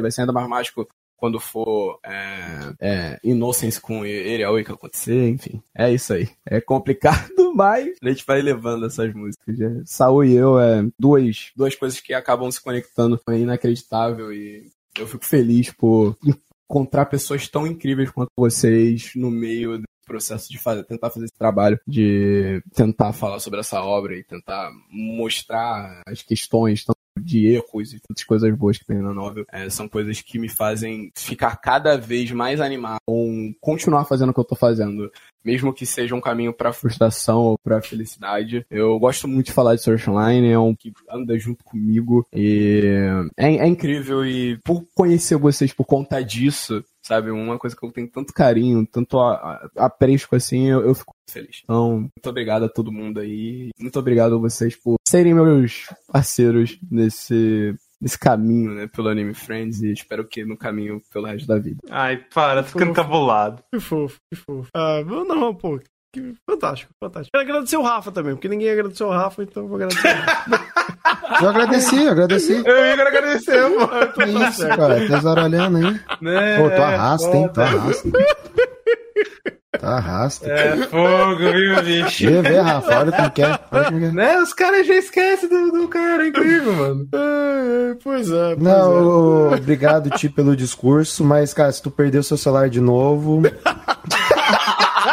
vai ser ainda mais mágico quando for é, é, Innocence com Erial que acontecer, enfim. É isso aí. É complicado, [laughs] mas a gente vai levando essas músicas. É, Saul e eu, é duas, duas coisas que acabam se conectando. Foi inacreditável e eu fico feliz por encontrar pessoas tão incríveis quanto vocês no meio processo de fazer, tentar fazer esse trabalho de tentar falar sobre essa obra e tentar mostrar as questões de erros e tantas coisas boas que tem na novel. É, são coisas que me fazem ficar cada vez mais animado com continuar fazendo o que eu tô fazendo. Mesmo que seja um caminho para frustração ou para felicidade. Eu gosto muito de falar de Sword Online, é um que anda junto comigo e é, é incrível e por conhecer vocês por conta disso, sabe? Uma coisa que eu tenho tanto carinho, tanto apreço assim, eu, eu, fico feliz. Então, muito obrigado a todo mundo aí. Muito obrigado a vocês por serem meus parceiros nesse nesse caminho, né, pelo Anime Friends e espero que no caminho pelo resto da vida. Ai, para, tô ficando cabulado. Que fofo, que fofo. Ah, não, pô, que fantástico, fantástico. Quero agradecer o Rafa também, porque ninguém agradeceu o Rafa, então eu vou agradecer o Rafa. [laughs] Eu agradeci, eu agradeci. Eu ia agradecer, mano. [laughs] Que isso, cara, tá zaralhando aí. Né? Pô, tu arrasta, hein, tu arrasta. Arrasta. É fogo, viu, bicho? Vê, vê, Rafa, olha como que é. É. Né? Os caras já esquecem do, do cara, é incrível, mano. É, pois é. Pois Não, é. obrigado, Ti, pelo discurso, mas, cara, se tu perder o seu celular de novo,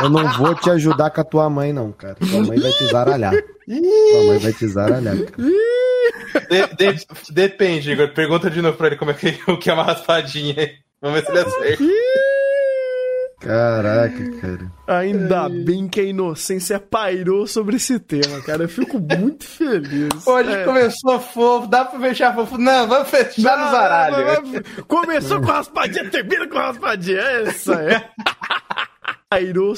eu não vou te ajudar com a tua mãe, não, cara. Tua mãe vai te zaralhar. Tua mãe vai te zaralhar, cara. De- de- depende, Igor. Pergunta de novo pra ele como é que, o que é uma raspadinha aí. Vamos ver se ele acerta. Caraca, cara. Ainda bem que a inocência pairou sobre esse tema, cara. Eu fico muito feliz. Pô, a gente É. começou fofo, dá pra fechar fofo? Não, vamos fechar no zaralho. Começou com raspadinha, termina com raspadinha. Essa é. [laughs] Pairou